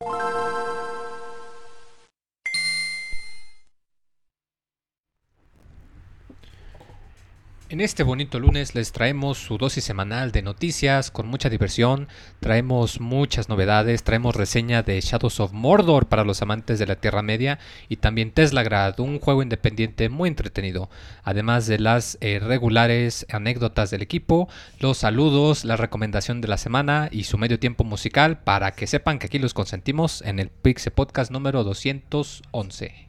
you En este bonito lunes les traemos su dosis semanal de noticias con mucha diversión, traemos muchas novedades, traemos reseña de Shadows of Mordor para los amantes de la Tierra Media y también Teslagrad, un juego independiente muy entretenido, además de las eh, regulares anécdotas del equipo, los saludos, la recomendación de la semana y su medio tiempo musical para que sepan que aquí los consentimos en el Pixel Podcast número 211.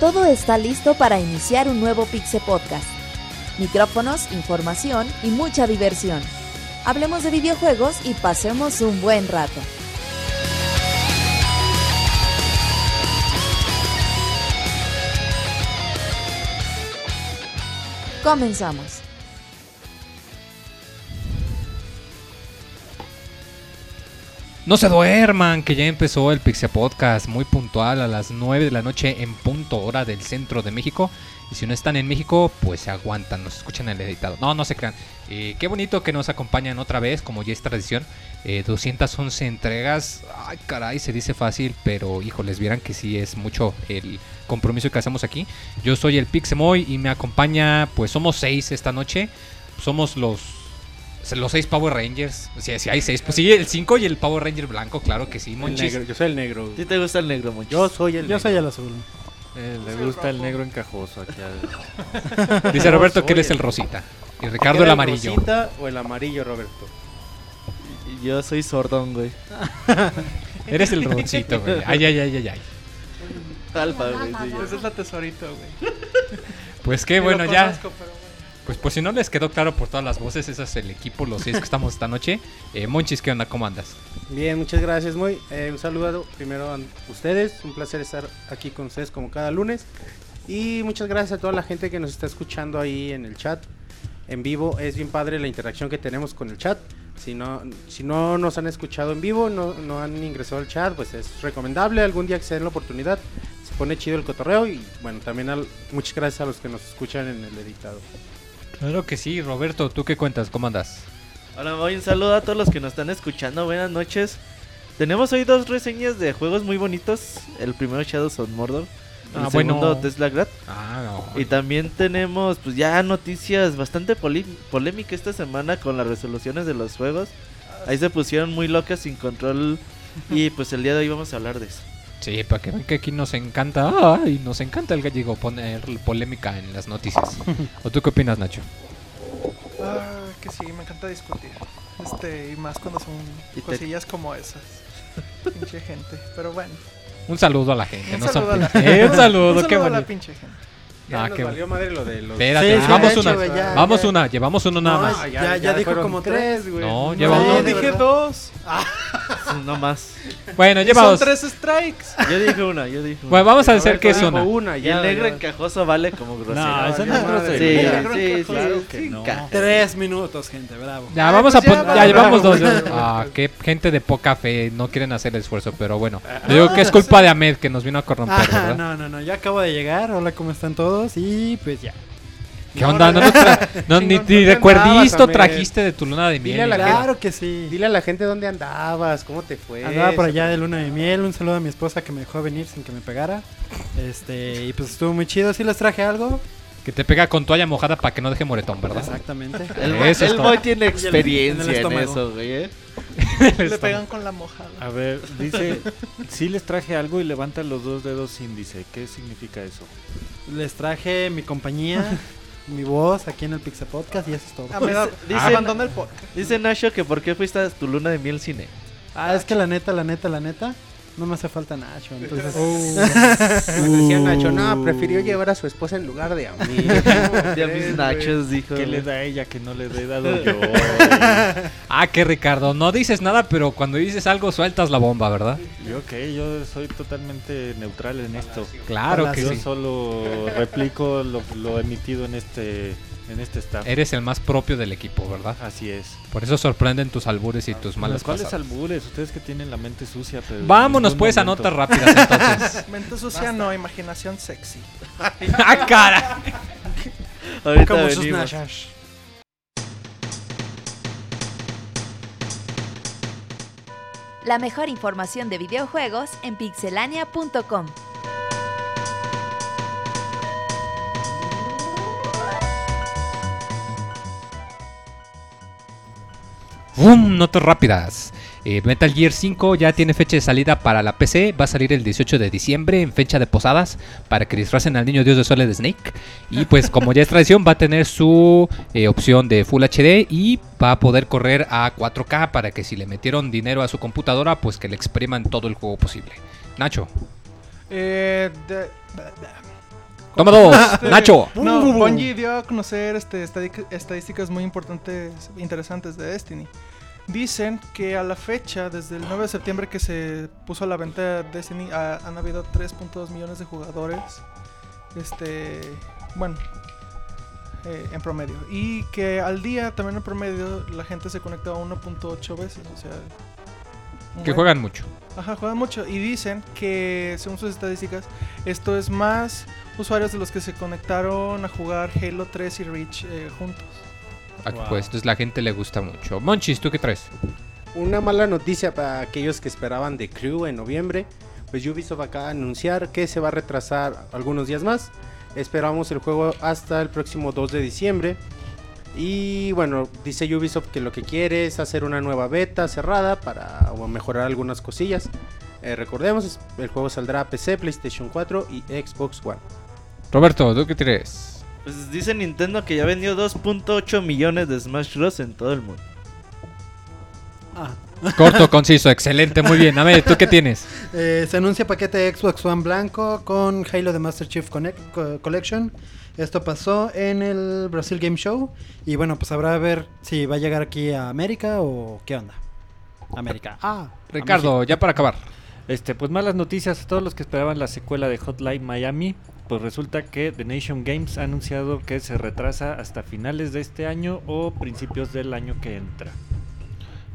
Todo está listo para iniciar un nuevo Pixel Podcast. Micrófonos, información y mucha diversión. Hablemos de videojuegos y pasemos un buen rato. Comenzamos. No se duerman, que ya empezó el Pixia Podcast muy puntual a las 9 de la noche en punto hora del centro de México. Y si no están en México, pues se aguantan, nos escuchan el editado. No, no se crean. Eh, qué bonito que nos acompañan otra vez, como ya es tradición. Eh, 211 entregas. Ay, caray, se dice fácil, pero híjoles, vieran que sí es mucho el compromiso que hacemos aquí. Yo soy el Pixemoy y me acompaña, pues somos seis esta noche. Somos los los seis Power Rangers. O sea, si hay seis. Pues sí, el 5 y el Power Ranger blanco, claro que sí, El Monchis. negro, yo soy el negro. ¿Sí te gusta el negro, Monchis? Yo soy el Yo soy el azul. Eh, le gusta el negro encajoso aquí al- Dice Roberto que él es el Rosita. Y Ricardo el amarillo. rosita o el amarillo, Roberto? Yo soy sordón, güey. Eres el roncito, güey. Ay, ay, ay, ay, ay. Alfa, güey. sí. Ese es la tesorito, güey. Pues qué bueno, ya. conozco, pero bueno. Pues por si no les quedó claro por todas las voces, ese es el equipo, los seis que estamos esta noche. Eh, Monchis, ¿qué onda? ¿Cómo andas? Bien, muchas gracias, muy. Eh, un saludo primero a ustedes. Un placer estar aquí con ustedes como cada lunes. Y muchas gracias a toda la gente que nos está escuchando ahí en el chat. En vivo es bien padre la interacción que tenemos con el chat. Si no, si no nos han escuchado en vivo, no, no han ingresado al chat, pues es recomendable algún día que se den la oportunidad. Se pone chido el cotorreo y bueno, también al- muchas gracias a los que nos escuchan en el editado. Claro que sí, Roberto, ¿tú qué cuentas? ¿Cómo andas? Hola, voy un saludo a todos los que nos están escuchando. Buenas noches. Tenemos hoy dos reseñas de juegos muy bonitos. El primero Shadows of Mordor. El Ah, bueno. segundo Tesla Grad. Ah, no. Y también tenemos pues ya noticias bastante polémicas esta semana con las resoluciones de los juegos. Ahí se pusieron muy locas sin control. Y pues el día de hoy vamos a hablar de eso. Sí, para que vean que aquí nos encanta, ay, nos encanta el gallego poner polémica en las noticias. ¿O tú qué opinas, Nacho? Ah, que sí, me encanta discutir. Este, y más cuando son Y te- cosillas como esas. pinche gente. Pero bueno. Un saludo a la gente. Un no saludo a la Eh, un saludo, Un qué saludo a la pinche gente. Ya Ah, nos qué valió madre lo de los... Espérate, Sí, vamos una. ya, vamos ya. una, llevamos uno nada No, más. Ah, Ya- ya dijo fueron como tres, güey. No, No, lleva no, uno. dije ¿verdad? dos. No más. Bueno, Y lleva son tres strikes. Yo dije una, yo dije una. Bueno, vamos a decir que es una. una Y ya, el negro ya. encajoso vale como grosero. Ah, No, esa no es es Sí, sí, sí, encajoso. sí, no. Tres minutos, gente, bravo. Ya, Ay, vamos pues a ya, ya, va, llevamos va, dos. Ah, qué gente de poca fe no quieren hacer el esfuerzo, pero bueno. Yo digo que es culpa de Ahmed que nos vino a corromper, Ah, ¿verdad? no, no, no, yo acabo de llegar. Hola, ¿cómo están todos? Y pues ya. ¿Qué onda? No, no, ni, ni trajiste de tu luna de Dile miel. gente-. Claro que sí. Dile a la gente dónde andabas, cómo te fue. Andaba por allá de luna de miel. Un saludo a mi esposa que me dejó venir sin que me pegara. Este, y pues estuvo muy chido. Sí les traje algo. Que te pega con toalla mojada para que no deje moretón, ¿verdad? Exactamente. El, Eso el boy tiene en el experiencia en, eso, güey. ¿eh? Le pegan con la mojada. A ver, dice, sí les traje algo y levanta los dos dedos índice. ¿Qué significa eso? Les traje mi compañía, mi voz aquí en el Pixel Podcast y eso es todo. Ah, Dice- dice- abandona el podcast. Dice Nacho que por qué fuiste a tu luna de miel cine. Ah, es que la neta, la neta, la neta. No me hace falta Nacho, entonces... Nos decía Nacho, no, prefirió llevar a su esposa en lugar de a mí. Ya mis nachos, dijo. ¿Qué le da a ella que no le he dado yo? Ah, que Ricardo, no dices nada, pero cuando dices algo sueltas la bomba, ¿verdad? Yo qué, yo soy totalmente neutral en esto. Claro que Yo sí. solo replico lo, lo emitido en este en este staff. Eres el más propio del equipo, ¿verdad? Así es. Por eso sorprenden tus albures y tus malas pasadas. albures, ustedes que tienen la mente sucia, pero Vámonos pues a momento- notas rápidas entonces. Mente sucia no, imaginación sexy. ¡Ah, cara! Ahorita Como sus venimos. La mejor información de videojuegos en pixelania.com. ¡Bum! Notas rápidas. Eh, Metal Gear 5 ya tiene fecha de salida para la PC. Va a salir el 18 de diciembre en fecha de posadas para que disfracen al niño dios de Solid Snake. Y pues como ya es tradición va a tener su eh, opción de Full HD y va a poder correr a 4K para que si le metieron dinero a su computadora pues que le expriman todo el juego posible. Nacho. Eh, de- Toma dos. Este, Nacho. No, Bungie dio a conocer este, estadísticas muy importantes, interesantes de Destiny. Dicen que a la fecha, desde el 9 de septiembre que se puso a la venta Destiny, ha- han habido 3.2 millones de jugadores. Este, bueno, eh, en promedio. Y que al día, también en promedio, la gente se conecta a 1.8 veces. O sea, Que juegan mucho. Ajá, juegan mucho. Y dicen que, según sus estadísticas, esto es más usuarios de los que se conectaron a jugar Halo 3 y Reach eh, juntos. Aquí, Wow. Pues entonces la gente le gusta mucho. Monchis, ¿tú qué traes? Una mala noticia para aquellos que esperaban de Crew en noviembre. Pues Ubisoft acaba de anunciar que se va a retrasar algunos días más. Esperamos el juego hasta el próximo 2 de diciembre. Y bueno, dice Ubisoft que lo que quiere es hacer una nueva beta cerrada para mejorar algunas cosillas. Eh, recordemos, el juego saldrá a PC, PlayStation 4 y Xbox One. Roberto, ¿tú qué traes? Pues dice Nintendo que ya vendió 2.8 millones de Smash Bros. en todo el mundo. Ah. Corto, conciso, excelente, muy bien. A ver, ¿tú qué tienes? Eh, se anuncia paquete de Xbox One blanco con Halo de Master Chief Connect- Co- Collection. Esto pasó en el Brasil Game Show. Y bueno, pues habrá a ver si va a llegar aquí a América o qué onda. América. Ah, Ricardo, ya para acabar. Este, pues malas noticias a todos los que esperaban la secuela de Hotline Miami. Pues resulta que The Nation Games ha anunciado que se retrasa hasta finales de este año o principios del año que entra.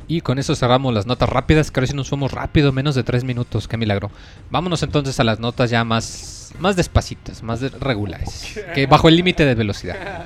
Y con eso cerramos las notas rápidas, que ahora sí nos fuimos rápido, menos de tres minutos, qué milagro. Vámonos entonces a las notas ya más, más despacitas, más regulares, que bajo el límite de velocidad.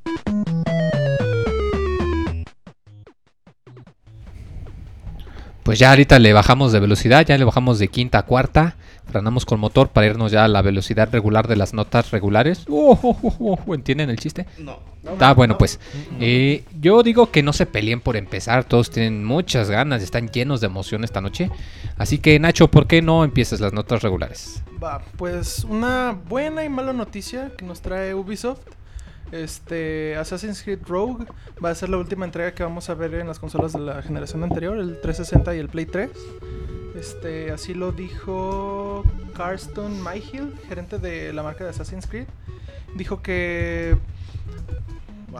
Pues ya ahorita le bajamos de velocidad, ya le bajamos de quinta a cuarta, frenamos con motor para irnos ya a la velocidad regular de las notas regulares. Oh, oh, oh, oh, ¿Entienden el chiste? No. Está bueno, pues. Eh, yo digo que no se peleen por empezar. Todos tienen muchas ganas, están llenos de emoción esta noche. Así que, Nacho, ¿por qué no empiezas las notas regulares? Va, pues una buena y mala noticia que nos trae Ubisoft. Este Assassin's Creed Rogue va a ser la última entrega que vamos a ver en las consolas de la generación anterior, el 360 y el Play 3. Este, así lo dijo Carston Myhill, gerente de la marca de Assassin's Creed. Dijo que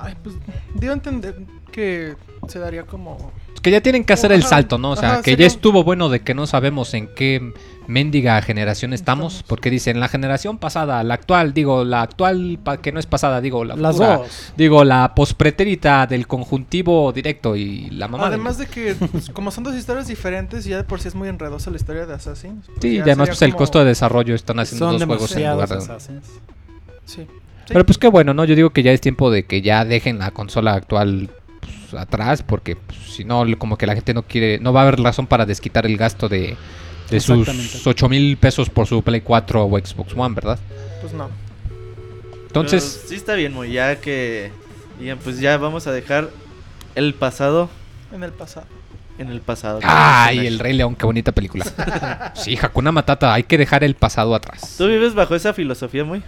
ay, pues dio a entender que se daría como Que ya tienen que hacer el salto, ¿no? O sea, ajá, que sería- ya estuvo bueno de que no sabemos en qué mendiga generación estamos. Estamos. Porque dicen la generación pasada, la actual, digo, la actual pa- que no es pasada, digo, la Las futura, dos. Digo, la pospretérita del conjuntivo directo y la mamá. Además de que, pues, como son dos historias diferentes, ya de por sí es muy enredosa la historia de Assassin. pues Sí, y además pues, el costo de desarrollo están haciendo Son dos juegos en lugar de. Assassins. Sí. Pero pues qué bueno, ¿no? Yo digo que ya es tiempo de que ya dejen la consola actual pues, atrás, porque pues, si no, como que la gente no quiere, no va a haber razón para desquitar el gasto de, de sus Exactamente. 8 mil pesos por su Play 4 o Xbox One, ¿verdad? Pues no. Entonces, Pero sí está bien, muy ya que digan, pues ya vamos a dejar el pasado En el pasado. en el pasado. Ay, el Rey León, qué bonita película. Sí, Hakuna Matata, hay que dejar el pasado atrás. ¿Tú vives bajo esa filosofía muy?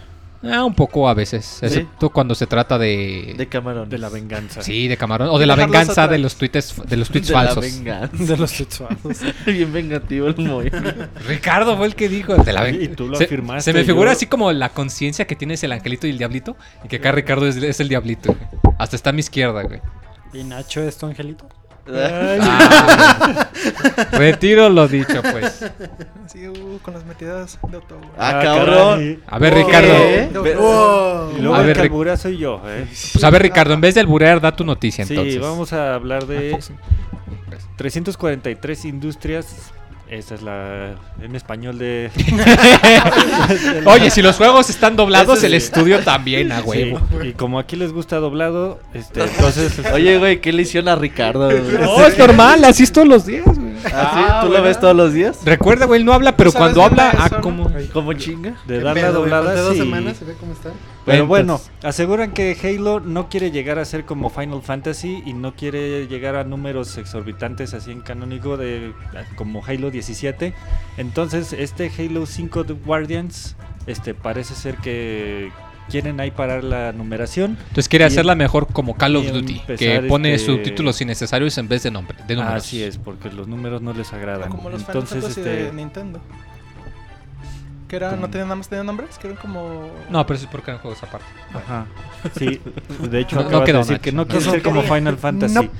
Ah, un poco a veces, excepto cuando se trata de... De camarón. De la venganza. Sí, de camarón. O de la venganza de los tweets, de los tweets de la falsos. venganza. De los sexuales. Bien vengativo el Moy. Ricardo fue el que dijo de la Y venganza. tú lo se, afirmaste, se me figura yo- así como la conciencia que tienes el angelito y el diablito. Y que acá Ricardo es, es el diablito. güey. Hasta está a mi izquierda, güey. ¿Y Nacho es tu angelito? Ah, retiro lo dicho, pues. Sí, uh, con las metidas de auto. güey. Ah, caray. cabrón. A ver. Ricardo. Y luego A el ver, que Ric- albura soy yo, ¿eh? Pues a ver, Ricardo, en vez de alburear, da tu noticia Sí, entonces. vamos a hablar de 343 industrias. Esa es la en español de. Oye, si los juegos están doblados, el sí. estudio también, a Sí, huevo. y como aquí les gusta doblado, este, entonces. Oye, güey, ¿qué le hicieron a Ricardo? güey? No, es normal, así es todos los días, güey. ¿Ah, sí? ¿Tú lo ves todos los días? Recuerda, güey, él no habla, pero ¿Tú sabes cuando habla, de ah, como... ¿Cómo chinga? De ¿Qué dar la doblada, dos semanas y ve cómo está. Pero bueno, aseguran que Halo no quiere llegar a ser como Final Fantasy y no quiere llegar a números exorbitantes así en canónico de como Halo 17. Entonces, este Halo 5 de Guardians este parece ser que quieren ahí parar la numeración. Entonces quiere hacerla mejor como Call of Duty, que pone este- subtítulos innecesarios en vez de nombre, de números. Así es, porque los números no les agradan. Como los Entonces, Fantasy este de Nintendo. Que era, no tenían nada más tenían nombres, que eran como. No, pero eso es porque eran juegos aparte. Ajá. Sí, de hecho No- no acabas quedó, de decir Nacho. que no No, quiere no ser como. Final Fantasy.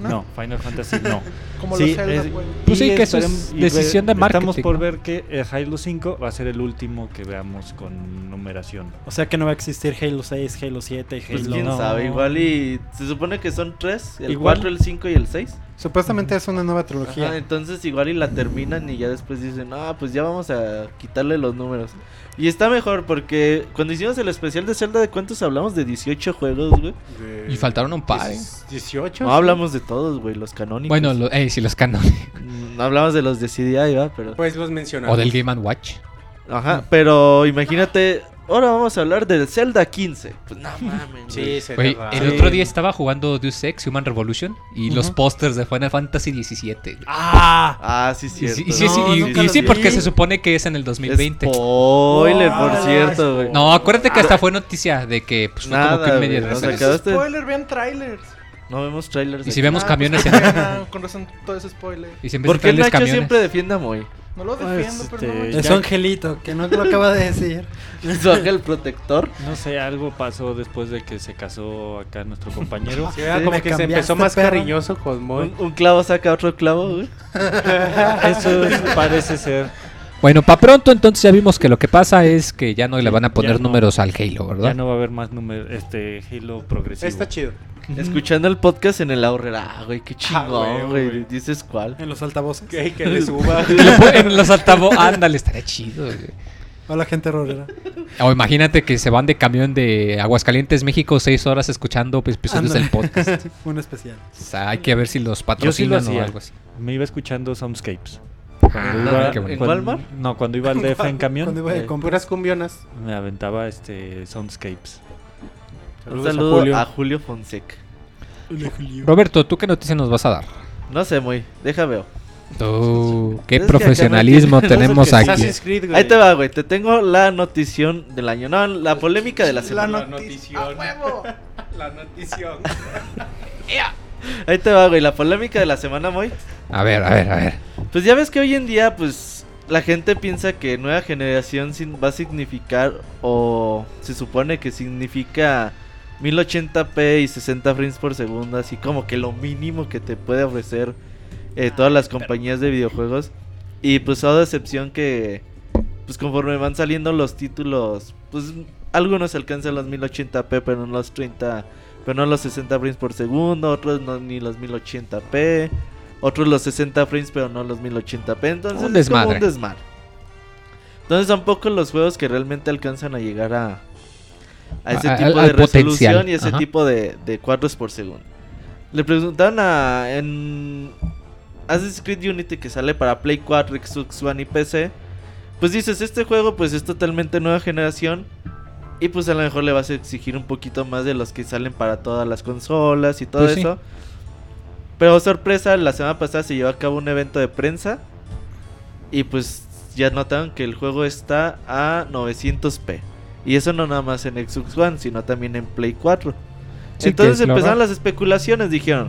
No. No, Final Fantasy no. Como Sí, los Zelda, es-. Pues sí, que eso es decisión de Estamos marketing, por ¿no? ver que eh, Halo 5 va a ser el último que veamos con numeración. O sea que no va a existir Halo 6, Halo 7 y Halo... Pues quién no. sabe, igual y se supone que son tres, el Igual. 4, el 5 y el 6. Supuestamente es una nueva trilogía. Ajá, entonces igual y la terminan y ya después dicen, ah, pues ya vamos a quitarle los números. Y está mejor porque cuando hicimos el especial de Zelda, ¿de cuántos hablamos? De 18 juegos, güey. Y faltaron un par, ¿eh? 18. No hablamos de todos, güey, los canónicos. Bueno, lo, eh, si los canónicos. Mm, No hablamos de los de CDI, ¿va? Pero... Pues los mencionamos. O del Game and Watch. Ajá, pero imagínate, ahora vamos a hablar del Zelda 15. Pues no mames. Sí, se Güey, el otro día estaba jugando Deus Ex Human Revolution y los pósters de Final Fantasy XVII. ¡Ah! Ah, sí, Y cierto. sí, y sí, sí, No, y- nunca y los sí, vi. porque se supone que es en el 2020. Spoiler, por Ah, cierto, güey. No, acuérdate que hasta fue noticia de que pues, fue como que Nada, media güey, o sea, referencia. acabaste- Spoiler, vean trailers. No vemos trailers. Y aquí. si vemos Ah, camiones pues, en... pena, Con razón, todo ese spoiler. Y siempre ¿Por qué traen los Nacho camiones. siempre defiende a Moy? No lo Pues, defiendo, pero no. este, Es un angelito, que no lo acaba de decir. Su ángel protector. No sé, algo pasó después de que se casó acá nuestro compañero. Sí, era Sí, como que se empezó más perro. cariñoso con Moy. Un, un clavo saca otro clavo, güey. Eso es- parece ser. Bueno, para pronto entonces ya vimos que lo que pasa es que ya no le van a poner no. números al Halo, ¿verdad? Ya no va a haber más número, este Halo progresivo. Está chido. Escuchando el podcast en el ahorrera. Ah, güey, qué Ah, chingón, güey, güey. güey. Dices cuál. En los altavoces. Que, que le suba. En los altavoces, ándale, estaría chido. güey. Hola, gente. O imagínate que se van de camión de Aguascalientes, México, seis horas escuchando pues, episodios del podcast. Un especial. O sea, hay que ver si los Yo sí lo patrocinan o hacía. algo así. Me iba escuchando Soundscapes. Ah, Iba- bueno. ¿En cuando- Walmart? No, cuando iba al DF en camión, Cuando iba Eh, Con puras cumbionas. me aventaba este Soundscapes. Un Saludos a saludo Julio. a Julio Fonseca. Roberto, ¿tú qué noticia nos vas a dar? No sé, muy. Deja veo. Tú, qué que acá profesionalismo no sé tenemos aquí. Creed. Ahí te va, güey. Te tengo la notición del año. No, la polémica de la La semana. noticia. ¡A huevo! La notición. Ahí te va, güey. La polémica de la semana, muy. A ver, a ver, a ver. Pues ya ves que hoy en día, pues, la gente piensa que nueva generación va a significar, o se supone que significa 1080p y 60 frames por segundo, así como que lo mínimo que te puede ofrecer eh, todas las compañías de videojuegos. Y pues toda excepción que, pues conforme van saliendo los títulos, pues algunos alcanzan los 1080p, pero no los 30, pero no los 60 frames por segundo, otros no ni los 1080p. Otros los 60 frames, pero no los 1080p. Entonces Un es como un desmadre. Entonces son pocos los juegos que realmente alcanzan a llegar a, a ese A- tipo al- de al potencial. resolución y ese Ajá. tipo de, de cuadros por segundo. Le preguntaron a en Assassin's Creed Unity que sale para Play 4, Xbox One y PC. Pues dices, este juego pues es totalmente nueva generación. Y pues a lo mejor le vas a exigir un poquito más de los que salen para todas las consolas y todo Pues sí. eso. Pero sorpresa, la semana pasada se llevó a cabo un evento de prensa. Y pues ya notaron que el juego está a 900p. Y eso no nada más en Xbox One, sino también en Play 4. Sí, que Entonces empezaron las especulaciones, dijeron.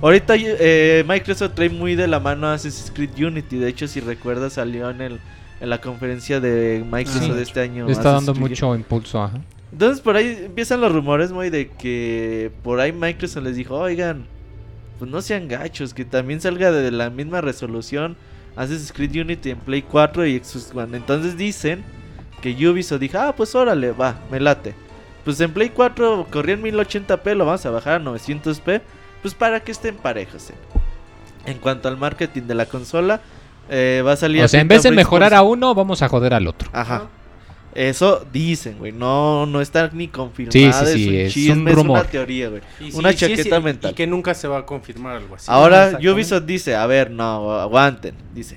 Ahorita eh, Microsoft trae muy de la mano a Assassin's Creed Unity. De hecho, si recuerdas, salió en, el, en la conferencia de Microsoft Sí. de este año. Le está dando Creed mucho impulso, ajá. entonces por ahí empiezan los rumores muy de que por ahí Microsoft les dijo, oigan, pues no sean gachos, que también salga de la misma resolución Assassin's Creed Unity en Play 4 y Xbox One. Entonces dicen que Ubisoft dijo, ah, pues órale, va, me late. Pues en Play 4 corría en 1080p, lo vamos a bajar a 900p, pues para que estén parejas. eh. En cuanto al marketing de la consola, eh, va a salir... O sea, en 30 vez de mejorar a uno, vamos a joder al otro. Ajá. Eso dicen, güey. No, no está ni confirmado. Sí, sí, sí, es un es chisme, un es rumor. una teoría, güey. Una chaqueta sí, mental. Y que nunca se va a confirmar algo así. Ahora. Ubisoft dice, a ver, no, aguanten. Dice,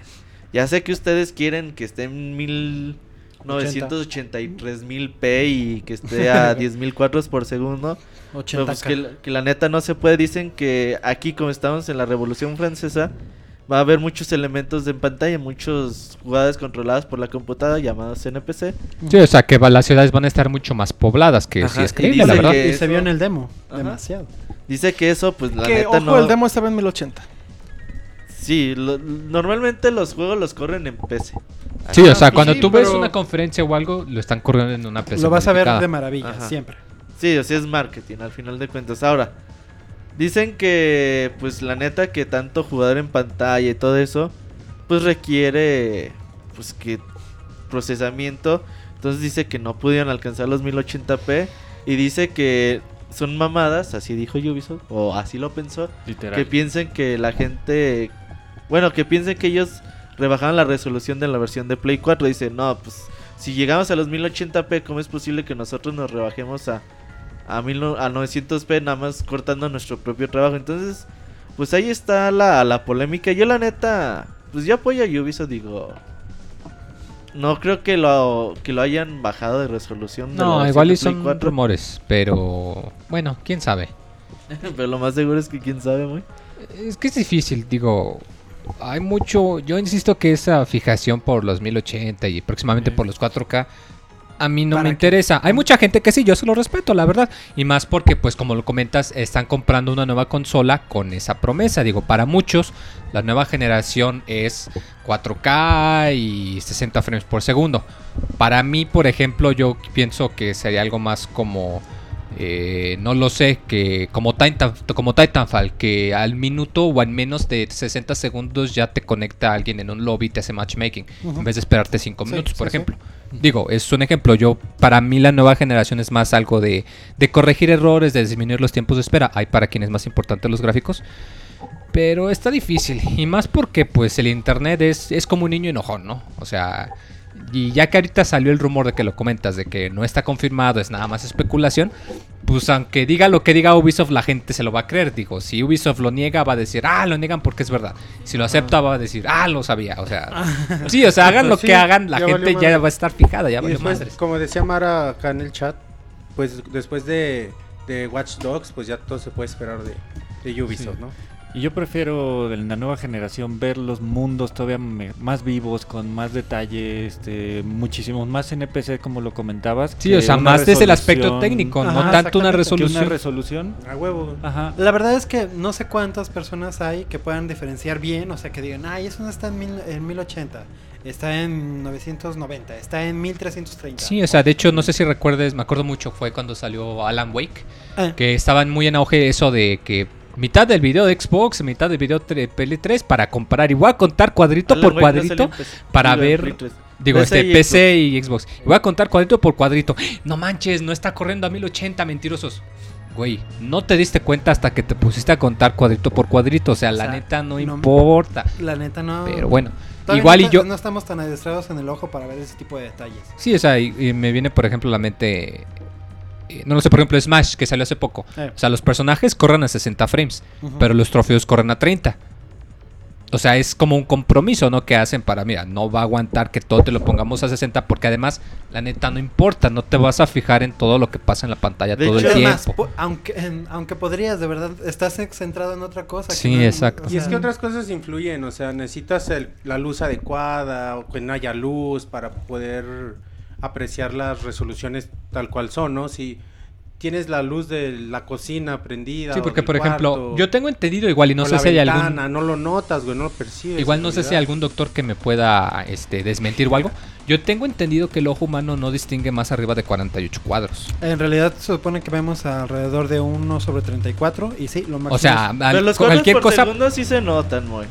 ya sé que ustedes quieren que esté en 1983 mil P y que esté a 10 mil cuadros por segundo. Pero 80 pues que la neta no se puede. Dicen que aquí, como estamos en la Revolución Francesa, va a haber muchos elementos en pantalla, muchas jugadas controladas por la computadora llamadas NPC. Sí, o sea, que va- las ciudades van a estar mucho más pobladas, que Ajá, sí es creíble, la dice verdad. que- Y se vio eso- en el demo. Ajá. Demasiado. Dice que eso, pues la que, neta ojo, no. el demo estaba en 1080. Sí, lo- normalmente los juegos los corren en PC. Sí, o sea, cuando sí, tú ves una conferencia o algo, lo están corriendo en una PC Lo vas a ver de maravilla, Ajá. siempre. Sí, o sea, es marketing al final de cuentas. Ahora, dicen que, pues la neta, que tanto jugador en pantalla y todo eso, pues requiere, pues que procesamiento. Entonces dice que no pudieron alcanzar los 1080p y dice que son mamadas, así dijo Ubisoft, o así lo pensó, Literal. que piensen que la gente, bueno, que piensen que ellos rebajaron la resolución de la versión de Play 4. Dice, no, pues si llegamos a los 1080p, ¿cómo es posible que nosotros nos rebajemos a, a, mil no- a 900p nada más cortando nuestro propio trabajo? Entonces, pues ahí está la, la polémica. Yo la neta, pues yo apoyo a Ubisoft, digo... No creo que lo, que lo hayan bajado de resolución. de No, igual y son 4, rumores, pero bueno, quién sabe. Pero lo más seguro es que quién sabe, muy. Es que es difícil, digo, hay mucho, yo insisto que esa fijación por los 1080 y próximamente por los 4K a mí no ¿Para me interesa. Hay mucha gente que sí, yo se lo respeto, la verdad. Y más porque, pues como lo comentas, están comprando una nueva consola con esa promesa. Digo, para muchos, la nueva generación es 4K y 60 frames por segundo. Para mí, por ejemplo, yo pienso que sería algo más como... eh, no lo sé, que como, Titan, como Titanfall, que al minuto o al menos de 60 segundos ya te conecta a alguien en un lobby y te hace matchmaking, en vez de esperarte 5 Sí, minutos, por sí, sí. Digo, es un ejemplo. Yo, para mí, la nueva generación es más algo de, de corregir errores, de disminuir los tiempos de espera. Hay para quien es más importante los gráficos. Pero está difícil. Y más porque, pues, el internet es, es como un niño enojón, ¿no? O sea. Y ya que ahorita salió el rumor de que lo comentas, de que no está confirmado, es nada más especulación, pues aunque diga lo que diga Ubisoft, la gente se lo va a creer. Digo, si Ubisoft lo niega, va a decir, ah, lo niegan porque es verdad. Si lo acepta, va a decir, ah, lo sabía. O sea, sí, o sea, hagan lo Pues sí, que hagan, la ya gente ya va a estar fijada, ya valió madres. como decía Mara acá en el chat, pues después de, de Watch Dogs, pues ya todo se puede esperar de, de Ubisoft, ¿no? Y yo prefiero en la nueva generación ver los mundos todavía me- más vivos, con más detalle, este, muchísimos más NPC como lo comentabas. Sí, o sea, más desde el aspecto técnico, no tanto una resolución. una resolución. A huevo. Ajá. La verdad es que no sé cuántas personas hay que puedan diferenciar bien, o sea, que digan, ay, eso no está en, mil, en 1080, está en 990, está en 1330. Sí, o sea, de hecho, no sé si recuerdes, me acuerdo mucho, fue cuando salió Alan Wake, Ah, que estaban muy en auge eso de que mitad del video de Xbox, mitad del video de PS3 para comparar. Y voy a contar cuadrito Alan por no cuadrito para ver- Play 3. Digo, PC este y PC y Xbox. Y voy a contar cuadrito por cuadrito. No manches, no está corriendo a 1080, mentirosos. Güey, no te diste cuenta hasta que te pusiste a contar cuadrito por cuadrito. O sea, O la sea, neta no, no- importa. la neta no. Pero bueno, Todavía igual no y yo... No estamos tan adiestrados en el ojo para ver ese tipo de detalles. Sí, o sea, y, y me viene por ejemplo a la mente... eh, No lo sé, por ejemplo, Smash, que salió hace poco. Eh, O sea, los personajes corren a 60 frames, pero los trofeos corren a 30. o sea, es como un compromiso, ¿no? Que hacen para, mira, no va a aguantar que todo te lo pongamos a 60 porque además, la neta, no importa, no te vas a fijar en todo lo que pasa en la pantalla De todo hecho, el Además, tiempo. po- aunque, en- aunque podrías, de verdad, estás centrado en otra cosa. que Sí, no- exacto. o Y es que otras cosas influyen, o sea, necesitas el- la luz adecuada o que no haya luz para poder apreciar las resoluciones tal cual son, ¿no? Si tienes la luz de la cocina prendida. Sí, o porque del por ejemplo, cuarto, yo tengo entendido igual y no sé la si hay algún no lo notas, güey, no lo percibes. igual no sé si realidad. algún doctor que me pueda este desmentir o algo. Yo tengo entendido que el ojo humano no distingue más arriba de 48 cuadros. En realidad se supone que vemos alrededor de 1 sobre 34 y sí, lo máximo. O sea, es- al- Pero los cuadros cualquier por cosa segundo sí se notan, muy.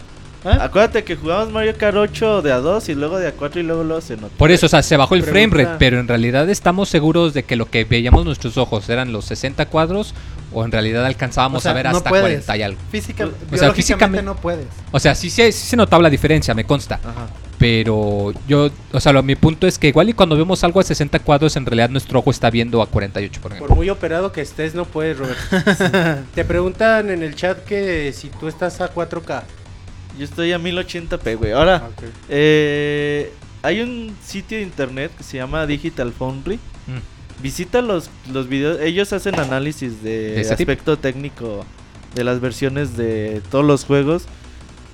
¿Eh? Acuérdate que jugamos Mario Kart 8 de a 2 y luego de a 4 y luego luego se nota. Por eso, o sea, se bajó el frame rate, pero en realidad estamos seguros de que lo que veíamos nuestros ojos eran los 60 cuadros o en realidad alcanzábamos o sea, a ver no hasta puedes. 40 y algo. Física, O sea, biológicamente físicamente- no puedes. O sea, sí, se- sí se notaba la diferencia, me consta. Ajá. Pero yo, o sea, lo- mi punto es que igual y cuando vemos algo a 60 cuadros, en realidad nuestro ojo está viendo a 48, por ejemplo. Por muy operado que estés, no puedes, Robert. Te preguntan en el chat que si tú estás a 4K. Yo estoy a 1080p, güey. Ahora, Ok. eh, hay un sitio de internet que se llama Digital Foundry. Mm. Visita los, los videos. Ellos hacen análisis de, ¿De ese tipo? aspecto técnico de las versiones de todos los juegos.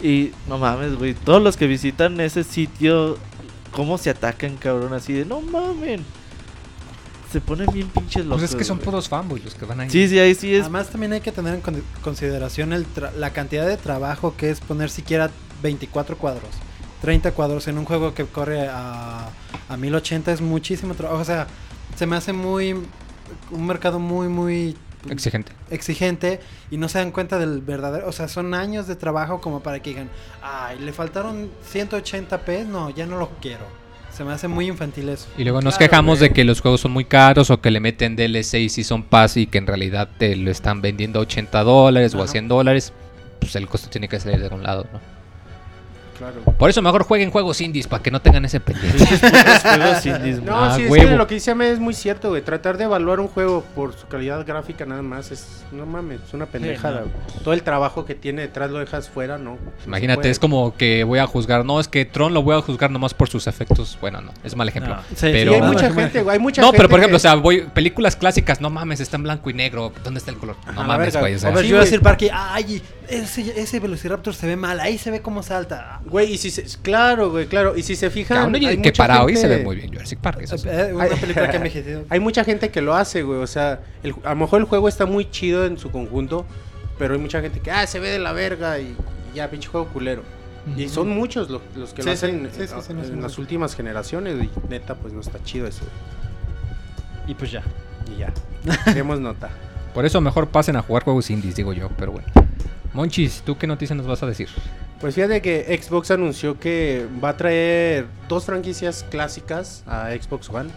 Y no mames, güey. Todos los que visitan ese sitio, cómo se atacan, cabrón. Así de no mames. Se ponen bien pinches locos. Pues es que son güey. puros fanboys los que van ahí. Sí, sí, ahí sí es. Además también hay que tener en con- consideración el tra- la cantidad de trabajo que es poner siquiera 24 cuadros, 30 cuadros en un juego que corre a, a 1080 es muchísimo trabajo. O sea, se me hace muy un mercado muy muy Exigente. exigente y no se dan cuenta del verdadero, o sea, son años de trabajo como para que digan, "Ay, le faltaron 180p, no, ya no lo quiero." Se me hace muy infantil eso. Y luego nos Claro, quejamos güey. de que los juegos son muy caros o que le meten DLC y si son pass y que en realidad te lo están vendiendo a 80 dólares o a Ajá. 100 dólares. Pues el costo tiene que salir de algún lado, ¿no? Claro. Por eso mejor jueguen juegos indies para que no tengan ese pendiente. Juegos indies, güey. No, Ah, sí, es huevo. que lo que dice Ame es muy cierto, güey. Tratar de evaluar un juego por su calidad gráfica nada más es, no mames, es una pendejada. no. güey. Todo el trabajo que tiene detrás lo dejas fuera, ¿no? Imagínate, es como que voy a juzgar. No, es que Tron lo voy a juzgar nomás por sus efectos. Bueno, no, es mal ejemplo. No. Sí, pero- hay no, mucha no, gente, güey, hay mucha No, gente pero por ejemplo, que- o sea, voy películas clásicas, no mames, está en blanco y negro. ¿Dónde está el color? No Ajá, mames, güey. O sea, A ver, Sí, Jurassic güey. Park y, ay, ese, ese Velociraptor se ve mal, ahí se ve cómo salta. Güey, y si se... Claro, güey, claro. Y si se fijan... y hay que para hoy se gente- ve muy bien Jurassic Park. Eso sí. Eh, una película que envejecido. Hay mucha gente que lo hace, güey. O sea, el- a lo mejor el juego está muy chido en su conjunto, pero hay mucha gente que, ah, se ve de la verga y, y ya, pinche juego culero. Y son muchos lo- los que lo Sí, hacen sí, sí, en- sí, no, sí, en las últimas generaciones y neta, pues no está chido eso. Y pues ya. Y ya, demos nota. Por eso mejor pasen a jugar juegos indies, digo yo. Pero bueno. Monchis, ¿tú qué noticia nos vas a decir? Pues fíjate que Xbox anunció que va a traer dos franquicias clásicas a Xbox One.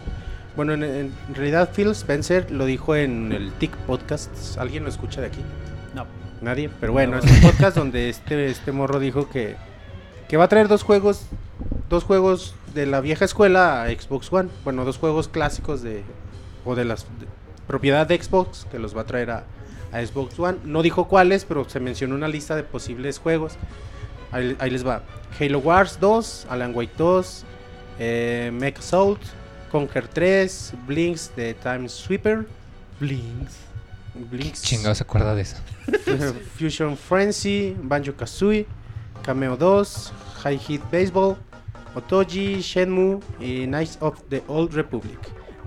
Bueno, en, en realidad Phil Spencer lo dijo en el TIC Podcast. ¿Alguien lo escucha de aquí? No. Nadie, pero bueno, es un podcast donde este, este morro dijo que, que va a traer dos juegos, dos juegos de la vieja escuela a Xbox One. Bueno, dos juegos clásicos de o de las de- propiedad de Xbox que los va a traer a, a Xbox One. No dijo cuáles, pero se mencionó una lista de posibles juegos. Ahí, ahí les va: Halo Wars 2, Alan Wake 2, eh, Mech Assault, Conquer 3, Blinks de Time Sweeper, Blinks. Blinks Chingado se acuerda de eso. Fusion Frenzy, Banjo Kazooie, Cameo 2, High Heat Baseball, Otoji, Shenmue y Knights of the Old Republic.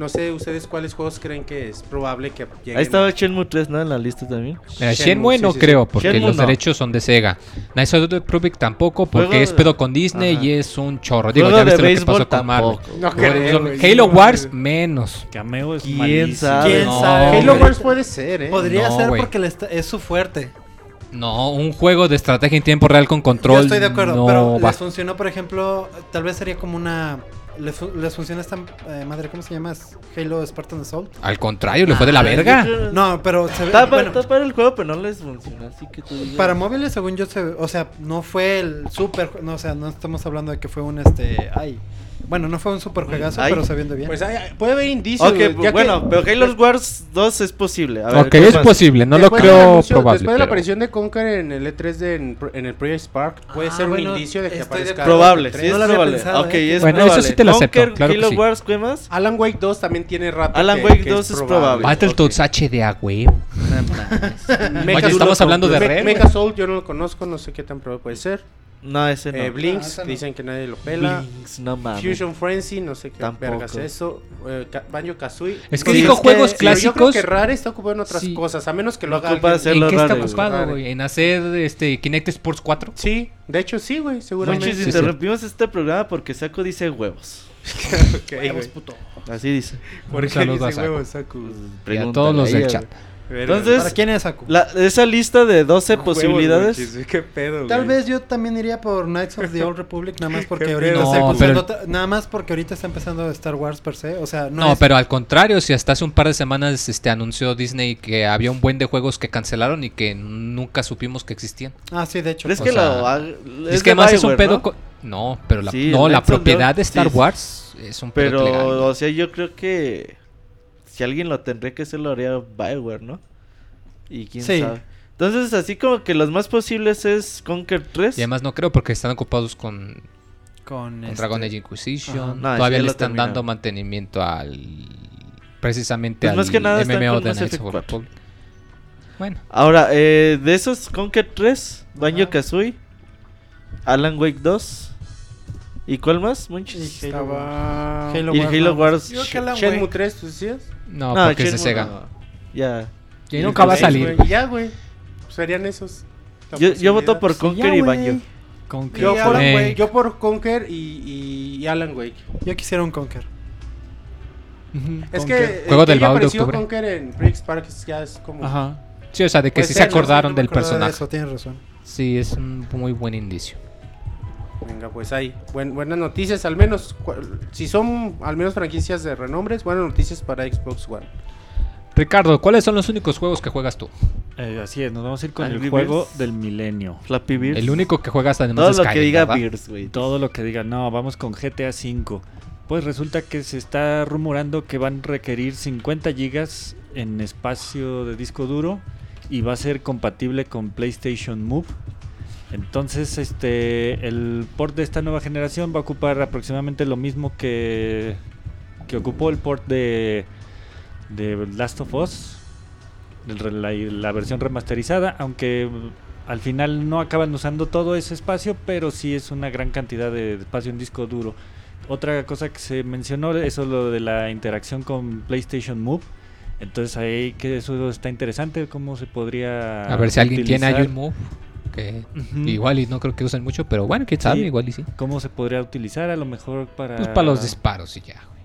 No sé ustedes cuáles juegos creen que es probable que lleguen. Ahí estaba Shenmue 3, ¿no? En la lista también. Mira, Shenmue, Shenmue sí, no sí, sí. creo, porque Shenmue los no. derechos son de Sega. Knights of the Republic tampoco, porque Juego es pedo con Disney Ajá. y es un chorro. Digo, Juego ya de viste lo que béisbol pasó con Marvel. tampoco. No creo, Halo Wars, menos. Cameo es ¿Quién malísimo. sabe? ¿Quién No, sabe? Halo. Wars puede ser, ¿eh? Podría No, ser porque está- es su fuerte. No, un juego de estrategia en tiempo real con control. Yo estoy de acuerdo, no pero va. les funcionó, por ejemplo, tal vez sería como una... Les, fu- les funciona esta eh, madre, ¿cómo se llama? ¿Es Halo Spartan Assault. Al contrario, le fue de la Ah, verga. No, pero se ve... Está, pa- bueno, está para el juego, pero no les funciona. Así que tú digas. para móviles, según yo, se, o sea, no fue el super... No, o sea, no estamos hablando de que fue un, este... Ay, Bueno, no fue un super juegazo, Ay. pero se viendo bien. Pues hay- puede haber indicios. Ok, güey, pues, ya que- bueno, pero Halo Wars 2 es posible. A ver, Ok, ¿qué es más? posible, no lo después del creo anuncio- probable. Después de la aparición de Conker en el E3 de, en, en el Project Spark, puede Ah, ser un bueno, indicio de que de aparezca. Probable, sí E3. es No lo probable. pensado, ok, ¿eh? es Bueno, eso probable. sí te lo acepto, Conker, claro que Halo sí. Wars, ¿qué más? Alan Wake 2 también tiene rato. Alan que- Wake que 2 es probable. Battletoads HD a huevo. Mecha Oye, estamos lo- hablando de Me- Rare, Mecha Soul yo no lo conozco, no sé qué tan probable puede ser. No, ese no. Eh, Blinks, Ah, no. dicen que nadie lo pela. Blinks, no mames. Fusion Frenzy, no sé qué Tampoco. vergas es eso. Eh, Banjo Kazooie. Es que Sí, dijo juegos Pero Yo creo clásicos. que Rare está ocupado en otras Sí. cosas, a menos que lo No haga ocupa alguien. hacer- ¿En qué está ocupado, güey? ¿En hacer este Kinect Sports 4? Sí, de hecho sí, güey, seguramente. Monchis, Sí, sí. interrumpimos este programa porque Saco dice huevos. Ok, güey. Así dice. ¿Por Un qué dice huevos, Saku? Y a todos los del chat. güey. Entonces, ¿Para quién es Aku? La, esa lista de 12 Huevos, posibilidades. Monchis, ¿Qué pedo, Tal güey? vez yo también iría por Knights of the Old Republic, nada más porque ahorita está pero- nada más porque ahorita está empezando Star Wars per se, o sea, no, No, es- pero al contrario, si hasta hace un par de semanas este anunció Disney que había un buen de juegos que cancelaron y que nunca supimos que existían. Ah, sí, de hecho. ¿Crees o que sea, lo haga- Es, es que de además es un pedo ¿no? pero la, Sí, no, la propiedad de Star sí. Wars es un pedo Pero, legal. o sea, yo creo que si alguien lo tendría que hacer, lo haría Bioware, ¿no? Y quién Sí. sabe. Entonces, así como que los más posibles es Conquer 3. Y además no creo porque están ocupados con, con, con este- Dragon Age Inquisition. No, Todavía le están dando mantenimiento al precisamente Pues al más que nada están MMO de Knights of the 4. Republic. Bueno, Ahora, eh, de esos Conquer 3, Banjo Kazooie, Alan Wake 2. ¿Y cuál más, Halo Estaba... Halo Y Wars, Halo ¿no? Wars. Yo que Alan Shenmue Wake. 3, ¿tú decías? no, porque es de Shenmue Sega. no. Ya. Y nunca va a salir. güey, y ya, güey. Serían esos. Yo, yo voto por Conquer y Banjo. Con que- Yo Y por, Alan. Wake. yo por Conker y, y- y Alan Wake. Yo quisiera un Conker. Es ¿Con que Juego del baúl de octubre. Conker en Briggs Park ya es como... Ajá. Sí, o sea, de que Puede sí se no acordaron No del de personaje. Eso, tienes razón. Sí, es un muy buen indicio. Venga, pues ahí. Buen- buenas noticias, al menos. Si son al menos franquicias de renombres, buenas noticias para Xbox One. Ricardo, ¿cuáles son los únicos juegos que juegas tú? Eh, así es, nos vamos a ir con Angry el juego del milenio. Flappy Birds. El único que juegas además Todo de lo que diga ¿verdad? Birds, güey. Todo lo que diga, no, vamos con GTA V. Pues resulta que se está rumorando que van a requerir 50 gigas en espacio de disco duro y va a ser compatible con PlayStation Move. Entonces, este, el port de esta nueva generación va a ocupar aproximadamente lo mismo que, que ocupó el port de, de Last of Us, la, la versión remasterizada, aunque al final no acaban usando todo ese espacio, pero sí es una gran cantidad de espacio en disco duro. Otra cosa que se mencionó es lo de la interacción con PlayStation Move. Entonces ahí que eso está interesante, cómo se podría A ver si alguien tiene un move. Que igual y no creo que usen mucho, pero bueno, quién sabe, Sí. igual y sí. cómo se podría utilizar a lo mejor para Pues para los disparos y ya, güey.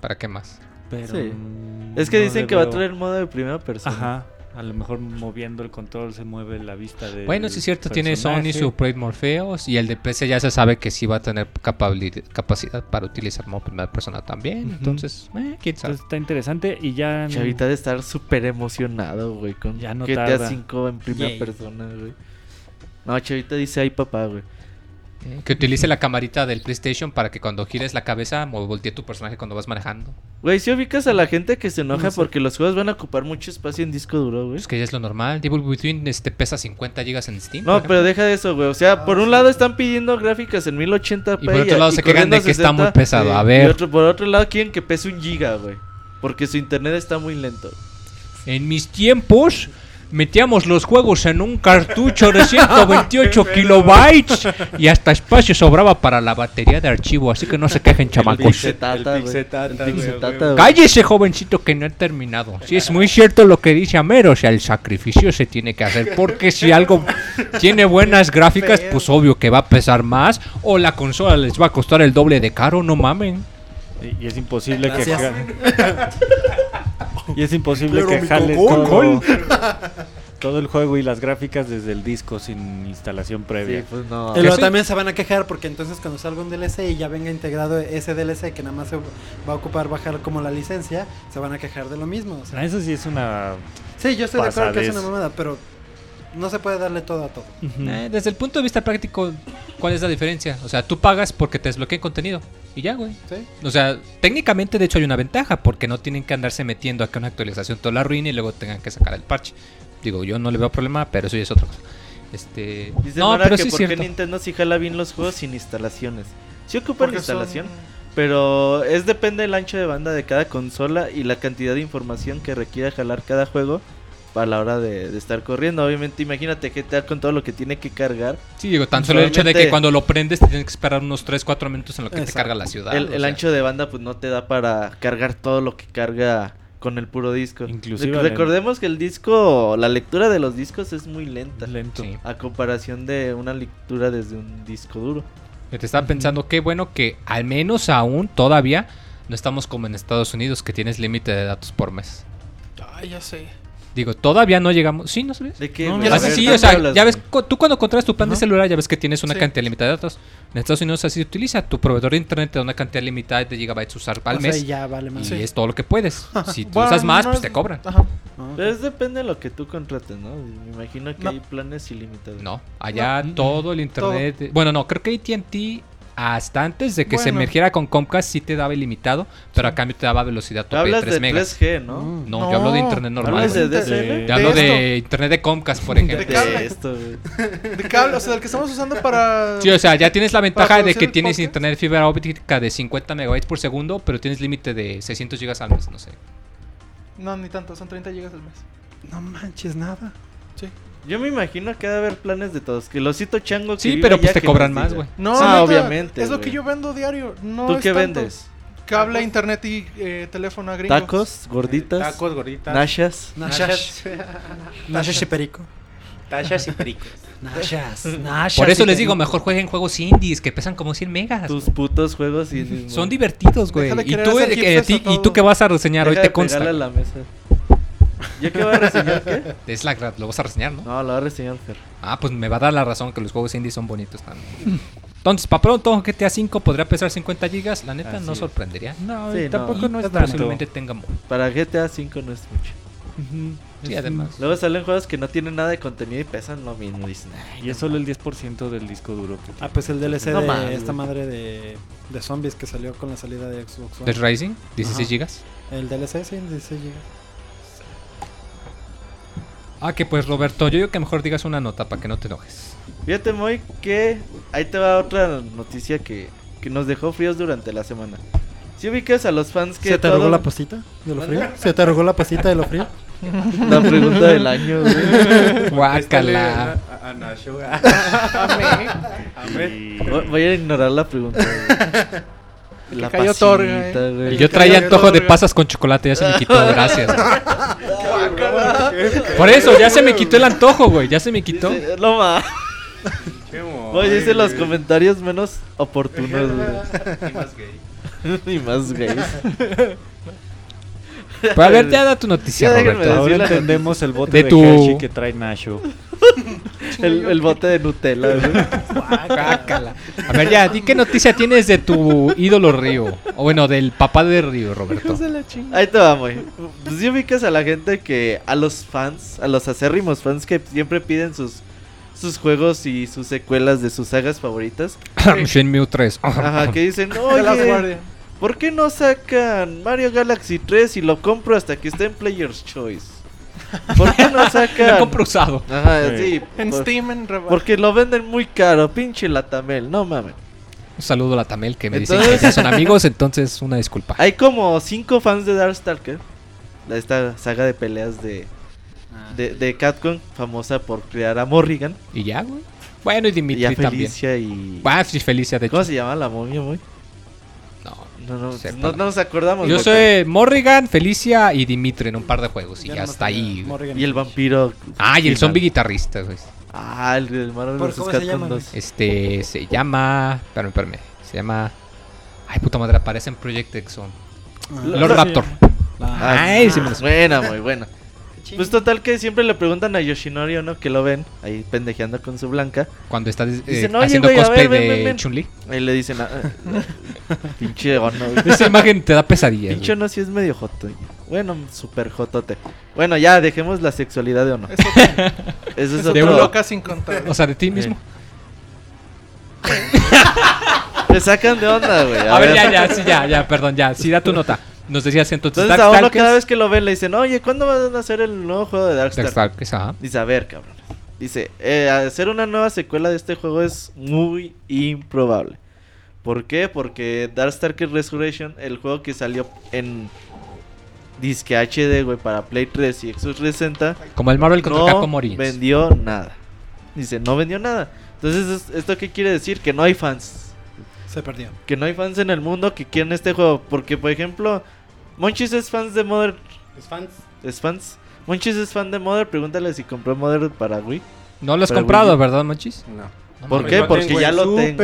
¿Para qué más? pero, Sí. mm, Es que no dicen que va a traer modo de primera persona. Ajá. A lo mejor moviendo el control se mueve la vista de. Bueno, sí es cierto, tiene Sony su Project Morpheus y el de PC ya se sabe que sí va a tener capacidad para utilizar modo primera persona también. Entonces, eh, quién sabe. Entonces está interesante y ya. Chavita de estar súper emocionado, güey, con Ya no GTA tarda. 5 en primera Yay. persona, güey. No, Chavita dice, ay papá, güey. Que utilice la camarita del PlayStation para que cuando gires la cabeza voltee tu personaje cuando vas manejando. Güey, si ubicas a la gente que se enoja No sé. porque los juegos van a ocupar mucho espacio en disco duro, güey. Es que ya es lo normal. Devil Within este, pesa 50 gigas en Steam. No, pero deja de eso, güey. O sea, por un lado están pidiendo gráficas en 1080p. Y por otro lado se quejan de que está 60, muy pesado. A Y ver, otro- por otro lado quieren que pese un giga, güey. Porque su internet está muy lento. en mis tiempos metíamos los juegos en un cartucho de 128 kilobytes y hasta espacio sobraba para la batería de archivo. Así que no se quejen, chamacos. Cállese, jovencito, que no he terminado. Si es muy cierto lo que dice Amero, o sea, el sacrificio se tiene que hacer. Porque si algo tiene buenas gráficas, pues obvio que va a pesar más. O la consola les va a costar el doble de caro, no mamen. Y, y es imposible que. Gracias. ja- y es imposible Pero que jale todo, todo el juego y las gráficas desde el disco sin instalación previa. Sí, pues no. Y ¿Que luego sí? también se van a quejar porque entonces cuando salga un DLC y ya venga integrado ese DLC que nada más se va a ocupar bajar como la licencia, se van a quejar de lo mismo. o sea. Ah, Eso sí es una. sí, yo estoy de acuerdo que es una mamada, pero no se puede darle todo a todo. Eh, desde el punto de vista práctico, ¿cuál es la diferencia? O sea, tú pagas porque te desbloqueen contenido. Y ya, güey. ¿Sí? O sea, técnicamente de hecho hay una ventaja porque no tienen que andarse metiendo a que una actualización toda la arruine y luego tengan que sacar el parche. Digo, yo no le veo problema, pero eso ya es otra cosa. Este, Dice no, Nora pero que sí es por qué cierto. Nintendo sí jala bien los juegos sin instalaciones. Sí ocupan Porque instalación, son- pero es depende del ancho de banda de cada consola y la cantidad de información que requiere jalar cada juego para la hora de, de estar corriendo. Obviamente, imagínate GTA con todo lo que tiene que cargar. Sí, digo, tan solo el hecho de que cuando lo prendes te tienes que esperar unos 3, 4 minutos en lo que te Exacto. carga la ciudad. el ancho de banda pues no te da para cargar todo lo que carga con el puro disco. Inclusive recordemos que el disco, la lectura de los discos es muy lenta. Lento. Sí. A comparación de una lectura desde un disco duro. Yo te estaba pensando, qué bueno que al menos aún todavía no estamos como en Estados Unidos que tienes límite de datos por mes. Ay, ya sé. Digo, todavía no llegamos. Sí, ¿no sabías? ¿De qué? No, ya Así sí, ¿tanto o sea, hablas, ya ves, tú cuando contratas tu plan de celular ya ves que tienes una Sí. cantidad limitada de datos. En Estados Unidos así se utiliza. Tu proveedor de internet te da una cantidad limitada de gigabytes usar al O sea, mes. ya vale más. y Sí. es todo lo que puedes. Si tú Bueno, usas más, no pues es- te cobran. Ajá. Ah, Pero es depende de lo que tú contrates, ¿no? Me imagino que No. hay planes ilimitados. No, allá No. todo el internet. Bueno, no, creo que ATT hasta antes de que se emergiera con Comcast sí te daba ilimitado, pero a cambio te daba velocidad tope de hablas 3 de megas. 3G, ¿no? Mm. No, yo hablo de internet normal. Hablo de de internet de Comcast, por De ejemplo. cable. De esto, güey. De cable, o sea, el que estamos usando para. Sí, o sea, ya tienes la ventaja de que tienes podcast? internet fibra óptica de 50 megabytes por segundo, pero tienes límite de 600 gigas al mes, no sé. No, ni tanto, son 30 gigas al mes. No manches nada. Sí. Yo me imagino que ha de haber planes de todos. Que el osito chango que Sí, pero pues te cobran más, güey. No, Ah, neta, obviamente, Es lo que yo vendo diario. No ¿Tú es qué tanto. vendes? Cable, internet y eh, teléfono a gringos. ¿Tacos? ¿Gorditas? Tacos, gorditas. ¿Nashas? Nashas. Nashas y perico. Tachas y pericos. Nashas. Nashas Por eso les digo, mejor jueguen juegos indies que pesan como 100 megas. Tus putos juegos y... Son divertidos, güey. Y tú, eh, hipsters ti- a y todo. tú que vas a reseñar, hoy Deja te de consta. la mesa. ¿Yo qué voy a reseñar qué? Es la gra- lo vas a reseñar, ¿no? No, lo va a reseñar Fer. Ah, pues me va a dar la razón que los juegos indies son bonitos también. Entonces, para pronto, GTA V podría pesar 50 gigas. La neta, Así no es. sorprendería. No, Sí, y no. tampoco no, es tanto. posiblemente tenga Para GTA 5 no es mucho. Sí, además. Luego salen juegos que no tienen nada de contenido y pesan lo mismo. Dicen, "Ay, Y es solo el mames". 10% del disco duro que Ah, pues el DLC No de mames, esta güey. madre de, de zombies que salió con la salida de Xbox One. Dead Rising, 16 Ajá. gigas. El DLC, sí, 16 gigas. Ah, que pues Roberto, yo digo que mejor digas una nota para que no te enojes. Fíjate, Moy, que ahí te va otra noticia que, que nos dejó fríos durante la semana. Si ubicas a los fans que ¿Se te todo- arrugó la pasita de lo frío? ¿Se te arrugó la pasita de lo frío? la pregunta del año, güey. Guácala. A, a Nacho. Voy- Voy a ignorar la pregunta. güey. La cayó pasita, eh. güey. Yo traía antojo de pasas con chocolate, ya se me quitó, gracias. Por eso, ya se me quitó el antojo, güey, ya se me quitó. No más. Voy dice los comentarios menos oportunos, güey. Y más gay. y más gays. Pero a ver, ya da tu noticia, Roberto. Ahora entendemos el bote de de, tu- Hershey que trae Nacho. El, el bote de Nutella. A ver, ya, di qué noticia tienes de tu ídolo Río. O bueno, del papá de Río, Roberto. Ahí te va, güey. Pues si ubicas a la gente que, a los fans, a los acérrimos fans que siempre piden sus, sus juegos y sus secuelas de sus sagas favoritas. Shenmue 3. Ajá, que dicen, oye. ¿Por qué no sacan Mario Galaxy 3 y lo compro hasta que esté en Player's Choice? ¿Por qué no Lo sacan? compro usado. Ajá, Sí. sí. En por- Steam, en rebaja. Porque lo venden muy caro, pinche Latamel, no mames. Un saludo a la Tamel que me dicen Entonces- que ya son amigos, entonces una disculpa. Hay como cinco fans de Darkstalker, de esta saga de peleas de, de, de Capcom, famosa por crear a Morrigan Y ya, güey. Bueno, y y Dimitri a también. Felicia y... Ah, sí, Felicia, de hecho. ¿Cómo se llama la momia, muy? No. No, no, nos acordamos. Yo soy Morrigan, Felicia y Dimitri en un par de juegos. Y Ya está ahí. Y el vampiro. Ah, y el zombie guitarrista, güey. Ah, el del Marvel ¿Por vs. cómo se Capcom llama, 2. Este se llama. Espérame, espérame. Se llama. Ay, puta madre, aparece en Project Exxon. Ah, Lord Raptor. ah, Ay, sí me lo sé. Buena, muy buena. Ching. Pues total que siempre le preguntan a Yoshinori, ¿no? Que lo ven ahí pendejeando con su blanca. Cuando está eh, Dicen, "Oye, haciendo güey, cosplay ver, ven, de ven, ven". Chun-Li. Ahí le dicen, ah, pinche ono. Esa imagen te da pesadillas. Pinche ono sí es medio joto. güey. Bueno, super jotote. Bueno, ya dejemos la sexualidad de o no. Eso Eso es eso de te un otro. loca sin contar. O sea, de ti mismo. Te sacan de onda, güey. A ver, ya, ya, sí, ya, ya, perdón, ya. Sí, da tu nota. Nos decías entonces Entonces a uno cada vez que lo ven le dicen, oye, ¿cuándo van a hacer el nuevo juego de Darkstalkers? Darkstalkers, ajá. Dice, a ver, cabrón. Dice, eh, hacer una nueva secuela de este juego es muy improbable. ¿Por qué? Porque Darkstalkers Resurrection, el juego que salió en disque HD, güey, para Play 3 y Xbox 360, Como el Marvel contra no Capcom Origins. vendió nada. Dice, no vendió nada. Entonces, ¿es- ¿esto qué quiere decir? Que no hay fans. Se perdió. Que no hay fans en el mundo que quieren este juego. Porque, por ejemplo, Monchis es fans de Mother. ¿Es fans? ¿Es fans? Monchis es fan de Mother. Pregúntale si compró Mother para Wii. No lo has Para comprado, Wii. ¿verdad, Monchis? No. ¿Por qué? Porque tengo ya lo tengo.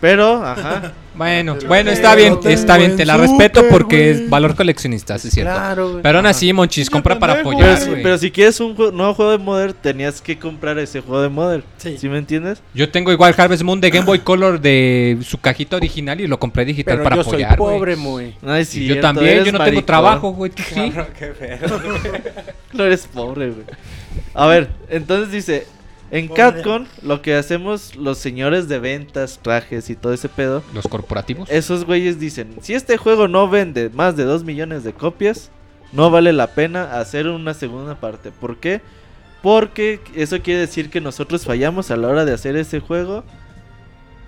Pero, ajá. Bueno, Pero bueno, está bien, está bien, en te la respeto Super, porque es valor coleccionista, sí es cierto. Claro, güey. Pero aún así, Monchis, compra para pendejo. Pero, apoyar, si, güey. pero si quieres un nuevo juego de Mother, tenías que comprar ese juego de Mother. Sí. ¿Sí me entiendes? Yo tengo igual Harvest Moon de Game Boy Color de su cajita original y lo compré digital Pero para yo soy apoyar, güey. pobre, muy. Ay, Sí, sí, yo también, yo no tengo trabajo, güey. ¿tú sí? qué feo. No eres pobre, güey. A ver, entonces dice, en Pobre. Capcom lo que hacemos los señores de ventas, trajes y todo ese pedo, Los corporativos. esos güeyes dicen, si este juego no vende más de 2 millones de copias, no vale la pena hacer una segunda parte. ¿Por qué? Porque eso quiere decir que nosotros fallamos a la hora de hacer ese juego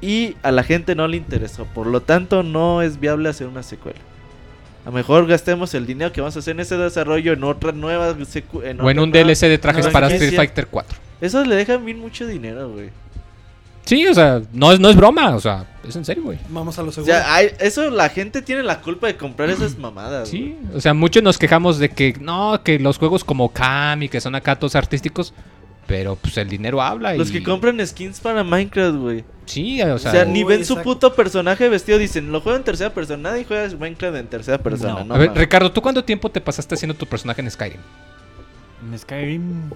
y a la gente no le interesó. Por lo tanto, no es viable hacer una secuela. A lo mejor gastemos el dinero que vamos a hacer en ese desarrollo en otra nueva secu- o en otra un nueva- DLC de trajes nueva para. Street Fighter 4. Eso le dejan bien mucho dinero, güey. Sí, o sea, no es, no es broma, o sea, es en serio, güey. Vamos a lo O seguro. sea, hay- eso la gente tiene la culpa de comprar esas mamadas. Sí, o sea, muchos nos quejamos de que no, que los juegos como Kami, que son acá todos artísticos, pero pues el dinero habla. güey. Los y- que compran skins para Minecraft, güey. Sí, o O sea, sea, ni Uy, ven su exacto. puto personaje vestido. Dicen, lo juego en tercera persona. Nadie juega Minecraft en tercera persona. No. No, a ver, mames. Ricardo, ¿tú cuánto tiempo te pasaste haciendo tu personaje en Skyrim? En Skyrim,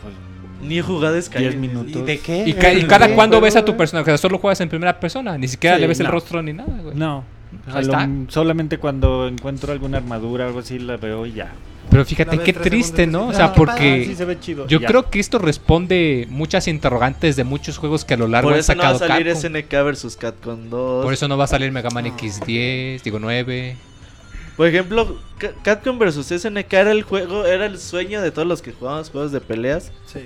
pues. Ni he jugado 10 Skyrim. minutos. ¿Y de qué? ¿Y, ca- y cada ¿Qué cuándo ves a tu personaje? O sea, solo juegas en primera persona, ni siquiera Sí, le ves el no. rostro ni nada, güey. No. Ahí está. solamente cuando encuentro alguna armadura o algo así la veo y ya. Pero fíjate qué triste, ¿no? O sea, "Ah, porque Ah, sí se ve chido. yo ya. creo que esto responde muchas interrogantes de muchos juegos que a lo largo Por han eso no va a sacado salir Capcom. SNK versus Capcom 2. Por eso no va a salir Mega Man X10, digo 9. Por ejemplo, Ca- Capcom versus SNK era el juego, era el sueño de todos los que jugábamos juegos de peleas Sí.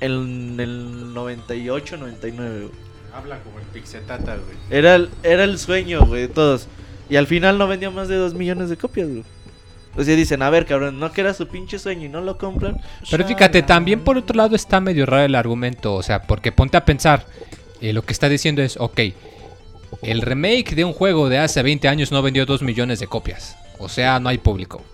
En el 98, 99, güey. Habla como el Pixetata, güey. Era el, era el sueño, güey, de todos. Y al final no vendió más de 2 millones de copias, güey. O sea, dicen, a ver, cabrón, no que era su pinche sueño y no lo compran. Pero fíjate, también por otro lado está medio raro el argumento, o sea, porque ponte a pensar, eh, lo que está diciendo es, ok, el remake de un juego de hace 20 años no vendió 2 millones de copias, o sea, no hay público.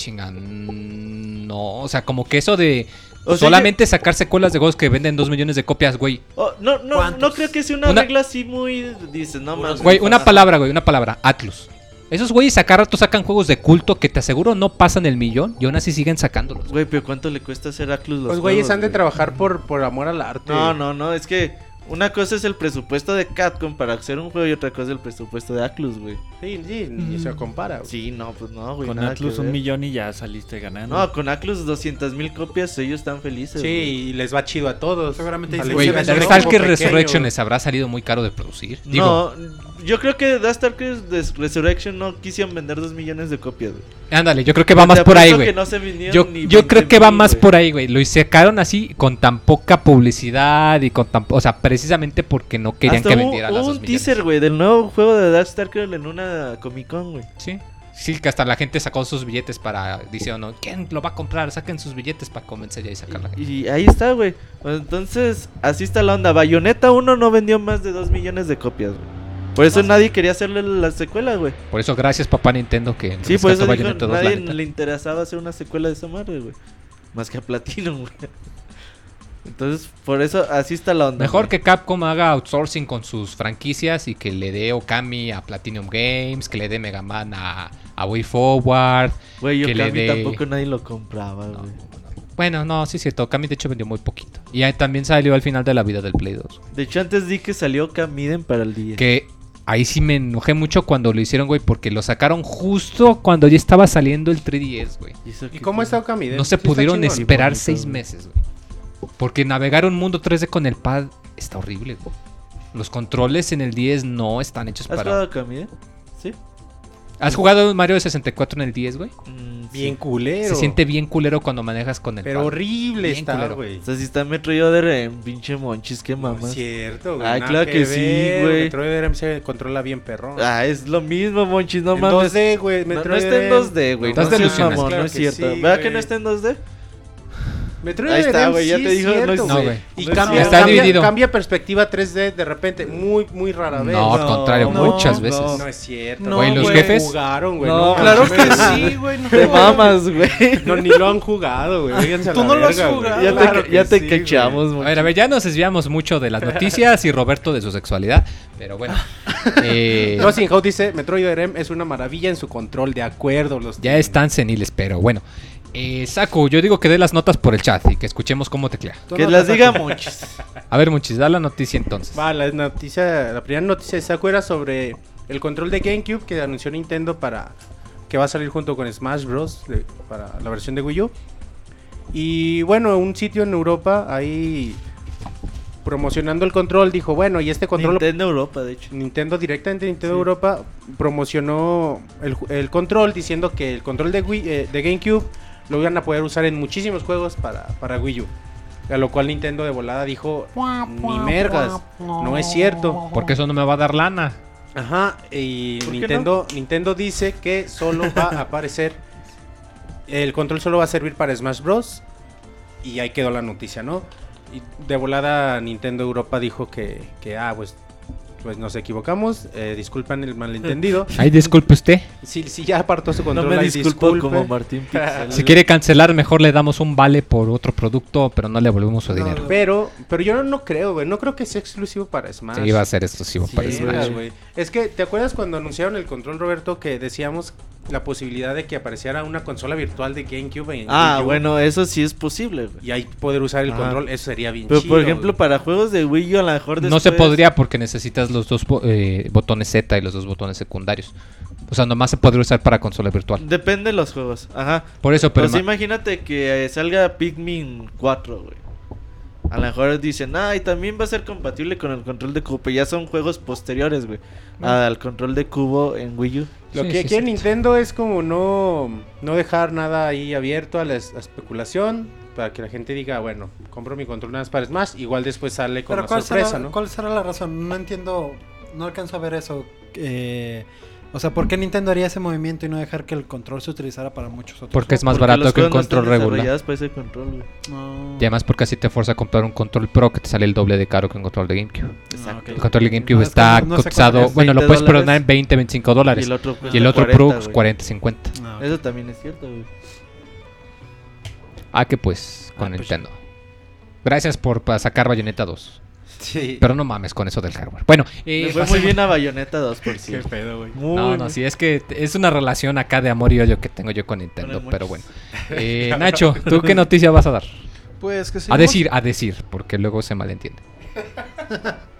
Chinga, no, o sea, como que eso de O sea, solamente sacar secuelas de juegos que venden 2 millones de copias, güey. Oh, no, no, ¿Cuántos? no creo que sea una, Una- regla así muy. Dices, no mames. Güey, una palabra, güey, una palabra, Atlus. Esos güeyes a cada rato sacan juegos de culto que te aseguro no pasan el millón y aún así siguen sacándolos. Güey, pero ¿cuánto le cuesta hacer Atlus los Los güeyes han de güey? trabajar por, por amor al arte. No, no, no, es que una cosa es el presupuesto de Capcom para hacer un juego y otra cosa es el presupuesto de Atlus, güey. Sí, sí, ni se compara. güey. Sí, no, pues no, güey. Con Atlus un millón y ya saliste ganando. No, con Atlus 200 mil copias, ellos están felices. Sí, güey. y les va chido a todos. Seguramente Güey, pequeño. Resurrection les habrá salido muy caro de producir. Digo, no, yo creo que Darkstalkers de Resurrection no quisieron vender 2 millones de copias, güey. ándale, yo creo que va más por ahí, güey. no Yo, creo que va 20,000, más por ahí, güey. Lo sacaron así con tan poca publicidad y con tan... O sea, precisamente porque no querían Hasta que vendieran las hubo dos un millones. teaser, güey, del nuevo juego de Darkstalkers en una Comic Con, güey. Sí. Sí, que hasta la gente sacó sus billetes para... Dice, no, ¿quién lo va a comprar? Saquen sus billetes para convencer y sacarla. Y ahí está, güey. Entonces, así está la onda. Bayonetta 1 no vendió más de 2 millones de copias, güey. Por eso nadie quería hacerle la secuela, güey. Por eso, gracias, papá Nintendo, que Sí, por eso dijo, Bayonetta 2, la nadie le interesaba hacer una secuela de esa madre, güey. Más que a Platinum, güey. Entonces, por eso, así está la onda. Mejor güey. que Capcom haga outsourcing con sus franquicias y que le dé Okami a Platinum Games, que le dé Mega Man a, a Way Forward. Güey, yo que le Okami dé- tampoco nadie lo compraba, No, güey. Bueno, no, sí es cierto. Okami de hecho vendió muy poquito. Y también salió al final de la vida del Play 2. De hecho, antes di que salió Kamiden para el 10. Que ahí sí me enojé mucho cuando lo hicieron, güey, porque lo sacaron justo cuando ya estaba saliendo el 3DS, güey. ¿Y qué cómo está Okami? No se pudieron esperar bonito, seis meses, güey. Porque navegar un mundo 3D con el pad está horrible, güey. Los controles en el 10 no están hechos ¿Has para... jugado Kami, eh? Sí. ¿Has jugado Mario 64 en el 10, güey? Mm, Bien sí. culero. Se siente bien culero cuando manejas con el Pero horrible Bien está, güey. O sea, si está Metroid Other en pinche monchis, qué No mamas. es cierto, güey. Ay, claro que sí, güey. Metroid Dread se controla bien perrón. Ah, es lo mismo, monchis, no en mames. 2D, güey. No, no está en Dread. 2D, güey. No delusionado. mamón, Claro no es cierto. sí, ¿Verdad güey. que no está en 2D? Metroid Ahí está, güey, ya sí te es dijo, no cierto, es- No, güey. güey. Y No es cambia, Está cambia- dividido. cambia perspectiva 3D de repente, muy, muy rara vez. No, al contrario, no, muchas no. veces. No es cierto. No, Güey, los güey. jefes- jugaron, güey. No, Claro que güey. sí, güey. No, Te mamas, güey. No, ni lo han jugado, güey. Tú no lo has güey. jugado. Ya Claro te, ya que te sí, güey. cachamos, A ver, a ver, ya nos desviamos mucho de las noticias y Roberto de su sexualidad, pero bueno. eh, No, sin dice, Metroid RM es una maravilla en su control, de acuerdo. Los ya están seniles, pero bueno. Eh, Saku, yo digo que dé las notas por el chat y que escuchemos cómo teclea. Que las diga monchis. A ver, Monchis, da la noticia entonces. Va, la noticia, la primera noticia de Saku era sobre el control de GameCube que anunció Nintendo para que va a salir junto con Smash Bros. de- para la versión de Wii U. Y bueno, un sitio en Europa ahí promocionando el control dijo, bueno, y este control Nintendo Europa, de hecho. Nintendo directamente Nintendo Sí. Europa promocionó el control diciendo que el control de, Wii- eh, de GameCube lo iban a poder usar en muchísimos juegos para, para Wii U. A lo cual Nintendo de volada dijo, ni mergas, no es cierto. Porque eso no me va a dar lana. Ajá, y ¿Por qué Nintendo, Nintendo dice que solo va a aparecer, el control solo va a servir para Smash Bros. Y ahí quedó la noticia, ¿no? Y de volada Nintendo Europa dijo que, que ah, pues, pues nos equivocamos, eh, disculpan el malentendido. Ay, disculpe usted. Si, si ya apartó su No control, me ahí disculpo como Martín Pixel. Si quiere cancelar, mejor le damos un vale por otro producto, pero no le devolvemos su No, dinero. Pero, pero yo no creo, güey, no creo que sea exclusivo para Smash. Sí, va a ser exclusivo Sí, para Smash. Es que, ¿te acuerdas cuando anunciaron el control, Roberto, que decíamos la posibilidad de que apareciera una consola virtual de GameCube en Ah, bueno, eso sí es posible, güey. Y ahí poder usar el Ajá. control, eso sería bien Pero chido, por ejemplo, güey. para juegos de Wii U a lo mejor No se podría porque necesitas los dos eh, botones Z y los dos botones secundarios. O sea, nomás se podría usar para consola virtual. Depende de los juegos. Ajá. Por eso, pero Pues ma- imagínate que eh, salga Pikmin 4, güey. A lo mejor dicen, ah, y también va a ser compatible con el control de. Pero ya son juegos posteriores, güey. Al control de cubo en Wii U. Lo Sí, que sí, quiere sí. Nintendo es como no, no dejar nada ahí abierto a la es- a especulación. Para que la gente diga, bueno, compro mi control nada más para Smash. Igual después sale con Pero la ¿cuál sorpresa, será, ¿no? ¿cuál será la razón? No entiendo, no alcanzo a ver eso. Eh, o sea, ¿por qué Nintendo haría ese movimiento y no dejar que el control se utilizara para muchos otros? Porque es más Porque barato que un no control regular. desarrollados para ese control, güey. No. Y además porque así te fuerza a comprar un control Pro que te sale el doble de caro que un control de GameCube. Exacto. El control de GameCube No, es está cotizado, bueno, lo 20 puedes perdonar en 20, 25 dólares. Y el otro, Y el otro 40, Pro güey. 40, 50. Ah, ok. Eso también es cierto, güey. Ah, que pues, con Ah, pues Nintendo. Gracias por sacar Bayonetta 2. Sí. Pero no mames con eso del hardware. Bueno, eh, Le fue muy bien a Bayonetta 2, por Qué cierto. pedo, güey. No, no, bien. sí, es que es una relación acá de amor y odio que tengo yo con Nintendo, pero bueno. Eh, Nacho, ¿tú qué noticia vas a dar? Pues que A seguimos- decir, a decir, porque luego se malentiende.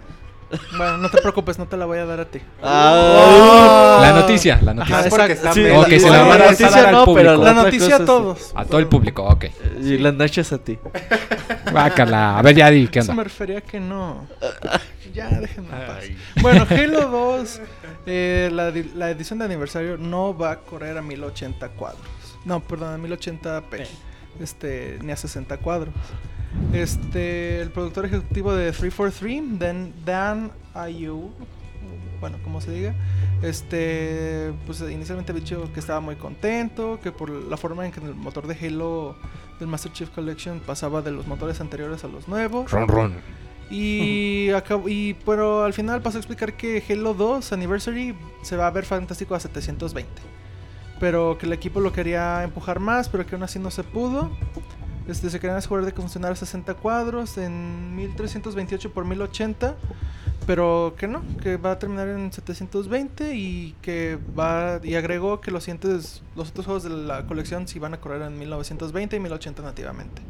Bueno, no te preocupes, no te la voy a dar a ti. Ah. La noticia, la noticia. Ajá, porque está Sí, se la a noticia al no, pero público. La noticia a todos. A todo el público, ok. Y las nachas a ti. Bácala. A ver, ya di, ¿qué Eso me onda? refería a que no. Ya, déjenme en paz. Bueno, Halo 2, eh, la, la edición de aniversario no va a correr a 1080 cuadros. No, perdón, a 1080p. Este, ni a 60 cuadros. Este, el productor ejecutivo de 343, Dan, Dan Ayu, bueno, como se diga, este, pues inicialmente había dicho que estaba muy contento, que por la forma en que el motor de Halo del Master Chief Collection pasaba de los motores anteriores a los nuevos. Ron, ron. Y, pero al final pasó a explicar que Halo 2 Anniversary se va a ver fantástico a 720. Pero que el equipo lo quería empujar más, pero que aún así no se pudo. Este, se querían asegurar de que funcionara a 60 cuadros en 1328 x 1080. Pero que no, que va a terminar en 720 y que va y agregó que los siguientes los otros juegos de la colección sí van a correr en 1920 y 1080 nativamente.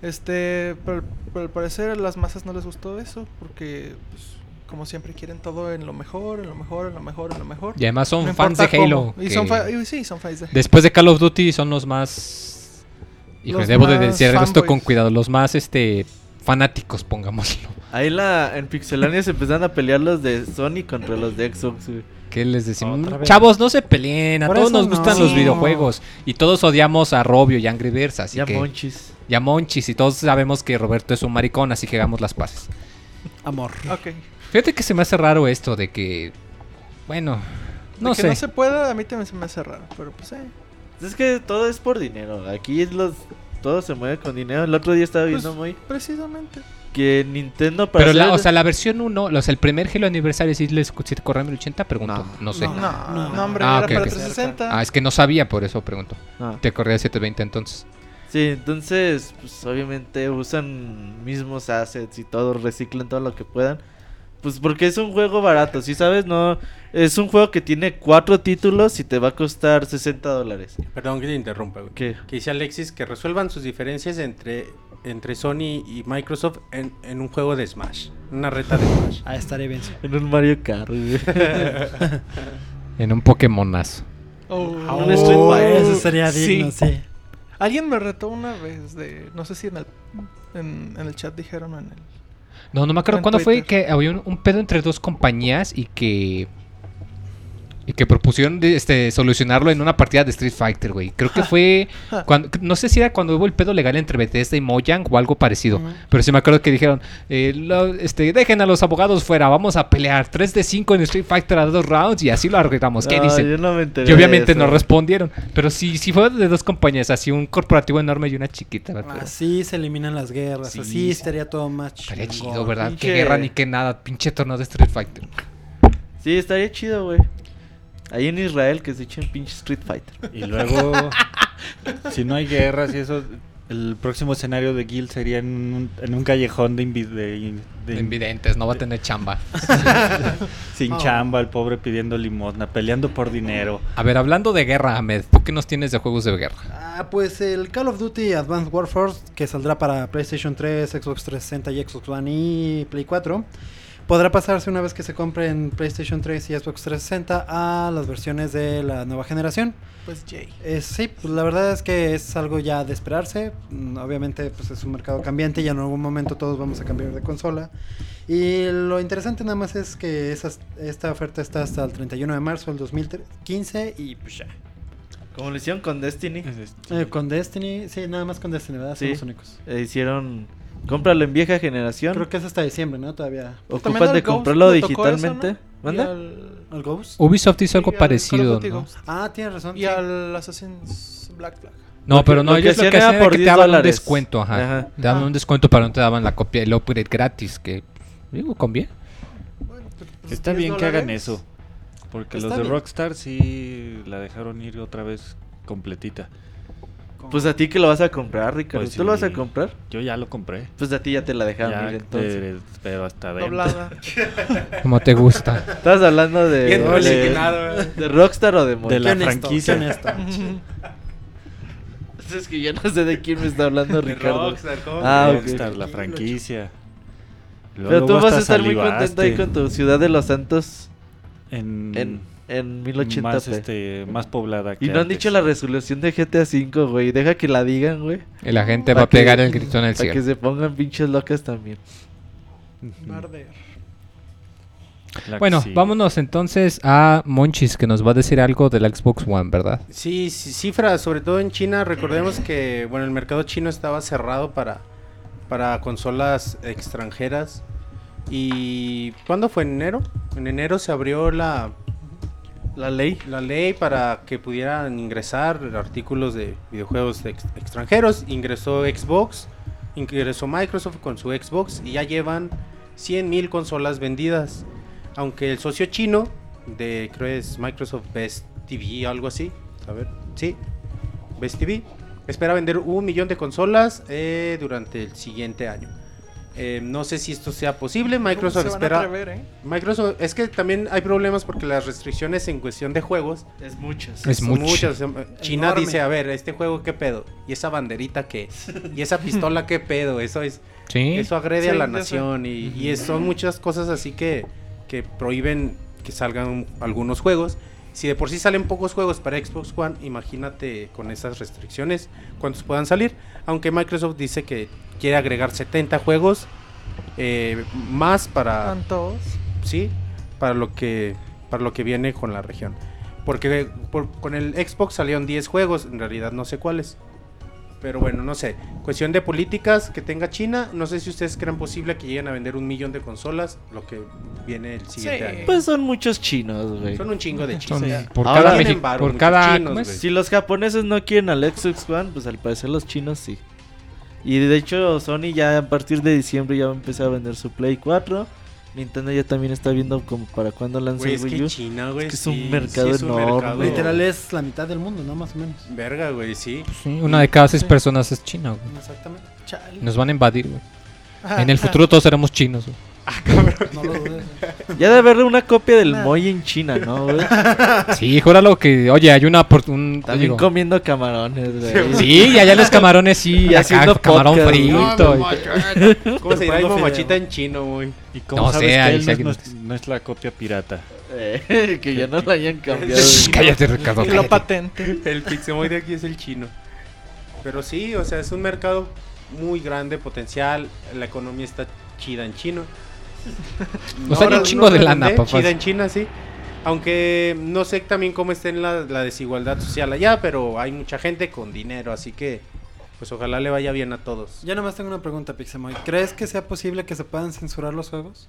Este, pero, pero al parecer a las masas no les gustó eso porque pues, como siempre quieren todo en lo mejor, en lo mejor, en lo mejor, en lo mejor. Y además son No fans de Halo. Y son y sí, son fans de Después de Call of Duty son los más... Híjole, Los debo de decir esto con fanboys. cuidado. Los más, este... Fanáticos, pongámoslo. Ahí la, en Pixelania se empezaron a pelear los de Sony contra los de Xbox, güey. ¿Qué les decimos? Chavos, no se peleen. A Por todos nos no. gustan los videojuegos. Y todos odiamos a Robio y Angry Birds. Así Ya que... monchis. Y a Monchis. Y todos sabemos que Roberto es un maricón. Así que hagamos las paces. Amor. Ok. Fíjate que se me hace raro esto de que... Bueno... No de que sé. no se pueda, a mí también se me hace raro, pero pues eh. Es que todo es por dinero. Aquí es los todo se mueve con dinero. El otro día estaba Pues, viendo muy Precisamente. que Nintendo para Pero la, o sea, la versión 1, o sea, el primer Halo aniversario, ¿sí les si te corre en 1080? Pregunto, no, No. sé. No. No, no, hombre, Ah, era para ok. 360. Ah, es que no sabía, por eso pregunto. Ah. Te corría a 720 entonces. Sí, entonces, pues obviamente usan mismos assets y todo, reciclan todo lo que puedan. Pues porque es un juego barato, ¿sí sabes? No, es un juego que tiene cuatro títulos y te va a costar 60 dólares. Perdón que te interrumpa, güey. ¿Qué? Que dice Alexis que resuelvan sus diferencias entre, entre Sony y Microsoft en, en un juego de Smash. Una reta de Smash. Ah, estaré bien. En un Mario Kart. güey. En un Pokémonazo. Oh. Un Street Fighter. Eso sería digno, sí. Alguien me retó una vez de. No sé si en el, en, en el chat dijeron o en el. No, no me acuerdo cuándo fue que había un, un pedo entre dos compañías y que. Y que propusieron este, solucionarlo en una partida de Street Fighter, güey. Creo que fue. cuando, no sé si era cuando hubo el pedo legal entre Bethesda y Mojang o algo parecido. Pero sí me acuerdo que dijeron: eh, lo- este, Dejen a los abogados fuera, vamos a pelear 3 de 5 en Street Fighter a dos rounds y así lo arreglamos. ¿Qué No, dicen? yo no me enteré Y obviamente de no respondieron. Pero sí, sí fue de dos compañías, así un corporativo enorme y una chiquita. ¿verdad? Así se eliminan las guerras. Sí, así sí. estaría todo más Estaría chingón. chido, ¿verdad? Pinche- Qué guerra ni qué nada. Pinche torneo de Street Fighter. Sí, estaría chido, güey. Ahí en Israel que se echen pinche Street Fighter. Y luego, si no hay guerras y eso, el próximo escenario de Guild sería en un, en un callejón de, invi- de- de- Invidentes, no va a tener chamba. sin Oh. chamba, el pobre pidiendo limosna, peleando por dinero. A ver, hablando de guerra, Ahmed, ¿tú qué nos tienes de juegos de guerra? Ah, pues el Call of Duty Advanced Warfare, que saldrá para PlayStation 3, Xbox 360 y Xbox One y Play 4, podrá pasarse una vez que se compre en PlayStation 3 y Xbox 360 a las versiones de la nueva generación. Pues Jay. Eh, sí, pues la verdad es que es algo ya de esperarse. Mm, Obviamente, pues es un mercado cambiante y en algún momento todos vamos a cambiar de consola. Y lo interesante nada más es que esas- esta oferta está hasta el 31 de marzo del 2015 y pues ya. Como lo hicieron con Destiny. Eh, con Destiny, sí, nada más con Destiny, ¿verdad? Son Sí. los únicos. eh, hicieron. Cómpralo en vieja generación. Creo que es hasta diciembre, ¿no? Todavía. También de comprarlo digitalmente. ¿no? ¿Manda? Al, ¿Al Ghost? Ubisoft hizo algo parecido, ¿no? Ah, tienes razón. Y sí. al Assassin's Black Flag. No, pero no, lo que ellos lo que hacían era que te 10 daban un descuento, ajá. Ajá. Te daban Ah. un descuento, pero no te daban la copia, el upgrade gratis, que digo, conviene. Bueno, pero, pues, Está 10 bien que hagan eso. Porque Está los de bien. Rockstar sí la dejaron ir otra vez completita. Pues a ti que lo vas a comprar, Ricardo. Pues ¿Tú lo vas a comprar? Yo ya lo compré. Pues a ti ya te la dejaron Ya, ir entonces. pero hasta. Doblada. Como te gusta. ¿Estás hablando de, Bien de, eh. de Rockstar o de De Monchis? la franquicia. honesto. Es que ya no sé de quién me está hablando De Ricardo. Rockstar, ¿cómo? Ah, ok. Rockstar, la franquicia. Pero tú vas a estar muy contento ahí con tu Ciudad de los Santos en, en, en 1080p. más, este, más poblada que Y no han dicho la resolución de GTA V, güey. Deja que la digan, güey. Y la gente va a que- pegar el grito en el Para que cielo. se pongan pinches locas también. La- Bueno, sí. vámonos entonces a Monchis, que nos va a decir algo del Xbox One, ¿verdad? Sí, sí, cifras, sobre todo en China. Recordemos que bueno, el mercado chino estaba cerrado para, para consolas extranjeras. ¿Y cuándo fue? ¿En enero? En enero se abrió la, La ley. la ley para que pudieran ingresar artículos de videojuegos de ex- extranjeros. Ingresó Xbox, ingresó Microsoft con su Xbox y ya llevan 100.000 consolas vendidas. Aunque el socio chino de, creo es Microsoft Best TV, algo así. A ver, sí, Best TV. Espera vender un millón de consolas eh, durante el siguiente año. Eh, no sé si esto sea posible. ¿Cómo Microsoft espera. atrever, eh? Microsoft, es que también hay problemas porque las restricciones en cuestión de juegos Es muchas. Es son mucho. muchas. China Enorme. dice, a ver, este juego qué pedo, y esa banderita qué, y esa pistola qué pedo, eso es, Sí. eso agrede a la nación y, y es- son muchas cosas así que, que prohíben que salgan algunos juegos. Si de por sí salen pocos juegos para Xbox One, imagínate con esas restricciones cuántos puedan salir. Aunque Microsoft dice que quiere agregar 70 juegos eh, más para Tantos. sí, para lo que para lo que viene con la región. Porque por- con el Xbox salieron 10 juegos, en realidad no sé cuáles. Pero bueno, no sé. Cuestión de políticas que tenga China, no sé si ustedes crean posible que lleguen a vender un millón de consolas, lo que viene el siguiente Sí. año. Pues son muchos chinos, güey. Son un chingo de chinos. por Ahora cada, tienen Mexi- varo, por cada chinos. Si los japoneses no quieren al Xbox One, pues al parecer los chinos sí. Y de hecho Sony ya a partir de diciembre ya va a empezar a vender su Play 4. Nintendo ya también está viendo como para cuándo lanza Güey, el es Wii que U. China, güey. Es que es un sí, mercado sí es un enorme. mercado- Literal es la mitad del mundo, ¿no? Más o menos. Verga, güey, sí. Sí, una de cada seis Sí. personas es china, güey. Exactamente. Chale. Nos van a invadir, güey. Ajá, En el ajá. futuro todos seremos chinos, güey. No lo dudes. Ya de haber una copia del Nah. Moy en China, ¿no, güey? Sí, júralo que, oye, hay una por un También digo, comiendo camarones, güey. Sí, y allá los camarones sí, Y acá haciendo camarón podcast, frito. y- ¿Cómo se Chupando machita en chino, güey? ¿Y cómo No sabes sé, que ahí él no, es, no es- no la copia pirata? Eh, que ya no la hayan cambiado. Shh, cállate, Ricardo. Y lo cállate. patente. El Pixemoy de aquí es el chino. Pero sí, o sea, es un mercado muy grande, potencial. La economía está chida en chino. O sea, hay un chingo de lana, papás. Chida en China, sí. Aunque no sé también cómo está en la, la desigualdad social allá, pero hay mucha gente con dinero, así que pues ojalá le vaya bien a todos. Yo nomás tengo una pregunta, Pixemoy. ¿Crees que sea posible que se puedan censurar los juegos?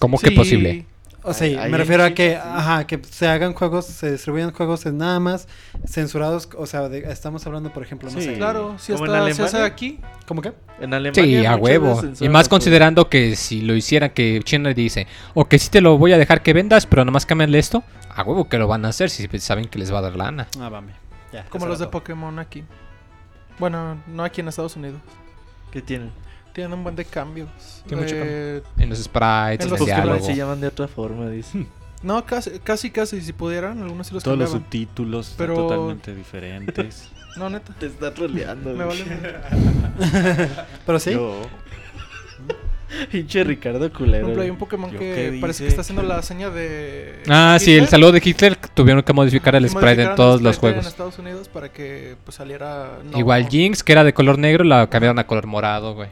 ¿Cómo que Sí. posible? O sea, me refiero a que, sí. ajá, que se hagan juegos, se distribuyan juegos en nada más censurados, o sea, de- estamos hablando, por ejemplo, no Sí. sé. Claro, si ¿Como en hasta se hace Alemania? aquí. ¿Cómo qué? En Alemania. Sí, a huevo. Y más juegos. considerando que si lo hicieran, que China le dice, o que sí te lo voy a dejar que vendas, pero nomás cámbiale esto, a huevo que lo van a hacer si saben que les va a dar lana. Ah, vame. Ya, Como los de todo. Pokémon aquí. Bueno, no aquí en Estados Unidos. ¿Qué tienen? Tienen un buen de cambios. Tiene mucho Eh, En los sprites, En en, los el Pokémon diálogo. se llaman de otra forma, dice. no, casi, casi, casi. Si pudieran, algunos sí los Todos los subtítulos están totalmente diferentes. No, neta. Te está troleando. Me vale. Pero sí. Yo, Pinche Ricardo Por culero. ejemplo, hay un Pokémon que parece que está haciendo la seña de. Ah, sí, el saludo de Hitler tuvieron que modificar el sprite en el todos los En juegos. Estados Unidos para que pues, saliera. no- Igual Jinx, que era de color negro, la cambiaron a color morado, güey.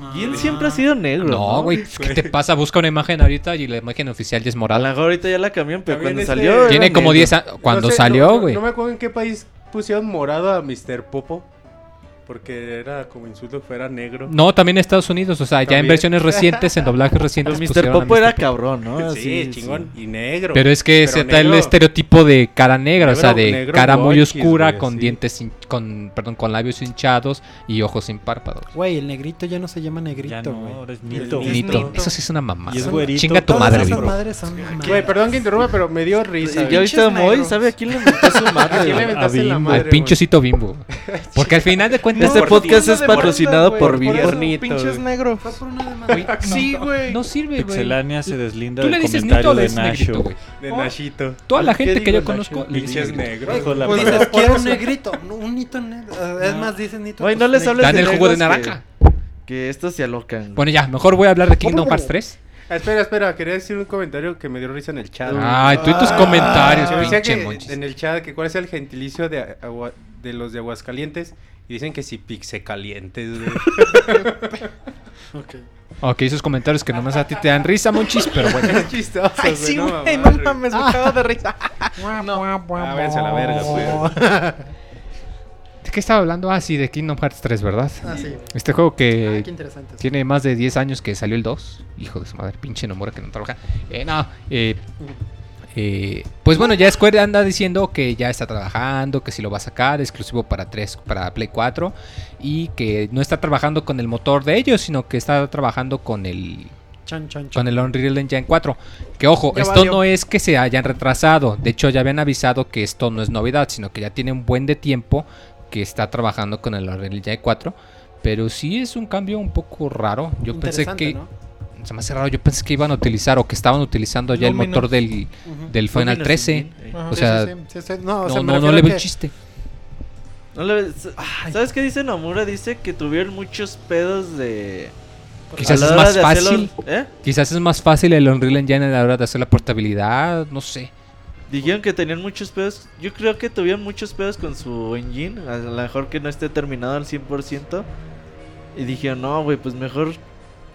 Ah. Jin siempre ha sido negro. No, güey, ¿qué te pasa? Busca una imagen ahorita y la imagen oficial ya es A lo morada. mejor ahorita ya la cambiaron, pero También cuando este- salió. era Tiene como negro. 10 años. Cuando No sé, salió, no- güey. No, me acuerdo en qué país pusieron morado a Mr. Popo. Porque era como insulto que fuera negro. No, también en Estados Unidos, o sea, ya en También. versiones recientes, en doblajes Pero recientes. Mr. pusieron a Popo era. Popo. cabrón, ¿no? sí, Así, chingón. Y negro. Pero es que Pero se da el negro- estereotipo de cara negra, o sea, Negro- de negro cara muy oscura, güey, con así. dientes, hin- con, perdón, con labios hinchados y ojos sin párpados. Güey, el negrito ya no se llama negrito, no, güey. ahora es Nito. Nito. Eso sí es una mamá. Y es güerito. Chinga tu Todas madre, esas bro. madres son mamadas. Güey, perdón que interrumpa, pero me dio risa. ¿Ya güey. viste a Moy? ¿Sabe a quién le metió su ¿A madre? quién le a la Bimbo. madre, Al pinchocito bimbo. Porque al final de cuentas. Este Por podcast es de patrocinado por Bimbo. Pinches. Fue por una demanda. Güey, Sí, no, güey. No sirve, güey. Pixelania se deslinda Tú le del dices Nito o comentario le de dices negrito, Nacho. güey. De Nashito. Toda la ¿Qué gente que digo, yo Nacho? conozco le dice Pinches. Hijo de la Pues, Dices, quiero un negrito, no, un negro. Ah, Es No. más, nito. Güey, pues, no les negro. hables Dan el jugo de negros que- naranja. Que estos se alocan. Bueno, ya, mejor voy a hablar de Kingdom Hearts 3. Ah, espera, espera, quería decir un comentario que me dio risa en el chat. Ay, tú y tus Ah. comentarios, pinche que en el chat que cuál es el gentilicio de, agua- de los de Aguascalientes y dicen que si pixecalientes, güey. Ok. Ok, esos comentarios que nomás a ti te dan risa, monchis, pero bueno. Es chistoso, Ay, sí, no güey. No mames, me cago de risa. Ah, váyanse a la verga, güey. ¿De qué estaba hablando? Ah, sí, de Kingdom Hearts 3, ¿verdad? Ah, sí. Este juego Ah, que qué interesante. tiene más de 10 años que salió el 2. Hijo de su madre, pinche Nomura que no trabaja. Eh, no, eh, eh, pues bueno, ya Square anda diciendo que ya está trabajando, que si lo va a sacar exclusivo para 3, para Play 4 y que no está trabajando con el motor de ellos, sino que está trabajando con el Chan, chan, chan. con el Unreal Engine 4. Que ojo, Ya esto valió. no es que se hayan retrasado. De hecho, ya habían avisado que esto no es novedad, sino que ya tiene un buen de tiempo que está trabajando con el Unreal Engine 4. Pero sí es un cambio un poco raro. Yo pensé que. ¿no? Se me hace raro. Yo pensé que iban a utilizar o que estaban utilizando ya el motor del, Ujú. del Final Luminous 13. Engine, eh. Ajá. O sea, sí, sí, sí, no, o no, sea, no, no refiero le veo el chiste. No le ves- ¿Sabes qué dice Nomura? Dice que tuvieron muchos pedos de... Quizás es más de hacerlo- fácil. ¿Eh? Quizás es más fácil el Unreal Engine a la hora de hacer la portabilidad. No sé. Dijeron que tenían muchos pedos. Yo creo que tuvieron muchos pedos con su engine. A lo mejor que no esté terminado al 100%. Y dijeron, no, güey, pues mejor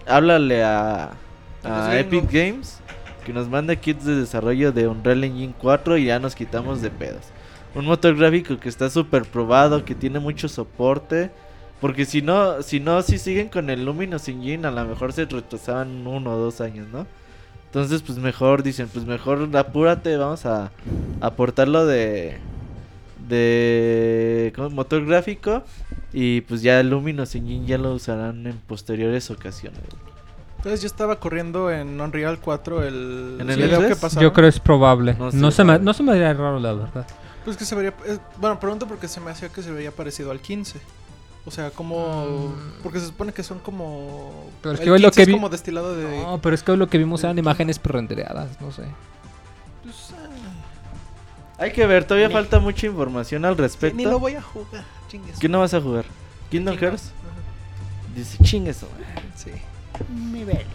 háblale a, A. Epic Games. Que nos mande kits de desarrollo de Unreal Engine 4 y ya nos quitamos de pedos. Un motor gráfico que está súper probado, que tiene mucho soporte. Porque si no, si no, si siguen con el Luminous Engine, a lo mejor se retrasaban uno o dos años, ¿no? Entonces, pues mejor, dicen, pues mejor apúrate, vamos a aportarlo de de ¿cómo? motor gráfico y pues ya el Luminous Engine ya lo usarán en posteriores ocasiones. Entonces yo estaba corriendo en Unreal 4 el, ¿En el video E3? que pasaba. Yo creo es probable. No se me, no se me haría raro, la verdad. Pues que se vería... eh, bueno, pregunto porque se me hacía que se veía parecido al 15. O sea, como... Porque se supone que son como... Pero es que hoy lo 15 que es vi- como destilado de... No, pero es que lo que vimos eran imágenes prerendereadas. No sé. Pues, ah, Hay que ver, todavía Ni- falta mucha información al ni lo respecto. voy a jugar. Chingues. ¿Qué no vas a jugar? Kingdom. Hearts. Dice, chingue eso. Sí. Me vale,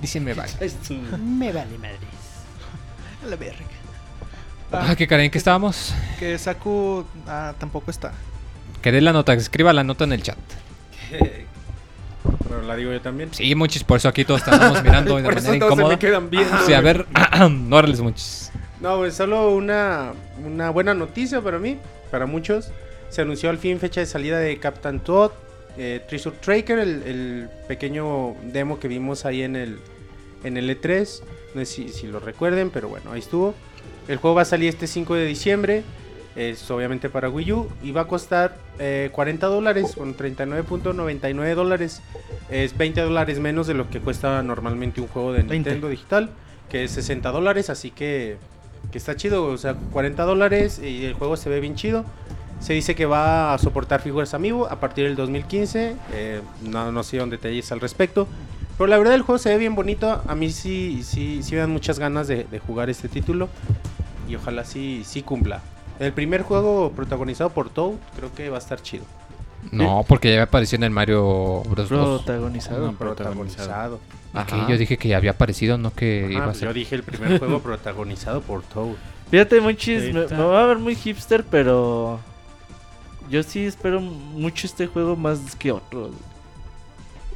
Dícenme, vale. me vale madre. A la verga. Ah, qué caray, ¿en qué estábamos? Que Saku ah, tampoco está. Que dé la nota, que escriba la nota en el chat. Pero la digo yo también. Sí, muchis, por eso aquí todos estamos mirando de Por eso manera todos se incómoda. me quedan bien. Sí, a ver, no órales muchis. No, pues solo una, una buena noticia para mí, para muchos. Se anunció al fin fecha de salida de Captain Todd, eh, Treasure Tracker, el, el pequeño demo que vimos ahí en el, en el E3. No sé si, si lo recuerden, pero bueno, ahí estuvo. El juego va a salir este 5 de diciembre. Es obviamente para Wii U y va a costar eh, 40 dólares, con 39.99 dólares. Es 20 dólares menos de lo que cuesta normalmente un juego de 20. Nintendo digital, que es 60 dólares. Así que, que está chido, o sea, 40 dólares y el juego se ve bien chido. Se dice que va a soportar figuras Amiibo a partir del 2015. eh, no, no sé dónde detalles al respecto. Pero la verdad el juego se ve bien bonito. A mí sí, sí, sí me dan muchas ganas de, de jugar este título. Y ojalá sí, sí cumpla. El primer juego protagonizado por Toad creo que va a estar chido. No, porque ya apareció en el Mario Bros. 2. Protagonizado. No, protagonizado. Aquí Ajá. yo dije que ya había aparecido, no que Ajá, iba a ser. yo dije el primer juego protagonizado por Toad. Fíjate, Monchis, me, me va a ver muy hipster, pero yo sí espero mucho este juego más que otros.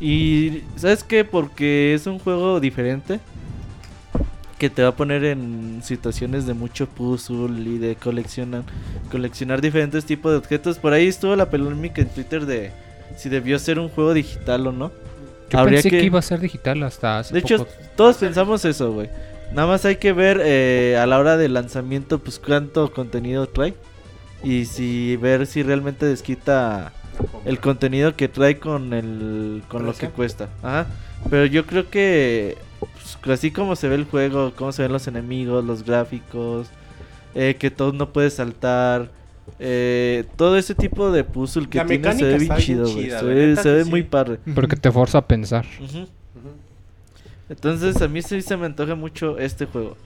Y ¿sabes qué? Porque es un juego diferente que te va a poner en situaciones de mucho puzzle y de coleccionar coleccionar diferentes tipos de objetos. Por ahí estuvo la polémica en Twitter de si debió ser un juego digital o no. Yo Habría pensé que... que- iba a ser digital hasta hace De hecho, todos pensamos eso, güey. Nada más hay que ver eh, a la hora del lanzamiento, pues cuánto contenido trae. Y si ver si realmente desquita el contenido que trae con el con lo que cuesta. Ajá. Pero yo creo que así como se ve el juego, cómo se ven los enemigos, los gráficos, eh, que todo no puede saltar, eh, todo ese tipo de puzzle que La tiene se ve bien chido, güey. Se ve, se ve sí. muy padre. Porque te forza a pensar. Entonces a mí sí se me antoja mucho este juego.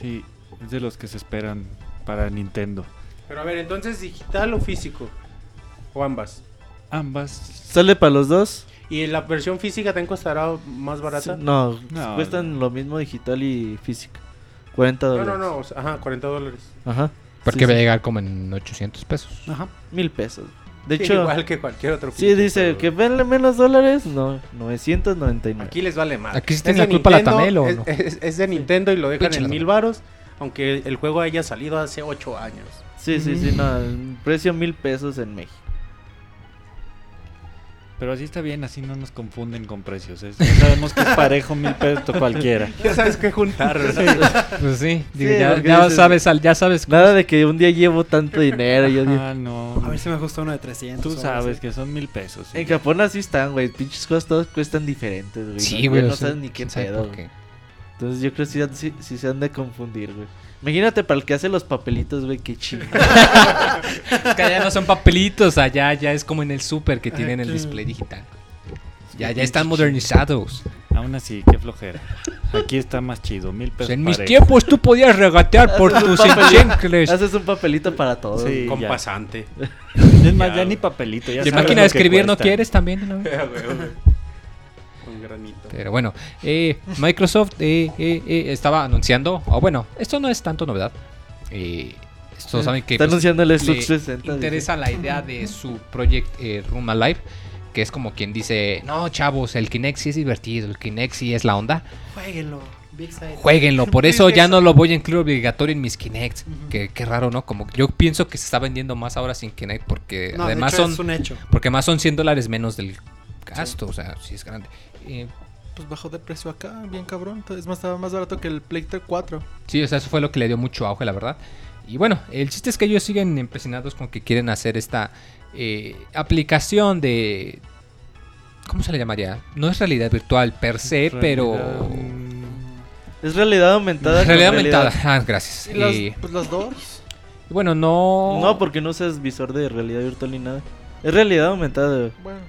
Sí, es de los que se esperan para Nintendo. Pero a ver, entonces digital o físico? O ambas. Ambas. ¿Sale para los dos? ¿Y la versión física también costará más barata? Sí, no, No, cuestan lo mismo digital y física. 40 No, dólares. no, no, o sea, ajá, 40 dólares. Ajá. Porque Sí, va a llegar como en 800 pesos. Ajá. Mil pesos. De Sí, hecho, igual que cualquier otro sí dice pero que venle menos dólares. No, 999. Aquí les vale más. Aquí sí tiene la culpa la Tamel, ¿o es, no? es- es de Nintendo y lo dejan en mil varos, aunque el juego haya salido hace 8 años. Sí, sí, sí, no. precio mil pesos en México. Pero así está bien, así no nos confunden con precios. ya sabemos que es parejo mil pesos cualquiera. Ya sabes qué juntar, ¿verdad? Pues sí, digo, Sí, ya, ya dices- sabes, ya sabes. Nada de que un día llevo tanto dinero. Yo digo, Ah, no. A ver si me gusta uno de 300. Tú sabes así. que son mil pesos. sí. En Japón así están, güey. Pinches cosas todas cuestan diferentes, güey. Sí, No- güey. No o sea, sabes ni qué quién pedo. Entonces yo creo que sí, sí- sí se han de confundir, güey. Imagínate para el que hace los papelitos, güey, qué chido. Es que allá no son papelitos, allá ya es como en el super que tienen el sí. display digital. Ya, ya están modernizados. Aún así, qué flojera. Aquí está más chido, mil pesos. en mis tiempos tú podías regatear por tus enchencles. Haces un papelito para todos. Sí. Con ya. pasante. Es más, Ya, ni papelito. Ya ¿De sabes máquina de escribir no quieres también? ¿no? Granito. Pero bueno, eh, Microsoft eh, eh, eh, estaba anunciando, o bueno, esto no es tanto novedad. Eh, todos saben que Está pues, anunciando el Xbox 360. interesa la idea de su Project eh, Room Alive, que es como quien dice, no chavos, el Kinect sí es divertido, el Kinect sí es la onda, Jueguenlo. Jueguenlo, por eso ya no lo voy a incluir obligatorio en mis Kinects. Ujú. que, qué raro, ¿no? Como yo pienso que se está vendiendo más ahora sin Kinect porque No, de además hecho, son... es un hecho. Porque más son 100 dólares menos del gasto, o sea, sí es grande. Eh, Pues bajó de precio acá, bien cabrón. Es más, estaba más barato que el Play 4. Sí, o sea, eso fue lo que le dio mucho auge, la verdad. Y bueno, el chiste es que ellos siguen impresionados con que quieren hacer esta eh, aplicación de... ¿Cómo se le llamaría? No es realidad virtual per se, pero... Realidad, Es realidad aumentada. Realidad aumentada. Ah, gracias. Y las, Y, pues las dos. bueno, no... No, porque no usas visor de realidad virtual ni nada. Es realidad aumentada, Bueno.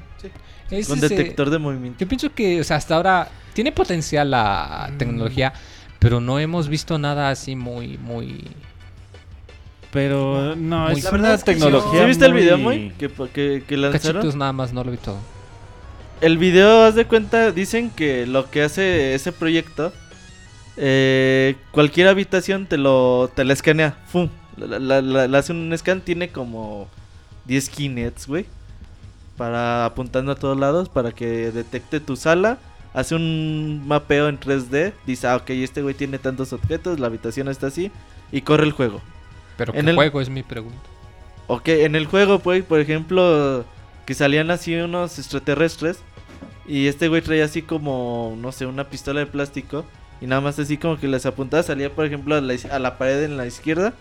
Es con ese- detector de movimiento. Yo pienso que, o sea, hasta ahora tiene potencial la Mm. tecnología, pero no hemos visto nada así muy, muy... Pero no, Muy- es La una verdad es que tecnología. ¿Sí viste el muy- video, muy? Que, que, que lanzaron. Cachitos nada más, no lo vi todo. El video, haz de cuenta, dicen que lo que hace ese proyecto, eh, cualquier habitación te lo te la escanea, ¡fum! La, la- la- la hace un scan, tiene como 10 kinets, güey, para apuntando a todos lados, para que detecte tu sala, hace un mapeo en 3D, dice, ah, ok, este güey tiene tantos objetos, la habitación está así, y corre el juego. Pero En ¿qué el- juego es mi pregunta? Ok, en el juego, pues, por ejemplo, que salían así unos extraterrestres. Y este güey traía así como, no sé, una pistola de plástico. Y nada más así como que les apuntaba. Salía, por ejemplo, a la, a la pared en la izquierda.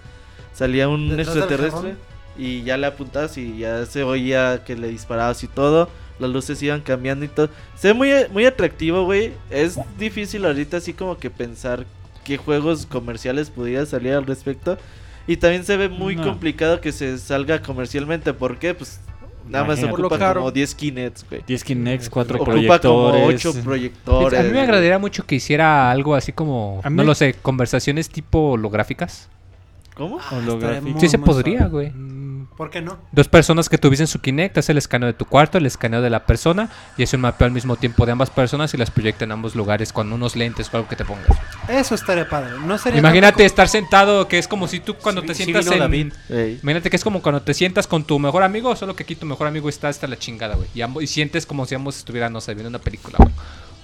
Salía un ¿Detrás del extraterrestre. Y ya le apuntabas y ya se oía que le disparabas y todo. Las luces iban cambiando y todo. Se ve muy, muy atractivo, güey. Es difícil ahorita así como que pensar qué juegos comerciales pudiera salir al respecto. Y también se ve muy No. complicado que se salga comercialmente. ¿Por qué? Pues nada más Imagínate. Lo ocupa como 10 kinets, güey. 10 Kinects, 4 Ocupa proyectores. como 8 proyectores. a mí me agradaría mucho que hiciera algo así como, no lo sé, conversaciones tipo holográficas. ¿Cómo? Ah, muy, Sí se podría, güey. ¿Por qué no? Dos personas que tuviesen su Kinect, hace el escaneo de tu cuarto, el escaneo de la persona y hace un mapeo al mismo tiempo de ambas personas y las proyecta en ambos lugares con unos lentes o algo que te pongas. Eso estaría padre. No sería Imagínate tampoco- estar sentado, que es como si tú cuando Sí, te sientas en... Ey. Imagínate que es como cuando te sientas con tu mejor amigo, solo que aquí tu mejor amigo está hasta la chingada, güey. Y, ambos- y sientes como si ambos estuvieran, no sé, viendo una película, güey.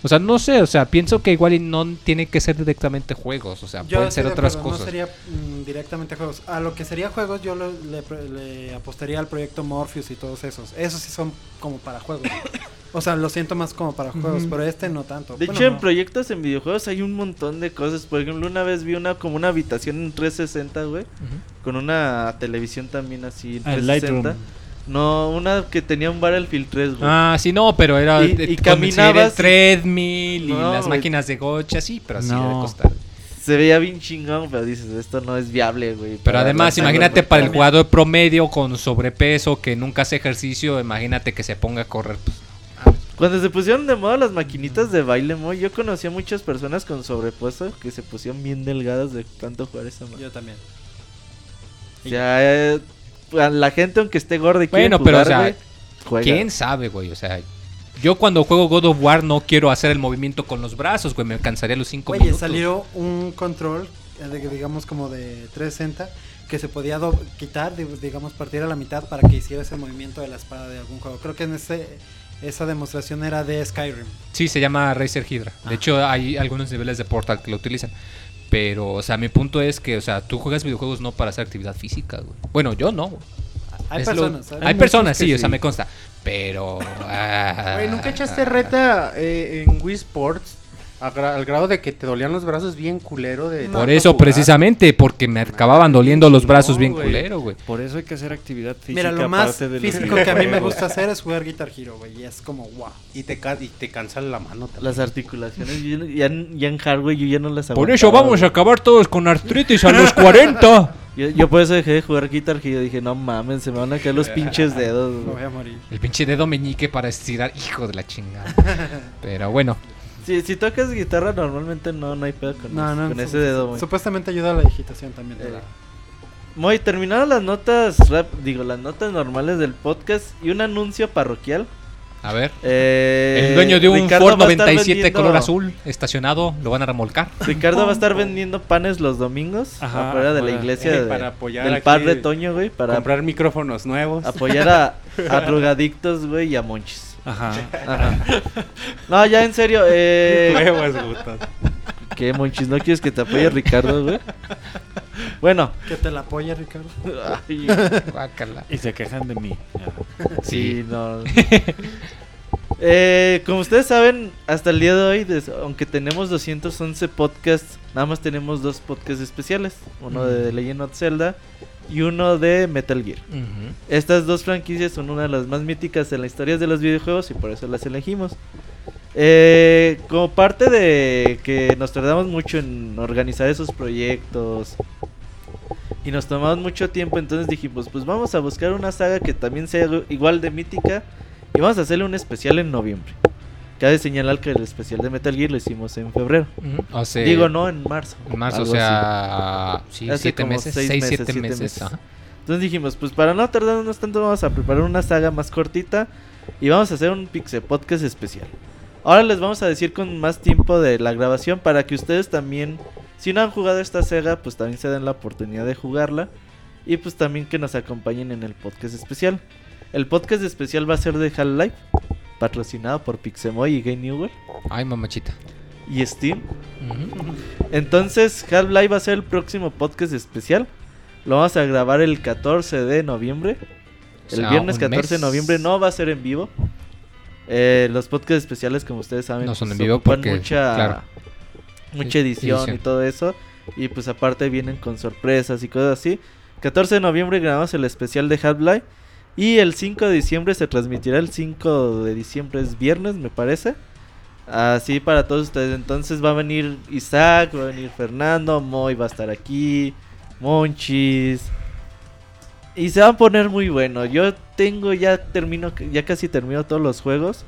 O sea, no sé, o sea, pienso que igual y no tiene que ser directamente juegos, o sea, Yo pueden ser otras acuerdo, cosas. No sería mm, directamente juegos. A lo que sería juegos, yo le, pre- le apostaría al proyecto Morpheus y todos esos. Esos sí son como para juegos. o sea, lo siento más como para juegos, pero este no tanto. De Bueno, hecho, en proyectos en videojuegos hay un montón de cosas. Por ejemplo, una vez vi una como una habitación en 360, güey. Con una televisión también así en Ah, el 360. Lightroom. No, una que tenía un Battlefield 3, güey. Ah, sí, no, pero era Y- de- y caminabas el treadmill y las güey. máquinas de gocha, sí, pero así No. debe costar. Se veía bien chingón, pero dices, esto no es viable, güey. Pero además, imagínate para el jugador promedio con sobrepeso que nunca hace ejercicio, imagínate que se ponga a correr. pues, Cuando se pusieron de moda las maquinitas de baile, muy, yo conocí a muchas personas con sobrepeso que se pusieron bien delgadas de tanto jugar esa madre. Yo también. O sea, eh, la gente aunque esté gorda y quiere Bueno, pero, jugar, o sea, güey, juega. ¿Quién sabe, güey? O sea, yo cuando juego God of War no quiero hacer el movimiento con los brazos, güey. Me cansaría los 5 Oye, minutos. salió un control, eh, de- digamos como de 360, que se podía do- quitar, di- digamos, partir a la mitad para que hiciera ese movimiento de la espada de algún juego. Creo que en ese, esa demostración era de Skyrim. Sí, se llama Razer Hydra. Ah. De hecho, hay algunos niveles de Portal que lo utilizan. Pero, o sea, mi punto es que, o sea, tú juegas videojuegos no para hacer actividad física, güey. Bueno, yo no. Hay Es lo- personas, hay, personas, sí, o sea, me consta. Pero. ah, Güey, ¿nunca echaste reta eh, en Wii Sports gra- al grado de que te dolían los brazos bien culero de Por eso, jugar. precisamente, porque me acababan doliendo los brazos No, bien güey. culero, güey. Por eso hay que hacer actividad física. Mira, lo más de físico que a mí me gusta hacer es jugar Guitar Hero, güey. Y es como, wow. Y te, y te cansa la mano también. Las articulaciones, yo ya, en- ya en hardware yo ya no las Por eso vamos a güey. acabar todos con artritis a los 40. Yo, yo por eso dejé de jugar Guitar Hero. Dije, no mames, se me van a caer los pinches dedos. Me güey". voy a morir. El pinche dedo meñique para estirar, hijo de la chingada. Pero bueno, Si, si tocas guitarra, normalmente no, no hay pedo con, No, no, con ese dedo, güey. Supuestamente ayuda a la digitación también. de Eh, la- Muy terminaron las notas rap, digo, las notas normales del podcast y un anuncio parroquial. a ver. Eh, El dueño de un Ricardo Ford va a estar 97 vendiendo- color azul estacionado, lo van a remolcar. Ricardo va a estar vendiendo panes los domingos Ajá, afuera de la afuera. iglesia Eh, de- para apoyar del aquí, padre Toño, güey, para comprar micrófonos nuevos. apoyar a, a drogadictos, güey, y a monchis. Ajá. Ajá. No, ya en serio, eh. ¿qué monchis? ¿No quieres que te apoye Ricardo, güey? Bueno, Que te la apoya, Ricardo. ay, Guácala. Y se quejan de mí. Sí, no. Eh, como ustedes saben, hasta el día de hoy, des- aunque tenemos 211 podcasts, nada más tenemos dos podcasts especiales. Uno de The Legend of Zelda y uno de Metal Gear. Estas dos franquicias son una de las más míticas en la historia de los videojuegos y por eso las elegimos. Eh, como parte de que nos tardamos mucho en organizar esos proyectos y nos tomamos mucho tiempo, entonces dijimos, pues vamos a buscar una saga que también sea igual de mítica y vamos a hacerle un especial en noviembre. Cabe señalar que el especial de Metal Gear lo hicimos en febrero. Ujú. O sea, Digo, no, en marzo. En marzo, o sea, sí, Hace siete como meses, seis seis, meses, siete, siete meses. meses. ajá. Entonces dijimos, pues para no tardarnos tanto vamos a preparar una saga más cortita y vamos a hacer un Pixel Podcast especial. Ahora les vamos a decir con más tiempo de la grabación para que ustedes también, si no han jugado esta saga, pues también se den la oportunidad de jugarla y pues también que nos acompañen en el podcast especial. El podcast especial va a ser de Half-Life, patrocinado por Pixemoy y Game Newell Ay, mamachita. y Steam. Entonces, Half-Life va a ser el próximo podcast especial. Lo vamos a grabar el 14 de noviembre. O El sea, viernes un 14 de noviembre no va a ser en vivo. Eh, los podcasts especiales, como ustedes saben, No son en vivo ocupan porque, mucha, claro. mucha edición, edición. y todo eso. Y pues aparte vienen con sorpresas y cosas así. 14 de noviembre grabamos el especial de Half-Life. Y el 5 de diciembre se transmitirá. El 5 de diciembre es viernes, me parece. Así para todos ustedes. Entonces va a venir Isaac, va a venir Fernando, Moy va a estar aquí, Monchis. Y se va a poner muy bueno. Yo tengo ya termino, ya casi termino todos los juegos.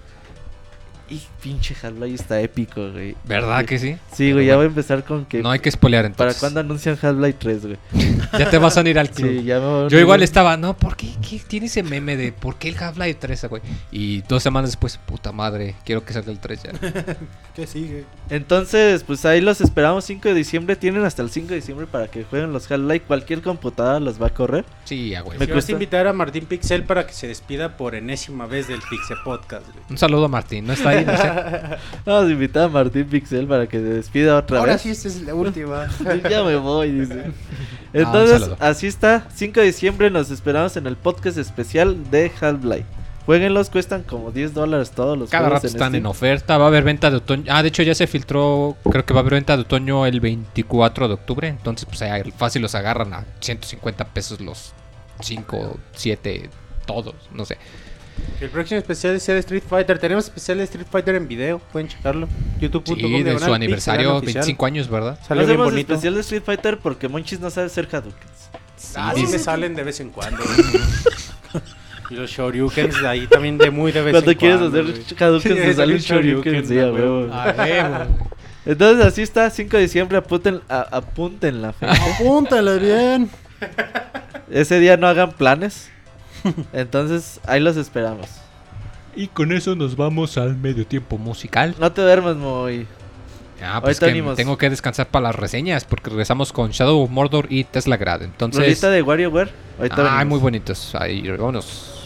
Y pinche Half-Life está épico, güey. ¿Verdad que sí? Sí, güey, ya voy a empezar con que... No hay que spoilear ¿Para entonces. cuándo anuncian Half-Life 3, güey? Ya te vas a ir al club. Sí, ya me voy a Yo igual unir. estaba, no, ¿por qué, qué tiene ese meme de por qué el Half-Life 3, güey? Y dos semanas después, puta madre, quiero que salga el 3 ya. ¿Qué sigue? Entonces, pues ahí los esperamos 5 de diciembre. Tienen hasta el 5 de diciembre para que jueguen los Half-Life. Cualquier computadora los va a correr. Sí, ya, güey. Me cuesta- invitar a Martín Pixel para que se despida por enésima vez del Pixel Podcast. güey. Un saludo a Martín, ¿no está ahí? No sé. Vamos a invitar a Martín Pixel para que se despida otra Ahora vez. sí, esta es la última. ya me voy, dice. un Entonces, así está. 5 de diciembre nos esperamos en el podcast especial de Half-Life. Jueguenlos, cuestan como 10 dólares todos los Cada rato están Steam. en oferta, va a haber venta de otoño. Ah, de hecho ya se filtró, creo que va a haber venta de otoño el 24 de octubre. Entonces, pues ahí fácil los agarran a 150 pesos los 5, 7, todos, no sé. El próximo especial sea de Street Fighter. Tenemos especial de Street Fighter en video. Pueden checarlo. YouTube.com. Sí, de su aniversario, Pixel, oficial. 25 años, ¿verdad? Salió No bien bonito. especial de Street Fighter porque Monchis no sabe hacer Hadoukens. Ah, Sí, dice- me salen de vez en cuando. y los Shoryukens de ahí también de muy de vez Cuando en quieres cuando. hacer güey. Hadoukens, te sale un Shoryuken. Sí, a a huevo. huevo. Ah, huevo. Entonces, así está. 5 de diciembre, apunten, a- apunten la fecha. Apúntale bien. Ese día no hagan planes. Entonces, ahí los esperamos. Y con eso nos vamos al medio tiempo musical. No te duermas, muy. Ah, pues que tengo que descansar para las reseñas porque regresamos con Shadow of Mordor y Tesla Grad. Entonces, Rolita de WarioWare. Ahorita ay, venimos. muy bonitos. Ahí, vámonos.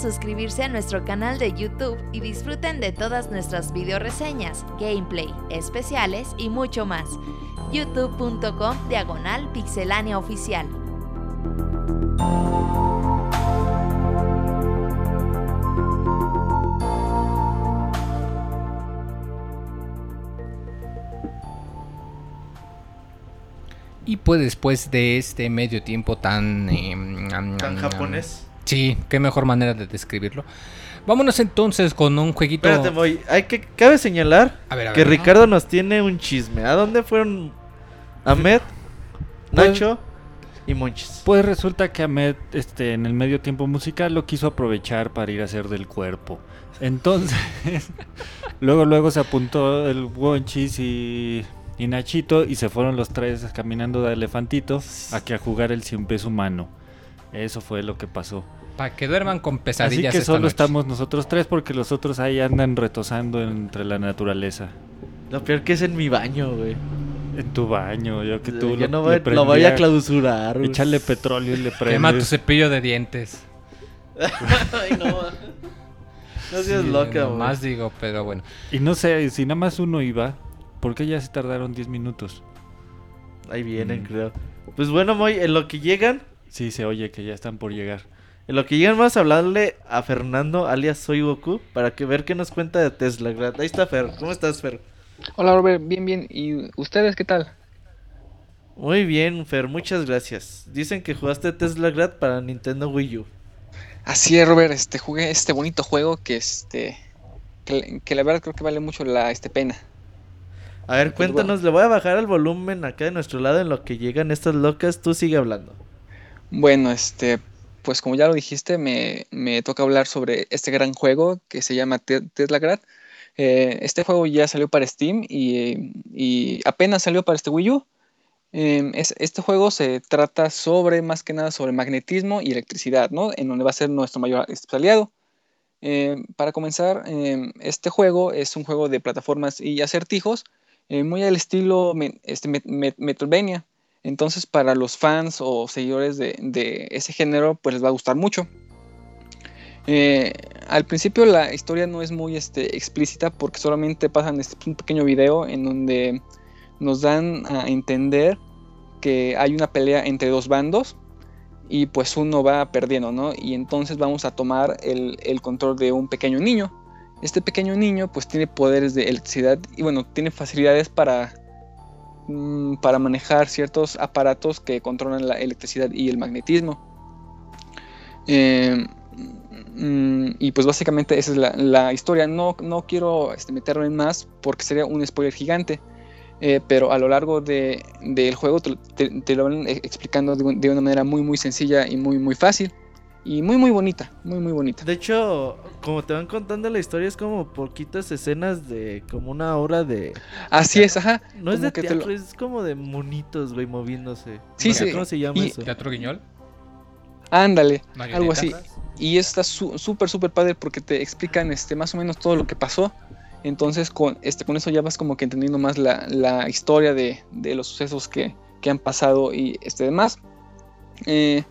Suscribirse a nuestro canal de YouTube y disfruten de todas nuestras video reseñas, gameplay, especiales y mucho más. youtube.com diagonal pixelánea oficial. Y pues después de este medio tiempo tan... eh, am- Tan am- japonés. Sí, qué mejor manera de describirlo. Vámonos entonces con un jueguito... Espérate, voy. Hay que, cabe señalar A ver, a que. Ricardo nos tiene un chisme. ¿A dónde fueron Ahmed, Pues- Nacho y Monchis? Pues resulta que Ahmed este, en el medio tiempo musical lo quiso aprovechar para ir a hacer del cuerpo. Entonces, luego luego se apuntó el Wonchis y, y Nachito y se fueron los tres caminando de elefantito a que a jugar el cien pies humano. Eso fue lo que pasó. Para que duerman con Así pesadillas que esta solo noche. estamos nosotros tres porque los otros ahí andan retosando entre la naturaleza. Lo peor que es en mi baño, güey. En tu baño, yo que tú Yo lo- no le voy, lo voy a clausurar. güey. Echarle petróleo y le Quema tu prendes. cepillo de dientes. Ay, no. No seas Sí, loca, güey. Más digo, pero bueno. Y no sé, si nada más uno iba, ¿por qué ya se tardaron 10 minutos? Ahí vienen, Mm. creo. Pues bueno, Moy, en lo que llegan, Sí, se oye que ya están por llegar. En lo que llegan vamos a hablarle a Fernando, alias Soy Goku, para que ver qué nos cuenta de Tesla. Ahí está Fer. ¿Cómo estás, Fer? Hola Robert, bien, bien. ¿Y ustedes qué tal? Muy bien, Fer, muchas gracias. Dicen que jugaste Tesla Grad para Nintendo Wii U. Así es, Robert, este jugué este bonito juego que este que, que la verdad creo que vale mucho la este pena. A ver, Pues cuéntanos, le voy a bajar el volumen acá de nuestro lado en lo que llegan estas locas, tú sigue hablando. Bueno, este pues como ya lo dijiste, me, me toca hablar sobre este gran juego que se llama Te- Teslagrad. Eh, este juego ya salió para Steam y, y apenas salió para este Wii U. Es- este juego se trata sobre, más que nada, sobre magnetismo y electricidad, ¿no? En donde va a ser nuestro mayor aliado. Eh, para comenzar, eh, este juego es un juego de plataformas y acertijos, eh, muy al estilo me- este, Met- Metroidvania. Entonces, para los fans o seguidores de, ese género, pues les va a gustar mucho. Eh, al principio la historia no es muy este, explícita porque solamente pasan este, un pequeño video en donde nos dan a entender que hay una pelea entre dos bandos y pues uno va perdiendo, ¿no? Y entonces vamos a tomar el, el control de un pequeño niño. Este pequeño niño pues tiene poderes de electricidad y bueno, tiene facilidades para, mm, para manejar ciertos aparatos que controlan la electricidad y el magnetismo. Eh, mm, y pues básicamente esa es la, historia. No, no quiero este, meterme en más porque sería un spoiler gigante. Eh, pero a lo largo de- del juego te, lo van eh, explicando de, de una manera muy muy sencilla y muy muy fácil. Y muy muy bonita, muy muy bonita. De hecho, como te van contando la historia, es como poquitas escenas de como una hora de. Así es, ajá. No es de que te teatro, lo- es como de monitos, güey, moviéndose. Sí, sí. ¿Cómo se llama Y- eso? Teatro Guiñol. Ándale, algo así. Y está su- súper, súper padre porque te explican este, más o menos todo lo que pasó. Entonces con, este, con eso ya vas como que entendiendo más la, la historia de, de los sucesos que, que han pasado y este demás. Eh,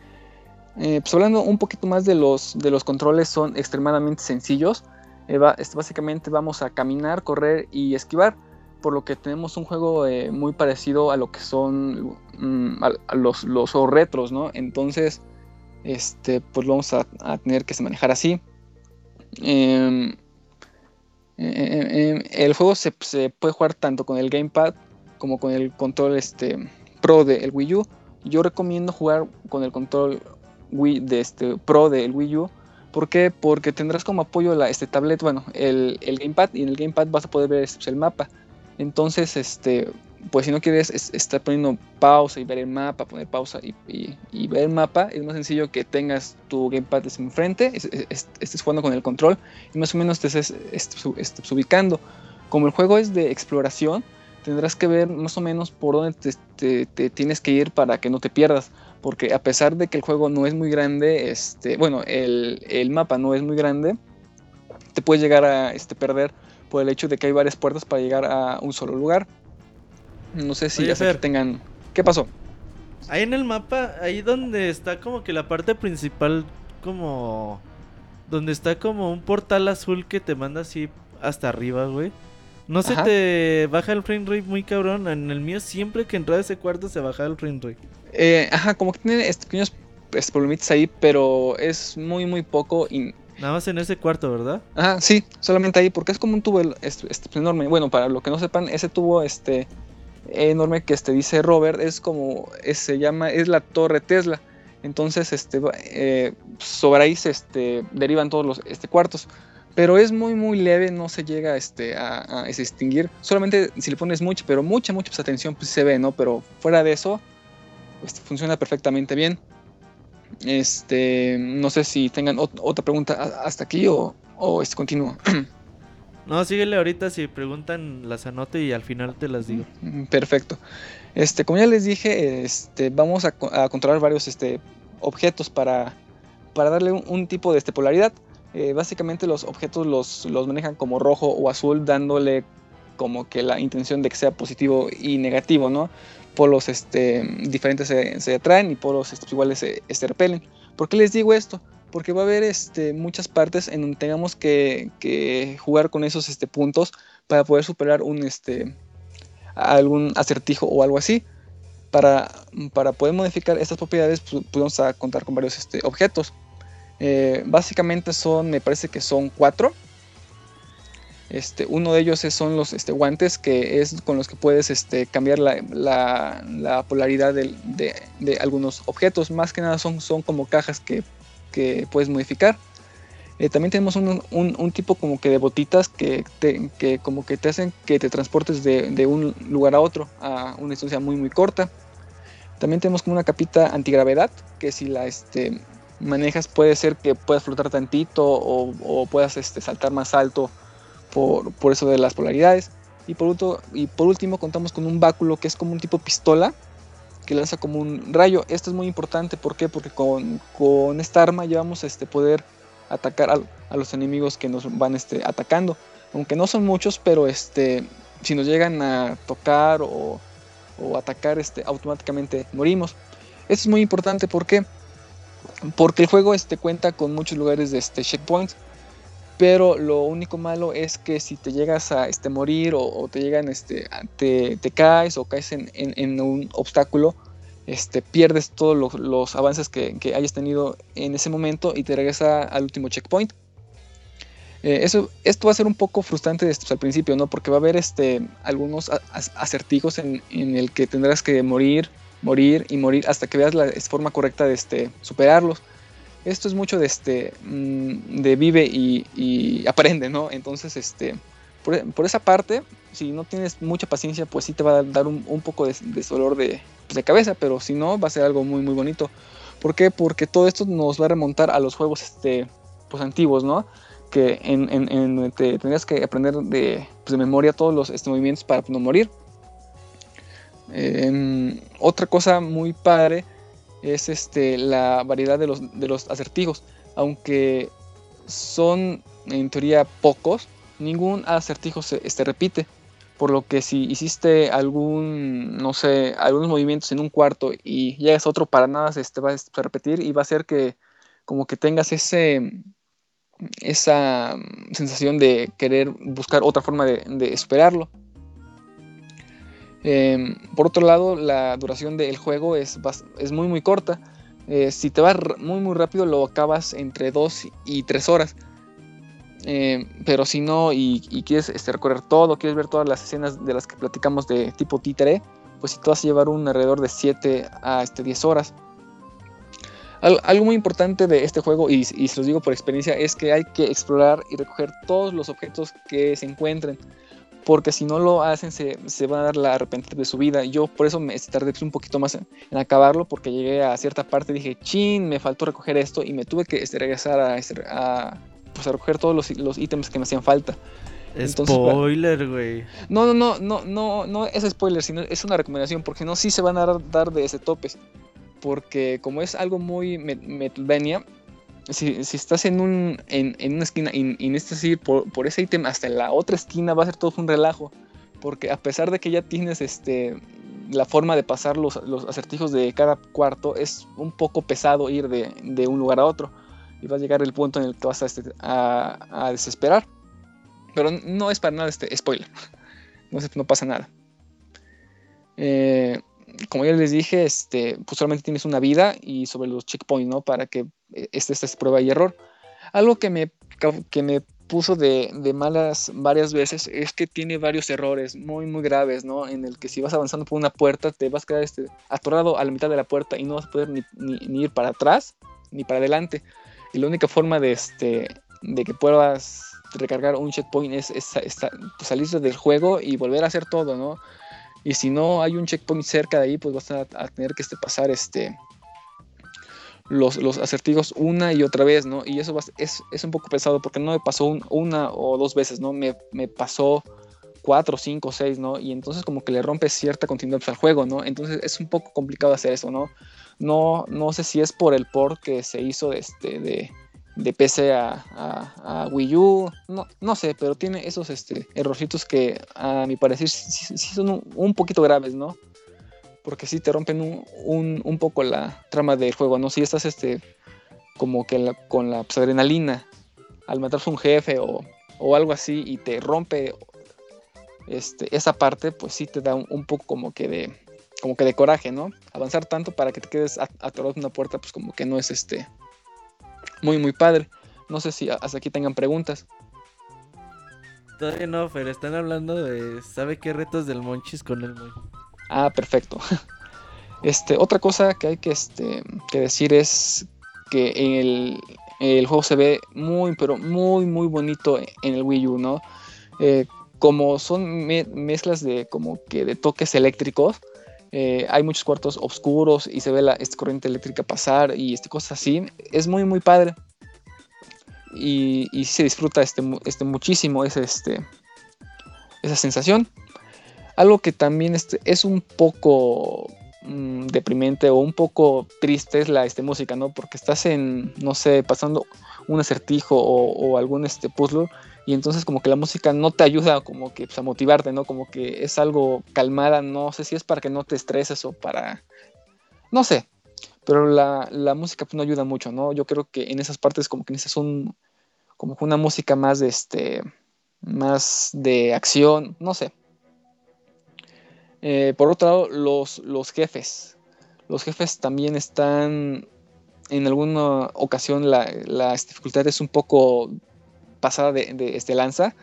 eh, pues hablando un poquito más de los, de los controles, son extremadamente sencillos. Eh, básicamente vamos a caminar, correr y esquivar. Por lo que tenemos un juego eh, muy parecido a lo que son mm, los, los retros, ¿no? Entonces, este, pues vamos a, tener que manejar así. Em, eh, em, el juego se, puede jugar tanto con el gamepad como con el control este, Pro del Wii U. Yo recomiendo jugar con el control Wii de este Pro del Wii U. ¿Por qué? Porque tendrás como apoyo la este tablet, bueno, el, gamepad y en el gamepad vas a poder ver este, pues, el mapa. Entonces, este, pues si no quieres es- estar poniendo pausa y ver el mapa, poner pausa y, ver el mapa, es más sencillo que tengas tu gamepad enfrente, es- es- es- estés jugando con el control y más o menos te estés, estés u- estés ubicando. Como el juego es de exploración, tendrás que ver más o menos por dónde te tienes que ir para que no te pierdas. Porque a pesar de que el juego no es muy grande, este, bueno, el, el mapa no es muy grande, te puedes llegar a este, perder por el hecho de que hay varias puertas para llegar a un solo lugar. No sé si Oye, tengan... ¿Qué pasó? Ahí en el mapa, ahí donde está como que la parte principal, como. Donde está como un portal azul que te manda así hasta arriba, güey. No se te baja el frame rate muy cabrón. En el mío, siempre que entraba a ese cuarto se bajaba el frame rate. Eh, ajá, como que tiene pequeños este, problemitas ahí, pero es muy, muy poco. Y, Nada más en ese cuarto, ¿verdad? ajá, sí, solamente ahí, porque es como un tubo este, este, enorme. Bueno, para lo que no sepan, ese tubo este, enorme que este, dice Robert es como, es- se llama, es la torre Tesla. Entonces, este, va- eh, sobre ahí se este, derivan todos los este, cuartos. Pero es muy, muy leve, no se llega este, a, a distinguir. Solamente si le pones mucha, pero mucha, mucha pues, atención, pues se ve, ¿no? Pero fuera de eso, este, funciona perfectamente bien. Este, no sé si tengan ot- otra pregunta hasta aquí o, o este, continúo. No, síguele ahorita. Si preguntan, las anoto y al final te las digo. Mm, Perfecto. Este, como ya les dije, este, vamos a controlar varios este, objetos para, para darle un, un tipo de este, polaridad. Eh, básicamente los objetos los, los manejan como rojo o azul, dándole como que la intención de que sea positivo y negativo, ¿no? Polos este, diferentes se, se atraen y polos este, iguales se, repelen. ¿Por qué les digo esto? Porque va a haber este, muchas partes en donde tengamos que, que jugar con esos este, puntos para poder superar un, este, algún acertijo o algo así. Para, para poder modificar estas propiedades, pu- podemos a contar con varios este, objetos. Eh, básicamente son, me parece que son cuatro. Este, uno de ellos son los este, guantes, que es con los que puedes este, cambiar la, la- la polaridad del- de, de algunos objetos. Más que nada son, son como cajas que, que puedes modificar. Eh, también tenemos un, un- un tipo como que de botitas que, te- que como que te hacen que te transportes de, de un lugar a otro a una distancia muy muy corta. También tenemos como una capita antigravedad que si la este manejas puede ser que puedas flotar tantito o, puedas este, saltar más alto por, por eso de las polaridades. Y por, último, y por último contamos con un báculo que es como un tipo pistola que lanza como un rayo. Esto es muy importante, ¿por qué? Porque con, con esta arma ya vamos a este, poder atacar a, a los enemigos que nos van este, atacando. Aunque no son muchos, pero este, si nos llegan a tocar o, o atacar, este, automáticamente morimos. Esto es muy importante, ¿por qué? Porque el juego este, cuenta con muchos lugares de este, checkpoints. Pero lo único malo es que si te llegas a este, morir o, te llegan, este, te, te caes o caes en, en- un obstáculo, este, pierdes todos los, los avances que, que hayas tenido en ese momento y te regresa al último checkpoint. Eh, eso, esto va a ser un poco frustrante desde al principio, ¿no? Porque va a haber este, algunos acertijos en, en el que tendrás que morir, morir y morir hasta que veas la forma correcta de este, superarlos. Esto es mucho de, este, mm, de vive y, y aprende, ¿no? Entonces, este, por, por esa parte, si no tienes mucha paciencia, pues sí te va a dar un, un poco de, de dolor de, pues, de cabeza, pero si no, va a ser algo muy, muy bonito. ¿Por qué? Porque todo esto nos va a remontar a los juegos este, pues, antiguos, ¿no? Que en, en, te tendrías que aprender de, pues, de memoria todos los este, movimientos para no morir. Em, otra cosa muy padre es este, la variedad de los, de los acertijos. Aunque son en teoría pocos, ningún acertijo se este, repite. Por lo que si hiciste algún, no sé, algunos movimientos en un cuarto y llegas a otro para nada, se este, va a repetir y va a hacer que como que tengas ese, esa mm, sensación de querer buscar otra forma de, de esperarlo. Em, por otro lado, la duración del juego es, muy muy corta. Eh, si te vas muy muy rápido lo acabas entre 2 y 3 horas. Eh, pero si no y, quieres este, recorrer todo, quieres ver todas las escenas de las que platicamos de tipo títere, pues si te vas a llevar un alrededor de 7 a este, 10 horas. Al- algo muy importante de este juego, y, y se los digo por experiencia, es que hay que explorar y recoger todos los objetos que se encuentren. Porque si no lo hacen, se, se van a dar la arrepentir de su vida. Yo por eso me tardé un poquito más en, en acabarlo, porque llegué a cierta parte y dije, chin, me faltó recoger esto, y me tuve que este, regresar a, este, a, pues, a recoger todos los, los ítems que me hacían falta. Entonces, Spoiler, güey. No, no, no, no, no, no es spoiler, sino es una recomendación, porque no, sí se van a dar, dar de ese topes. Porque como es algo muy met- Metroidvania, si, estás en, un, en, en una esquina y, necesitas ir por, por ese ítem hasta la otra esquina, va a ser todo un relajo. Porque a pesar de que ya tienes este, la forma de pasar los, los acertijos de cada cuarto, es un poco pesado ir de, de un lugar a otro. Y va a llegar el punto en el que vas a, este, a, a desesperar. Pero no es para nada este spoiler. No, no pasa nada. Eh, como ya les dije, este, pues solamente tienes una vida y sobre los checkpoints, ¿no? Para que esta es prueba y error. Algo que me, que me puso de, de malas varias veces es que tiene varios errores muy, muy graves, ¿no? En el que si vas avanzando por una puerta, te vas a quedar este, atorado a la mitad de la puerta y no vas a poder ni, ir para atrás ni para adelante. Y la única forma de, este, de que puedas recargar un checkpoint es, pues, salirte del juego y volver a hacer todo, ¿no? Y si no hay un checkpoint cerca de ahí, pues vas a, a tener que este, pasar este, los, los acertijos una y otra vez, ¿no? Y eso va es, es un poco pesado porque no me pasó un- una o dos veces, ¿no? Me, me pasó cuatro, cinco, seis, ¿no? Y entonces como que le rompe cierta continuidad pues, al juego, ¿no? Entonces es un poco complicado hacer eso, ¿no? No, no sé si es por el port que se hizo de, este, de, de PC a, a- a Wii U, no, no sé, pero tiene esos este, errorcitos que a mi parecer sí- sí son un, un poquito graves, ¿no? Porque sí te rompen un, un- un poco la trama del juego, ¿no? Si estás este, como que con la pues, adrenalina al matarse un jefe o, o algo así y te rompe este, esa parte, pues sí te da un, poco como que de como que de coraje, ¿no? Avanzar tanto para que te quedes at- atorado en una puerta, pues como que no es este muy muy padre. No sé si hasta aquí tengan preguntas. Todavía no, pero están hablando de. ¿Sabe qué retos del Monchis con el Moy? Ah, perfecto. Este, otra cosa que hay que, este, que decir es que el, el juego se ve muy, pero muy, muy bonito en el Wii U, ¿no? Eh, como son me- mezclas de como que de toques eléctricos, eh, hay muchos cuartos oscuros y se ve la esta corriente eléctrica pasar y este, cosas así. Es muy, muy padre. Y, y se disfruta este, este, muchísimo este, esa sensación. Algo que también este, es un poco mm, deprimente o un poco triste es la este, música, ¿no? Porque estás en, no sé, pasando un acertijo o, algún este, puzzle y entonces como que la música no te ayuda como que pues, a motivarte, ¿no? Como que es algo calmada, no sé si es para que no te estreses o para... No sé, pero la, la música pues, no ayuda mucho, ¿no? Yo creo que en esas partes como que necesitas un, como una música más de este, más de acción, no sé. Eh, por otro lado, los, los jefes. Los jefes también están, en alguna ocasión la, la dificultad es un poco pasada de, de este lanza,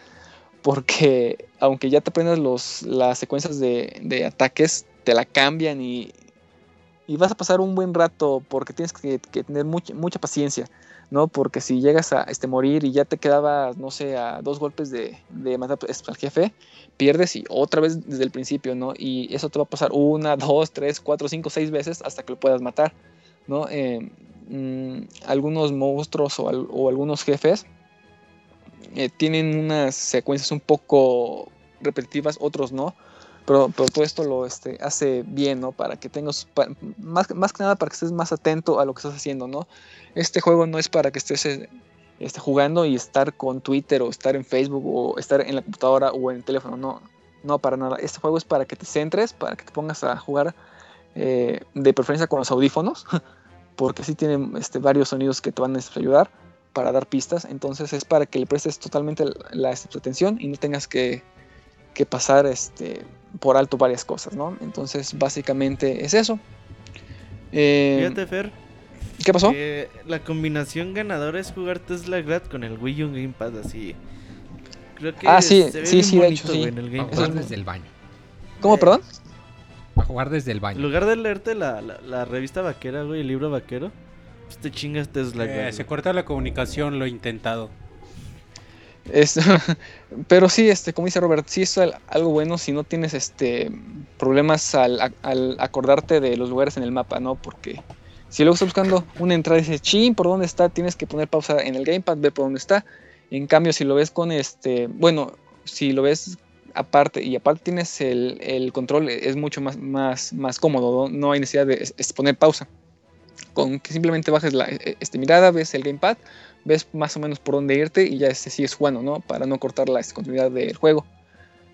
porque aunque ya te aprendas los, las secuencias de, de ataques, te la cambian y, y vas a pasar un buen rato porque tienes que, que tener mucha, mucha paciencia. ¿No? Porque si llegas a este, morir y ya te quedabas, no sé, a dos golpes de, de matar al jefe, pierdes y otra vez desde el principio, ¿no? Y eso te va a pasar una, dos, tres, cuatro, cinco, seis veces hasta que lo puedas matar, ¿no? Eh, mm, algunos monstruos o algunos jefes eh, tienen unas secuencias un poco repetitivas, otros no. Pero, pero todo esto lo este, hace bien, ¿no? Para que tengas, pa- más, más que nada para que estés más atento a lo que estás haciendo, ¿no? Este juego no es para que estés eh, este, jugando y estar con Twitter o estar en Facebook o estar en la computadora o en el teléfono, no, no para nada. Este juego es para que te centres, para que te pongas a jugar eh, de preferencia con los audífonos, porque sí tienen este, varios sonidos que te van a ayudar para dar pistas, entonces es para que le prestes totalmente la, la este, atención y no tengas que, que pasar este, por alto varias cosas, ¿no? Entonces básicamente es eso. Eh, Fíjate, Fer. ¿Qué pasó? la combinación ganadora es jugar Tesla Grad con el Wii U Gamepad así. Creo que Ah, sí, se ve sí, sí, de hecho, sí. en el Para Gamepad. jugar es- desde el baño. ¿Cómo, perdón? Para jugar desde el En baño. lugar de leerte la, la, la revista vaquera, güey, el libro vaquero, pues te chingas Tesla Eh, Grad. se corta la comunicación, lo he intentado. Es- pero sí, este, como dice Robert, sí es al- algo bueno si no tienes este problemas al, al acordarte de los lugares en el mapa, ¿no? Porque si luego estás buscando una entrada y dices, chin, ¿por dónde está? Tienes que poner pausa en el gamepad, ver por dónde está. En cambio, si lo ves con este, bueno, si lo ves aparte y aparte tienes el, el control, es mucho más, más, más cómodo, ¿no? Hay necesidad de es- poner pausa. Con que simplemente bajes la eh, este, mirada, ves el gamepad, ves más o menos por dónde irte y ya este, sigues jugando, ¿no? Para no cortar la continuidad del juego.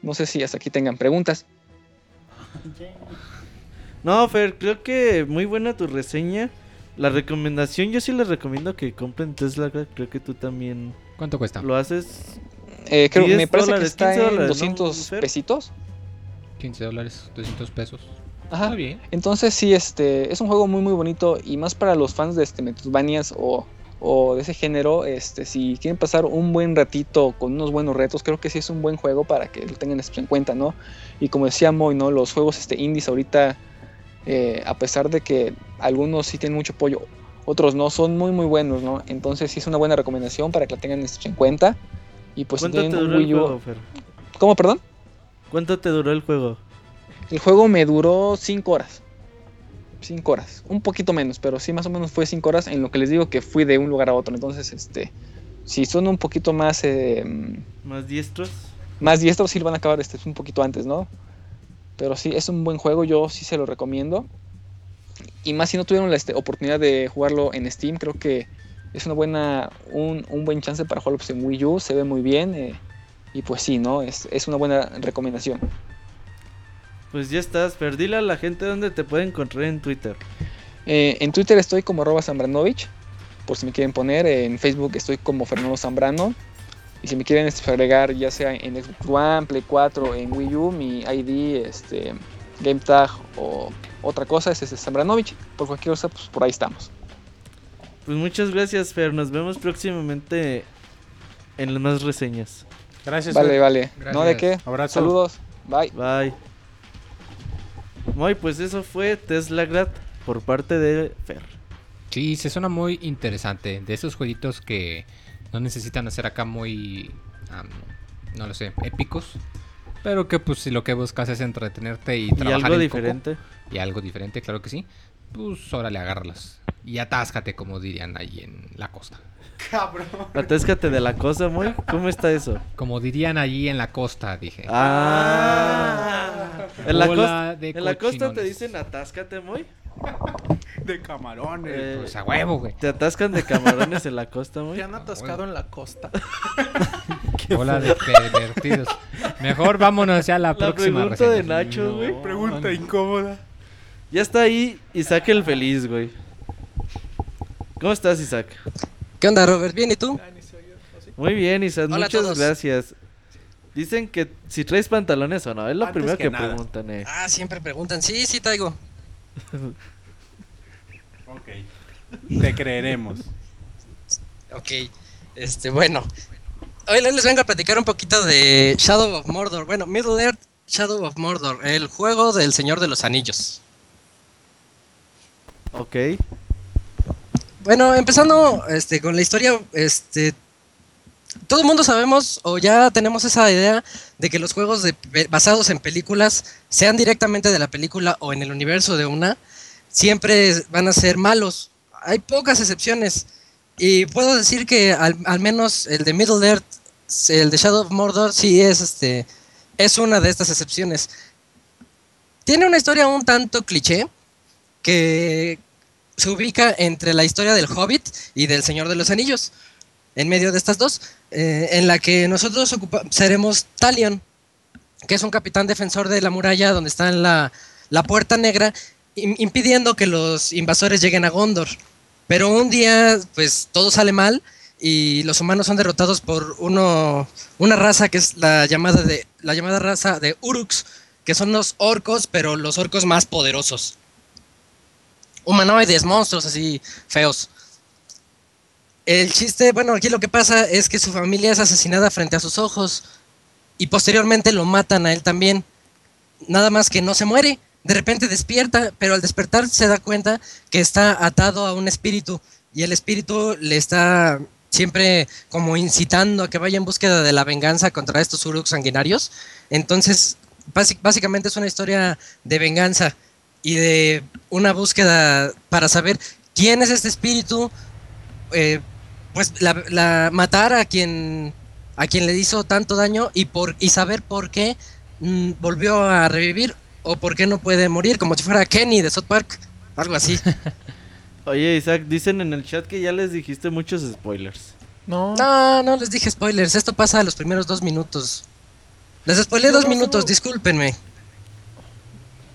No sé si hasta aquí tengan preguntas. No, Fer, creo que muy buena tu reseña. La recomendación, yo sí les recomiendo que compren Tesla. Creo que tú también ¿Cuánto cuesta? lo haces. Eh, creo, 10 me parece dólares, que está 15 en dólares, ¿no, 200 Fer? pesitos. 15 dólares, 200 pesos. Ajá. Está bien. Entonces sí, este es un juego muy muy bonito y más para los fans de este Metroidvanias o, o de ese género, este si quieren pasar un buen ratito con unos buenos retos, creo que sí es un buen juego para que lo tengan en cuenta, ¿no? Y como decía Moy, ¿no? Los juegos este indies ahorita eh, a pesar de que algunos sí tienen mucho apoyo, otros no, son muy muy buenos, ¿no? Entonces sí es una buena recomendación para que la tengan esto en cuenta. Y pues si ¿Cuánto te tienen un duró el Wii U- juego, Fer? ¿Cómo, perdón? ¿Cuánto te duró el juego? El juego me duró 5 horas. 5 horas. Un poquito menos, pero sí más o menos fue 5 horas en lo que les digo que fui de un lugar a otro. Entonces, este, si son un poquito más, eh, ¿Más diestros? más diestros, sí lo van a acabar este, un poquito antes, ¿no? Pero sí, es un buen juego, yo sí se lo recomiendo. Y más si no tuvieron la este, oportunidad de jugarlo en Steam, creo que es una buena, un, un buen chance para jugarlo pues, en Wii U, se ve muy bien. eh, y pues sí, ¿no? Es, es una buena recomendación. Pues ya estás, Fer. Dile a la gente dónde te puede encontrar en Twitter. Eh, en Twitter estoy como arroba Zambranovich, por si me quieren poner. En Facebook estoy como Fernando Zambrano. Y si me quieren este, agregar, ya sea en Xbox One, Play 4, en Wii U, mi ID, este, GameTag o otra cosa es ese Zambranovich. Por cualquier cosa, pues por ahí estamos. Pues muchas gracias, Fer. Nos vemos próximamente en las más reseñas. Gracias. Vale, Fer. vale. ¿No de qué? Abrazo. Saludos. Bye. Bye. Muy, pues eso fue Tesla Grad por parte de Fer. Sí, se suena muy interesante. De esos jueguitos que no necesitan hacer acá muy, am, no lo sé, épicos. Pero que pues si lo que buscas es entretenerte y Y trabajar algo en coco, diferente. y algo diferente, claro que sí. Pues órale, agárralas. Y atáscate, como dirían ahí en la costa. Atéscate de la cosa, muy. ¿Cómo está eso? Como dirían allí en la costa, dije. Ah. En la, costa, de en la costa te dicen atáscate, muy. De camarones. Eh, Pues a huevo, güey. Te atascan de camarones en la costa, muy. Te han atascado en la costa. Bola de pervertidos. Mejor vámonos ya a la, La próxima pregunta de. Nacho, güey. Pregunta incómoda. Ya está ahí Isaac el feliz, güey. ¿Cómo estás, Isaac? ¿Qué onda, Robert? ¿Bien y tú? Muy bien, Isaac. Hola a Muchas todos. gracias. Dicen que si traes pantalones o no. Es lo Antes primero que preguntan, eh. Ah, siempre preguntan. Sí, sí, traigo. Ok. Te creeremos. Ok. Este, bueno. Hoy les vengo a platicar un poquito de Shadow of Mordor. Bueno, Middle Earth Shadow of Mordor, el juego del Señor de los Anillos. Ok. Bueno, empezando este, con la historia, este, todo mundo sabemos o ya tenemos esa idea de que los juegos basados en películas, sean directamente de la película o en el universo de una, siempre van a ser malos. Hay pocas excepciones. Y puedo decir que al, al menos el de Middle Earth, el de Shadow of Mordor, sí es, este, es una de estas excepciones. Tiene una historia un tanto cliché que se ubica entre la historia del Hobbit y del Señor de los Anillos, en medio de estas dos, eh, en la que nosotros seremos Talion, que es un capitán defensor de la muralla donde está la, la puerta negra, im- impidiendo que los invasores lleguen a Gondor. Pero un día, pues todo sale mal y los humanos son derrotados por uno, una raza que es la llamada, de, la llamada raza de Uruks, que son los orcos, pero los orcos más poderosos humanoides, monstruos así feos. El chiste, bueno, aquí lo que pasa es que su familia es asesinada frente a sus ojos y posteriormente lo matan a él también. Nada más que no se muere, de repente despierta, pero al despertar se da cuenta que está atado a un espíritu y el espíritu le está siempre como incitando a que vaya en búsqueda de la venganza contra estos uruks sanguinarios. Entonces, básicamente es una historia de venganza y de una búsqueda para saber quién es este espíritu, eh, pues la, la- matar a quien a quien le hizo tanto daño y por y saber por qué mm, volvió a revivir o por qué no puede morir, como si fuera Kenny de South Park, algo así. Oye, Isaac, dicen en el chat que ya les dijiste muchos spoilers. No. No, no les dije spoilers, esto pasa a los primeros dos minutos. Les spoilé No, dos no, minutos, no. discúlpenme.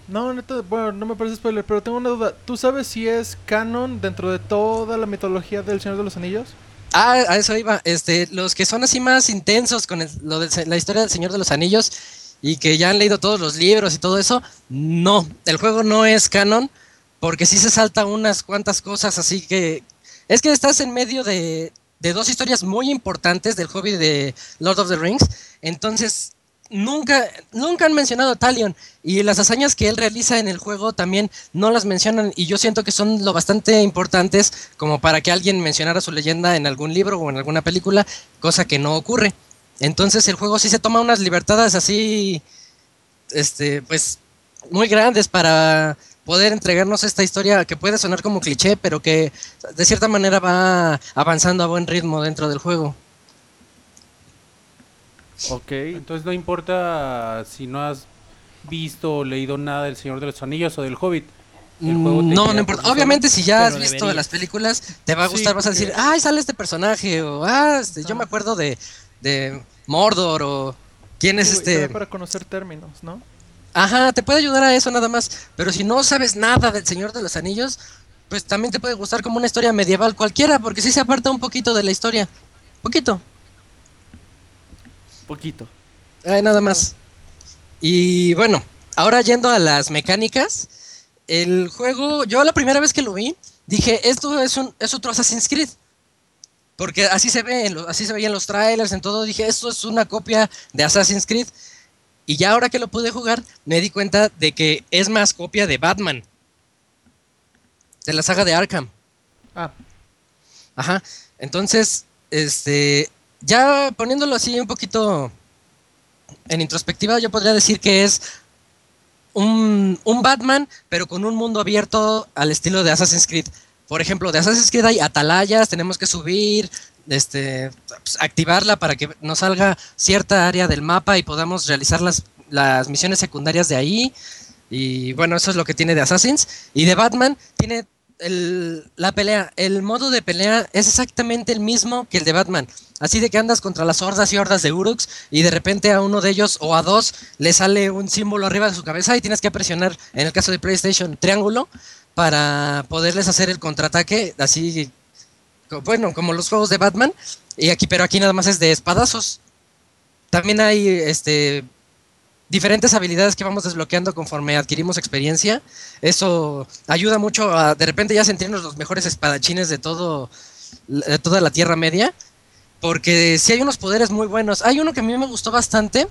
No, neta, bueno, no me parece spoiler, pero tengo una duda. ¿Tú sabes si es canon dentro de toda la mitología del Señor de los Anillos? Ah, a eso iba. Este, los que son así más intensos con lo de la historia del Señor de los Anillos y que ya han leído todos los libros y todo eso, no. El juego no es canon porque sí se salta unas cuantas cosas así que... Es que estás en medio de, de dos historias muy importantes del hobby de Lord of the Rings. Entonces, nunca, nunca han mencionado a Talion. Y las hazañas que él realiza en el juego también no las mencionan. Y yo siento que son lo bastante importantes como para que alguien mencionara su leyenda en algún libro o en alguna película, cosa que no ocurre. Entonces el juego sí se toma unas libertades así, este, pues, muy grandes para poder entregarnos esta historia que puede sonar como cliché, pero que de cierta manera va avanzando a buen ritmo dentro del juego. Ok. Entonces no importa si no has visto o leído nada del Señor de los Anillos o del Hobbit. El juego te Mm, No, no importa. Obviamente, si ya has visto deberías. las películas, te va a Sí, gustar. vas a decir, ay, sale este personaje. O, ah, este, yo me acuerdo de, de Mordor. O, ¿quién es da este? Para conocer términos, ¿no? Ajá, te puede ayudar a eso nada más. Pero si no sabes nada del Señor de los Anillos, pues también te puede gustar como una historia medieval cualquiera, porque sí se aparta un poquito de la historia. Poquito. Poquito. Ay, nada más. Y bueno, ahora yendo a las mecánicas, el juego, yo la primera vez que lo vi, dije, esto es un es otro Assassin's Creed. Porque así se ve, en lo- así se veía en los trailers, en todo, dije, esto es una copia de Assassin's Creed. Y ya ahora que lo pude jugar, me di cuenta de que es más copia de Batman. De la saga de Arkham. Ah, Ajá. Entonces, este, ya poniéndolo así un poquito en introspectiva yo podría decir que es un, un Batman, pero con un mundo abierto al estilo de Assassin's Creed. Por ejemplo, de Assassin's Creed hay atalayas, tenemos que subir, este, pues, activarla para que nos salga cierta área del mapa y podamos realizar las, las misiones secundarias de ahí. Y bueno, eso es lo que tiene de Assassins. Y de Batman tiene la pelea. El modo de pelea es exactamente el mismo que el de Batman. Así de que andas contra las hordas y hordas de Uruks y de repente a uno de ellos o a dos le sale un símbolo arriba de su cabeza y tienes que presionar, en el caso de PlayStation, triángulo para poderles hacer el contraataque así, bueno, como los juegos de Batman. Y aquí, pero aquí nada más es de espadazos. También hay este diferentes habilidades que vamos desbloqueando conforme adquirimos experiencia. Eso ayuda mucho a de repente ya sentirnos los mejores espadachines de todo de toda la Tierra Media, porque si hay unos poderes muy buenos. Hay uno que a mí me gustó bastante.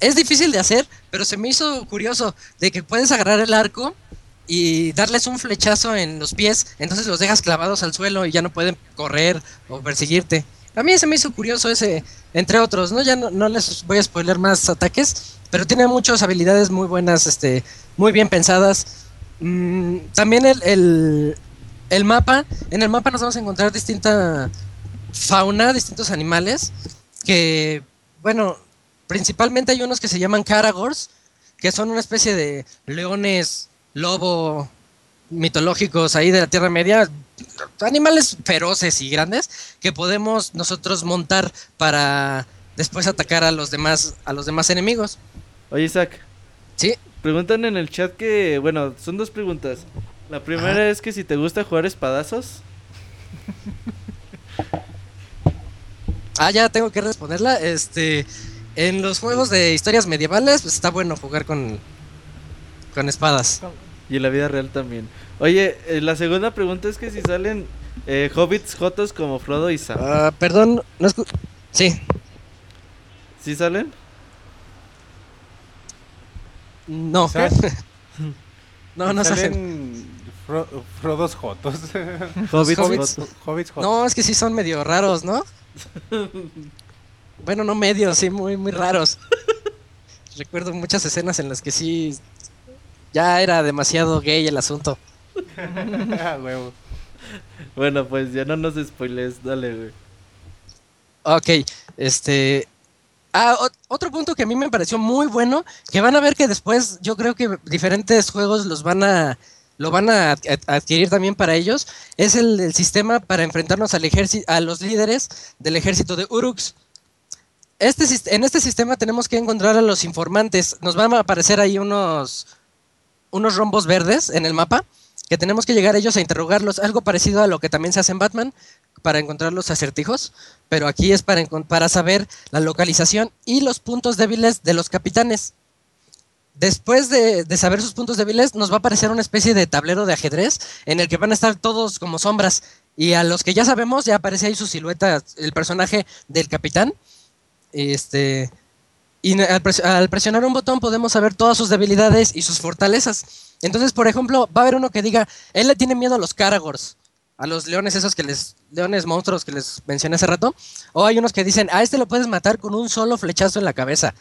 Es difícil de hacer, pero se me hizo curioso de que puedes agarrar el arco y darles un flechazo en los pies, entonces los dejas clavados al suelo y ya no pueden correr o perseguirte. A mí se me hizo curioso ese, entre otros, ¿no? Ya no les voy a spoiler más ataques, pero tiene muchas habilidades muy buenas, este, muy bien pensadas. Mm, también el, el, el mapa, en el mapa nos vamos a encontrar distinta fauna, distintos animales, que, bueno, principalmente hay unos que se llaman caragors, que son una especie de leones, lobo, mitológicos ahí de la Tierra Media, animales feroces y grandes que podemos nosotros montar para después atacar a los demás a los demás enemigos. Oye, Isaac. Sí. Preguntan en el chat que, bueno, son dos preguntas. La primera Ajá. es que si te gusta jugar espadazos. Ah, ya tengo que responderla. Este, en los juegos de historias medievales, pues está bueno jugar con con espadas. Y en la vida real también. Oye, eh, la segunda pregunta es que si salen eh, hobbits jotos como Frodo y Sam. Ah, perdón, no escu- Sí, ¿Sí salen? no. No, no salen. Salen Fro- Frodos Jotos. Hobbits, Hobbits. jotos. Hobbits Jotos. No, es que sí son medio raros, ¿no? Bueno, no medio, sí, muy, muy raros. Recuerdo muchas escenas en las que sí ya era demasiado gay el asunto. Bueno, pues ya no nos spoiles, dale, güey. Ok, este... Ah, ot- otro punto que a mí me pareció muy bueno, que van a ver que después yo creo que diferentes juegos los van a lo van a ad- adquirir también para ellos, es el, sistema para enfrentarnos al ejército, a los líderes del ejército de Uruks. Este, en este sistema tenemos que encontrar a los informantes. Nos van a aparecer ahí unos, unos rombos verdes en el mapa que tenemos que llegar ellos a interrogarlos. Algo parecido a lo que también se hace en Batman para encontrar los acertijos, pero aquí es para, para saber la localización y los puntos débiles de los capitanes. Después de, de saber sus puntos débiles, nos va a aparecer una especie de tablero de ajedrez en el que van a estar todos como sombras. Y a los que ya sabemos, ya aparece ahí su silueta, el personaje del capitán. Este, y al, al presionar un botón podemos saber todas sus debilidades y sus fortalezas. Entonces, por ejemplo, va a haber uno que diga, él le tiene miedo a los Caragors, a los leones esos que les, leones monstruos que les mencioné hace rato. O hay unos que dicen, a este lo puedes matar con un solo flechazo en la cabeza.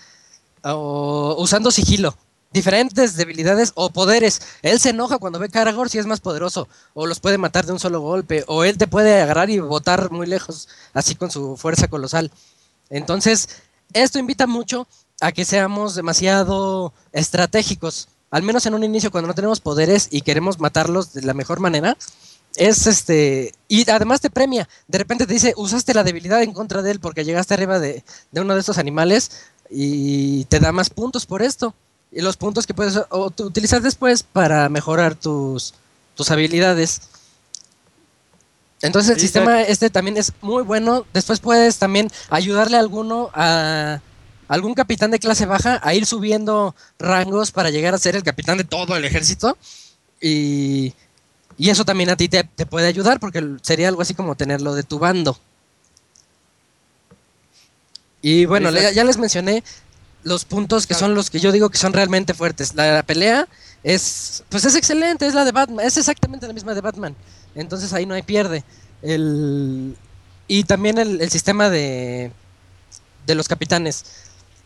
O usando sigilo. Diferentes debilidades o poderes. Él se enoja cuando ve Caragors y es más poderoso. O los puede matar de un solo golpe. O él te puede agarrar y botar muy lejos, así con su fuerza colosal. Entonces, esto invita mucho a que seamos demasiado estratégicos. Al menos en un inicio, cuando no tenemos poderes y queremos matarlos de la mejor manera, es este. Y además te premia. De repente te dice, usaste la debilidad en contra de él porque llegaste arriba de, de uno de estos animales y te da más puntos por esto. Y los puntos que puedes utilizar después para mejorar tus, tus habilidades. Entonces el sistema este también es muy bueno. Después puedes también ayudarle a alguno a algún capitán de clase baja a ir subiendo rangos para llegar a ser el capitán de todo el ejército. Y, y eso también a ti te, te puede ayudar porque sería algo así como tenerlo de tu bando. Y bueno, le- ya les mencioné los puntos que son los que yo digo que son realmente fuertes. La, la pelea es, pues es excelente, es la de Batman, es exactamente la misma de Batman. Entonces ahí no hay pierde. El, y también el, el sistema de, de los capitanes.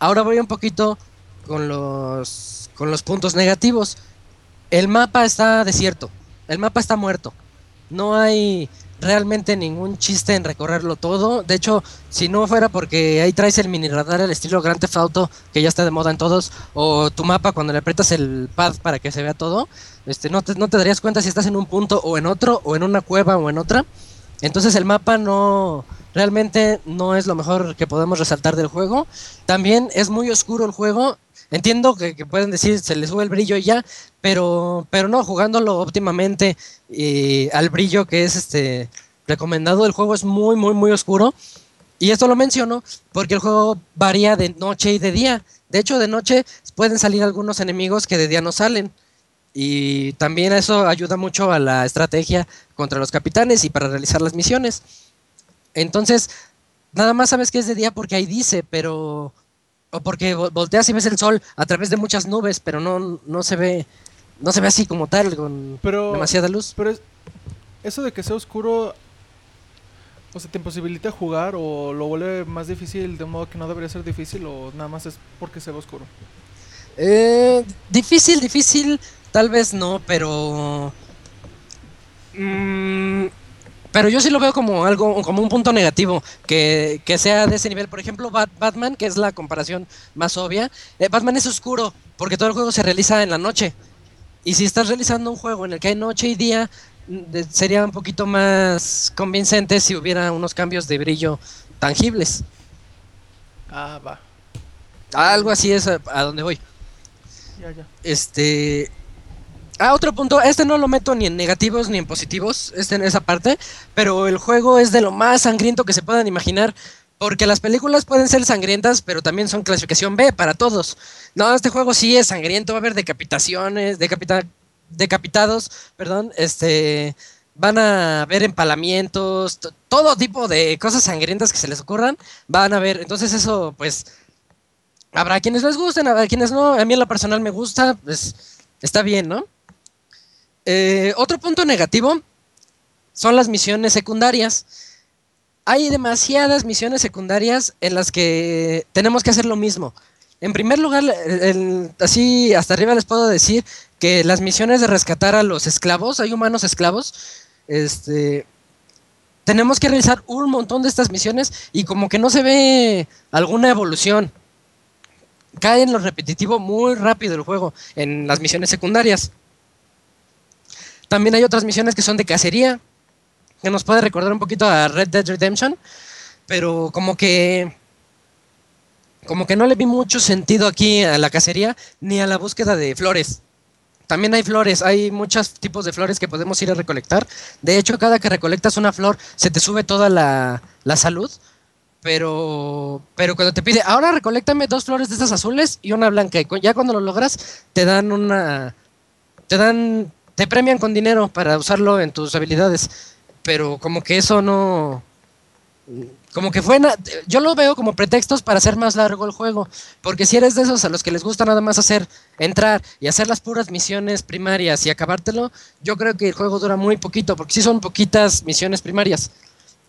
Ahora voy un poquito con los, con los puntos negativos. El mapa está desierto, el mapa está muerto. No hay realmente ningún chiste en recorrerlo todo. De hecho, si no fuera porque ahí traes el mini radar al estilo Grand Theft Auto, que ya está de moda en todos, o tu mapa cuando le aprietas el pad para que se vea todo, este, no, te, no te darías cuenta si estás en un punto o en otro, o en una cueva o en otra. Entonces el mapa no realmente no es lo mejor que podemos resaltar del juego. También es muy oscuro el juego. Entiendo que, pueden decir se le sube el brillo y ya, pero, pero no, jugándolo óptimamente y al brillo que es este recomendado, el juego es muy, muy, muy oscuro. Y esto lo menciono porque el juego varía de noche y de día. De hecho, de noche pueden salir algunos enemigos que de día no salen. Y también eso ayuda mucho a la estrategia contra los capitanes y para realizar las misiones. Entonces, nada más sabes que es de día porque ahí dice, pero... O porque vo- volteas y ves el sol a través de muchas nubes, pero no, no se ve... No se ve así como tal, con Pero, demasiada luz. pero es- eso de que sea oscuro, o sea, te imposibilita jugar o lo vuelve más difícil de un modo que no debería ser difícil o nada más es porque se ve oscuro. Eh, difícil, difícil, tal vez no, pero... mm, pero yo sí lo veo como algo, como un punto negativo, que, que sea de ese nivel. Por ejemplo, Bat- Batman, que es la comparación más obvia. eh, Batman es oscuro, porque todo el juego se realiza en la noche. Y si estás realizando un juego en el que hay noche y día, de- sería un poquito más convincente si hubiera unos cambios de brillo tangibles. Ah, va. Algo así es a, a donde voy. Ya, ya. Este. Ah, otro punto. Este no lo meto ni en negativos ni en positivos. Este en esa parte. Pero el juego es de lo más sangriento que se puedan imaginar. Porque las películas pueden ser sangrientas, pero también son clasificación B para todos. No, este juego sí es sangriento. Va a haber decapitaciones, decapita- decapitados, perdón. Este. Van a haber empalamientos, to- todo tipo de cosas sangrientas que se les ocurran. Van a ver. Entonces, eso, pues. Habrá quienes les gusten, habrá quienes no. A mí en lo personal me gusta, pues está bien, ¿no? Eh, otro punto negativo son las misiones secundarias. Hay demasiadas misiones secundarias en las que tenemos que hacer lo mismo. En primer lugar, así hasta arriba les puedo decir que las misiones de rescatar a los esclavos, hay humanos esclavos, este, tenemos que realizar un montón de estas misiones y como que no se ve alguna evolución cae en lo repetitivo muy rápido el juego en las misiones secundarias. También hay otras misiones que son de cacería, que nos puede recordar un poquito a Red Dead Redemption, pero como que como que no le vi mucho sentido aquí a la cacería ni a la búsqueda de flores. También hay flores, hay muchos tipos de flores que podemos ir a recolectar. De hecho, cada que recolectas una flor, se te sube toda la, la salud. Pero, pero cuando te pide, ahora recolectame dos flores de estas azules y una blanca. Y ya cuando lo logras, te dan una. Te dan. Te premian con dinero para usarlo en tus habilidades. Pero como que eso no. Como que fue. Yo lo veo como pretextos para hacer más largo el juego. Porque si eres de esos a los que les gusta nada más hacer. Entrar y hacer las puras misiones primarias y acabártelo, yo creo que el juego dura muy poquito. Porque sí son poquitas misiones primarias.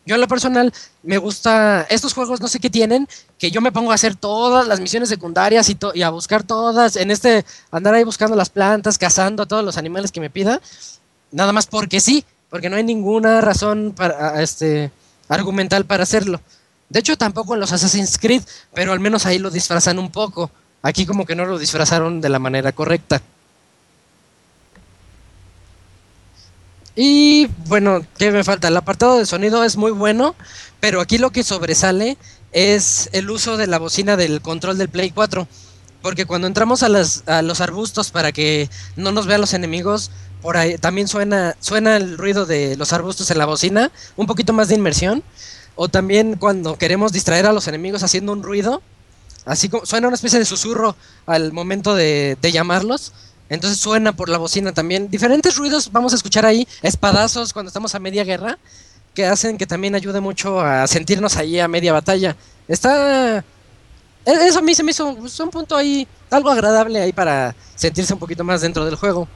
Yo en lo personal me gusta estos juegos, no sé qué tienen, que yo me pongo a hacer todas las misiones secundarias y, y a buscar todas, en este, andar ahí buscando las plantas, cazando a todos los animales que me pida, nada más porque sí, porque no hay ninguna razón para, este, argumental para hacerlo. De hecho, tampoco en los Assassin's Creed, pero al menos ahí lo disfrazan un poco. Aquí como que no lo disfrazaron de la manera correcta. Y bueno, ¿qué me falta? El apartado de sonido es muy bueno, pero aquí lo que sobresale es el uso de la bocina del control del Play 4. Porque cuando entramos a, las- a los arbustos para que no nos vean los enemigos, por ahí también suena, suena el ruido de los arbustos en la bocina, un poquito más de inmersión. O también cuando queremos distraer a los enemigos haciendo un ruido, así como suena una especie de susurro al momento de, de llamarlos. Entonces suena por la bocina también. Diferentes ruidos vamos a escuchar ahí, espadazos cuando estamos a media guerra, que hacen que también ayude mucho a sentirnos ahí a media batalla. Está... e- Eso a mí se me hizo pues, un punto ahí, algo agradable ahí para sentirse un poquito más dentro del juego.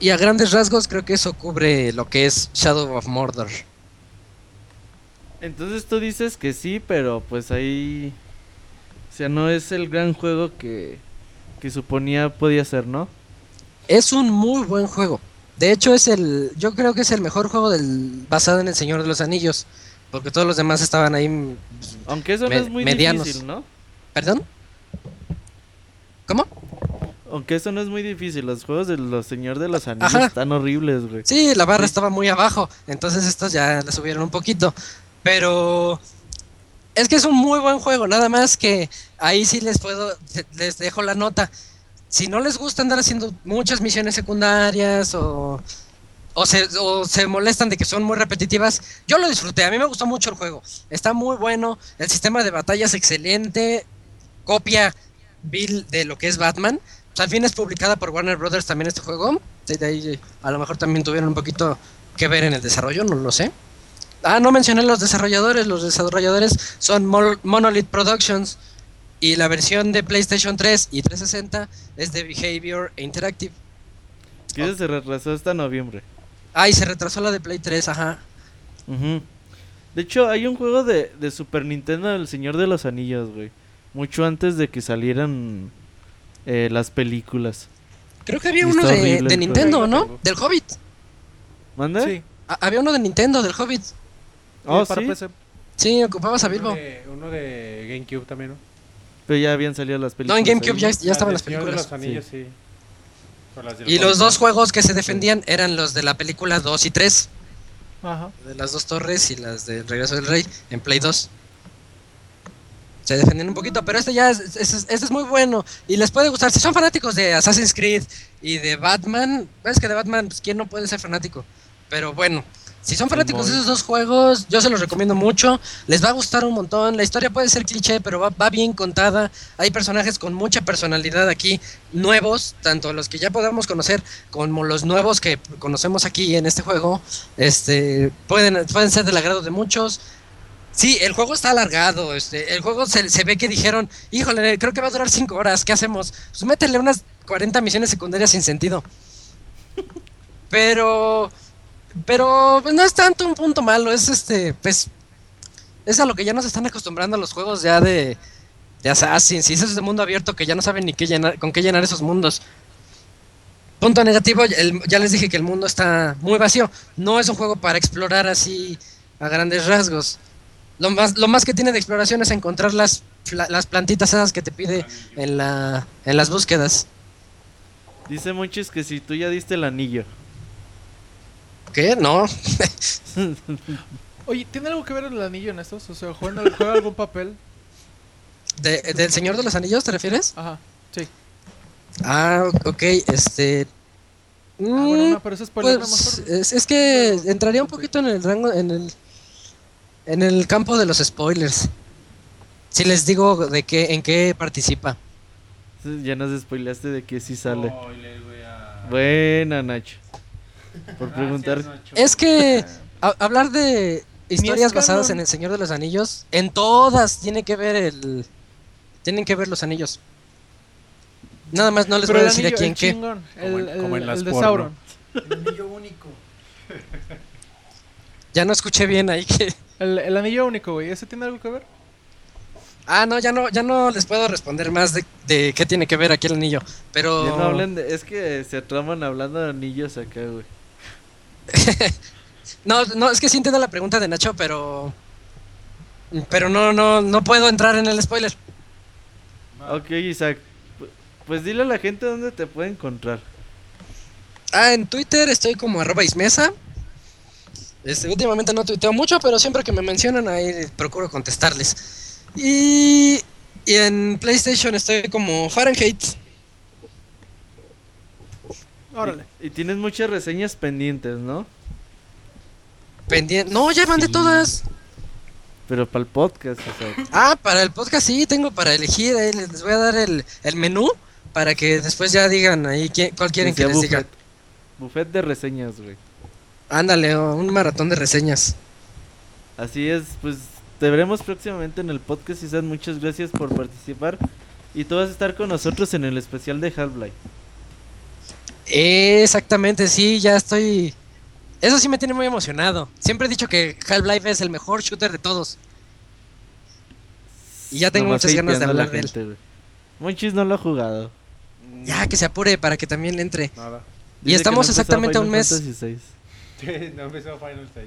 Y a grandes rasgos creo que eso cubre lo que es Shadow of Mordor. Entonces tú dices que sí, pero pues ahí... O sea, no es el gran juego que, que suponía podía ser, ¿no? Es un muy buen juego. De hecho, es el. Yo creo que es el mejor juego del, basado en El Señor de los Anillos. Porque todos los demás estaban ahí. Aunque eso Me- no es muy medianos. difícil, ¿no? ¿Perdón? ¿Cómo? Aunque eso no es muy difícil, los juegos de los Señor de los Anillos Ajá. están horribles, güey. Sí, la barra Sí. estaba muy abajo. Entonces estos ya le subieron un poquito. Pero. Es que es un muy buen juego. Nada más que ahí sí les puedo. Les dejo la nota. Si no les gusta andar haciendo muchas misiones secundarias o. O se, o se molestan de que son muy repetitivas. Yo lo disfruté, a mí me gustó mucho el juego. Está muy bueno, el sistema de batalla es excelente. Copia Bill de lo que es Batman. Sea, al fin es publicada por Warner Brothers también este juego. De ahí, a lo mejor también tuvieron un poquito que ver en el desarrollo, no lo sé. Ah, no mencioné los desarrolladores. Los desarrolladores son Mo- Monolith Productions. Y la versión de PlayStation 3 y 360 es de Behavior e Interactive. Que se retrasó hasta noviembre. Ah, y se retrasó la de Play 3, ajá. De hecho, hay un juego de, de Super Nintendo del Señor de los Anillos, güey. Mucho antes de que salieran eh, las películas. Creo que había Y uno de. Nintendo, ¿no? Del Hobbit. ¿Manda? Sí. Había uno de Nintendo, del Hobbit. Oh, para sí. PC. Sí, ocupabas a Uno Bilbo. de, uno de GameCube también, ¿no? Pero ya habían salido las No, películas. en GameCube ya, ya estaban las de películas. los Anillos, sí. Y los dos ¿no? juegos que se defendían eran los de la película 2 y 3. Ajá. De las dos torres y las del Regreso del Rey en Play 2. Se defendían un poquito, pero este ya es, es- este es muy bueno. Y les puede gustar. Si son fanáticos de Assassin's Creed y de Batman, es que de Batman, pues, ¿quién no puede ser fanático? Pero bueno, si son fanáticos de esos dos juegos, yo se los recomiendo mucho. Les va a gustar un montón. La historia puede ser cliché, pero va, va bien contada. Hay personajes con mucha personalidad aquí, nuevos, tanto los que ya podamos conocer como los nuevos que conocemos aquí en este juego. Este, pueden, pueden ser del agrado de muchos. Sí, el juego está alargado. Este, el juego se, se ve que dijeron, híjole, creo que va a durar 5 horas. ¿Qué hacemos? Pues métele unas 40 misiones secundarias sin sentido. Pero, pero pues, no es tanto un punto malo. Es este, pues, es a lo que ya nos están acostumbrando los juegos ya de, de Assassin's. Y eso es de mundo abierto que ya no saben ni qué llenar, con qué llenar esos mundos. Punto negativo, el- ya les dije que el mundo está muy vacío. No es un juego para explorar así a grandes rasgos. Lo más, lo más que tiene de exploración es encontrar las, las plantitas esas que te pide en, la, en las búsquedas. Dice Monchis que si tú ya diste el anillo. ¿Qué? No. Oye, ¿tiene algo que ver el anillo en estos? O sea, ¿juega, juega algún papel? De- ¿Del Señor de los Anillos te refieres? Ajá, sí. Ah, ok, este... Ah, bueno, mm, no, pero eso es spoiler, pues, mejor. es, es que entraría un poquito en el rango, en el, en el campo de los spoilers. Si les digo de qué, en qué participa. Ya nos spoileaste de que sí sale. Buena, Nacho. Por preguntar. Es que a- hablar de historias basadas en el Señor de los Anillos, en todas tiene que ver el, tienen que ver los anillos. Nada más no les Pero voy a decir anillo, el en qué. chingón, Como el, en- como en el- las el de porno. Sauron. El anillo único. Ya no escuché bien ahí que. El, el anillo único, güey. ¿Ese tiene algo que ver? Ah, no, ya no, ya no les puedo responder más de, de qué tiene que ver aquí el anillo. Pero. Ya no hablen de- es que se traman hablando de anillos acá, güey. No, no, es que sí entiendo la pregunta de Nacho, pero. Pero no, no, no puedo entrar en el spoiler. Ok, Isaac. pu- Pues dile a la gente dónde te puede encontrar. Ah, en Twitter estoy como arroba ismesa. Este, últimamente no tuiteo mucho, pero siempre que me mencionan ahí procuro contestarles. Y, y en PlayStation estoy como Fahrenheit. Órale. Y, y tienes muchas reseñas pendientes, ¿no? Pendiente. No, ya mandé todas. Pero para el podcast, o sea. Ah, para el podcast sí, tengo para elegir. ahí les voy a dar el, el menú para que después ya digan ahí quién- cuál quieren que les diga. buffet. Buffet de reseñas, güey. Ándale, o un maratón de reseñas. Así es, pues te veremos próximamente en el podcast, Isaac. Muchas gracias por participar. Y tú vas a estar con nosotros en el especial de Half-Life. Exactamente, sí, ya estoy Eso sí me tiene muy emocionado. Siempre he dicho que Half-Life es el mejor shooter de todos. Y ya tengo Nomás muchas ganas de hablar de él. Monchis no lo ha jugado. Ya, que se apure para que también entre. Nada. Y Dice estamos no exactamente a un mes. No empezó Final 6.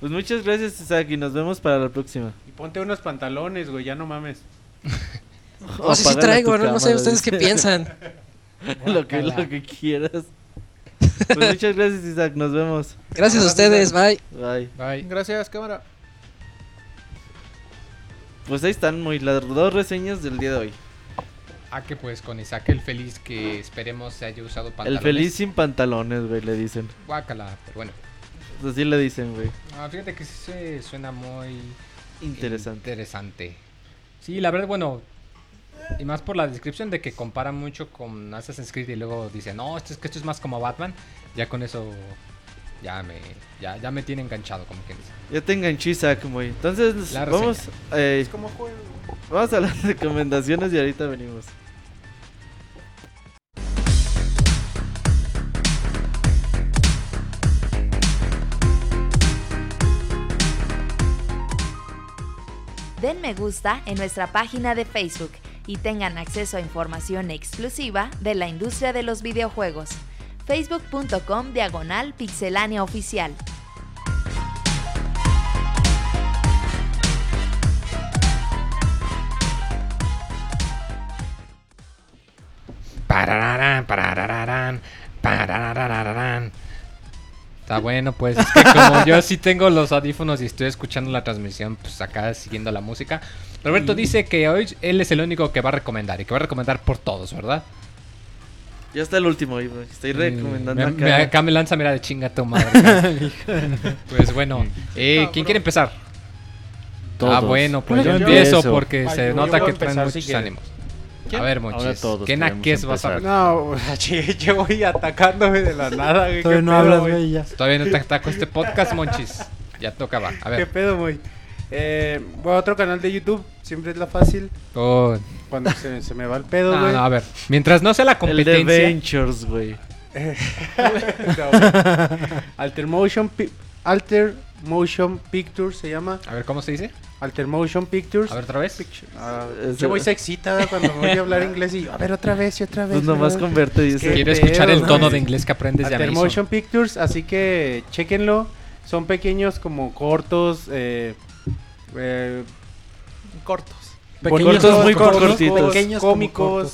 Pues muchas gracias, Isaac, y nos vemos para la próxima. Y ponte unos pantalones, güey, ya no mames. No sé si traigo, no, no sé ustedes qué piensan. lo, que, lo que quieras. Pues muchas gracias, Isaac. Nos vemos. Gracias a ustedes, bye. Bye. Bye. Gracias, cámara. Pues ahí están muy las dos reseñas del día de hoy. Ah, que pues con Isaac el feliz que esperemos se haya usado El pantalones. feliz sin pantalones, güey, le dicen. Guácala, pero bueno. Así le dicen, güey. Ah, fíjate que sí se suena muy Interesante. interesante. Sí, la verdad, bueno. Y más por la descripción de que compara mucho con Assassin's Creed y luego dice, no, esto es que esto es más como Batman. Ya con eso ya me, ya, ya me tiene enganchado, como quien dice. Ya te enganché, Isaac, muy. Entonces, La vamos, eh, Es como juego. vamos a las recomendaciones y ahorita venimos. Den me gusta en nuestra página de Facebook y tengan acceso a información exclusiva de la industria de los videojuegos. facebook.com diagonal pixelánea oficial. Está bueno, pues es que como yo sí tengo los audífonos y estoy escuchando la transmisión, pues acá siguiendo la música. Roberto dice que hoy él es el único que va a recomendar y que va a recomendar por todos, ¿verdad? Ya está el último. Estoy recomendando Me- acá. me- acá me lanza, mira, de chinga tu madre. pues bueno, eh, ¿quién quiere empezar? Ah, Todos. bueno, pues yo Yo empiezo porque Ay, se yo nota que traen muchos si ánimos. ¿Quién? A ver, Ahora Monchis, todos ¿qué naques vas a empezar. No, che, che, voy atacándome de la nada, güey. Todavía ¿Qué no pedo, hablas, güey? ya. Todavía no te ataco este podcast, Monchis. Ya tocaba. A ¿Qué ver. pedo, güey? Eh, voy a otro canal de YouTube, siempre es la fácil. Oh, Cuando se, se me va el pedo, no, güey. no, a ver. Mientras no sea la El de competencia. Ventures, güey. No. Alter Motion Pi- Alter Motion Pictures se llama. A ver, ¿cómo se dice? Alter Motion Pictures. A ver, otra vez. Ah, Ese- yo voy sexita ¿verdad? cuando me voy a hablar inglés y a ver otra vez y otra vez. Pues nomás converte, dice. ¿Qué Quiero escuchar el tono de inglés que aprendes de Alter. Motion Pictures, así que chequenlo. Son pequeños como cortos, eh, eh, Cortos. Pequeños Cortos muy cómicos, cortitos. Pequeños como cómicos,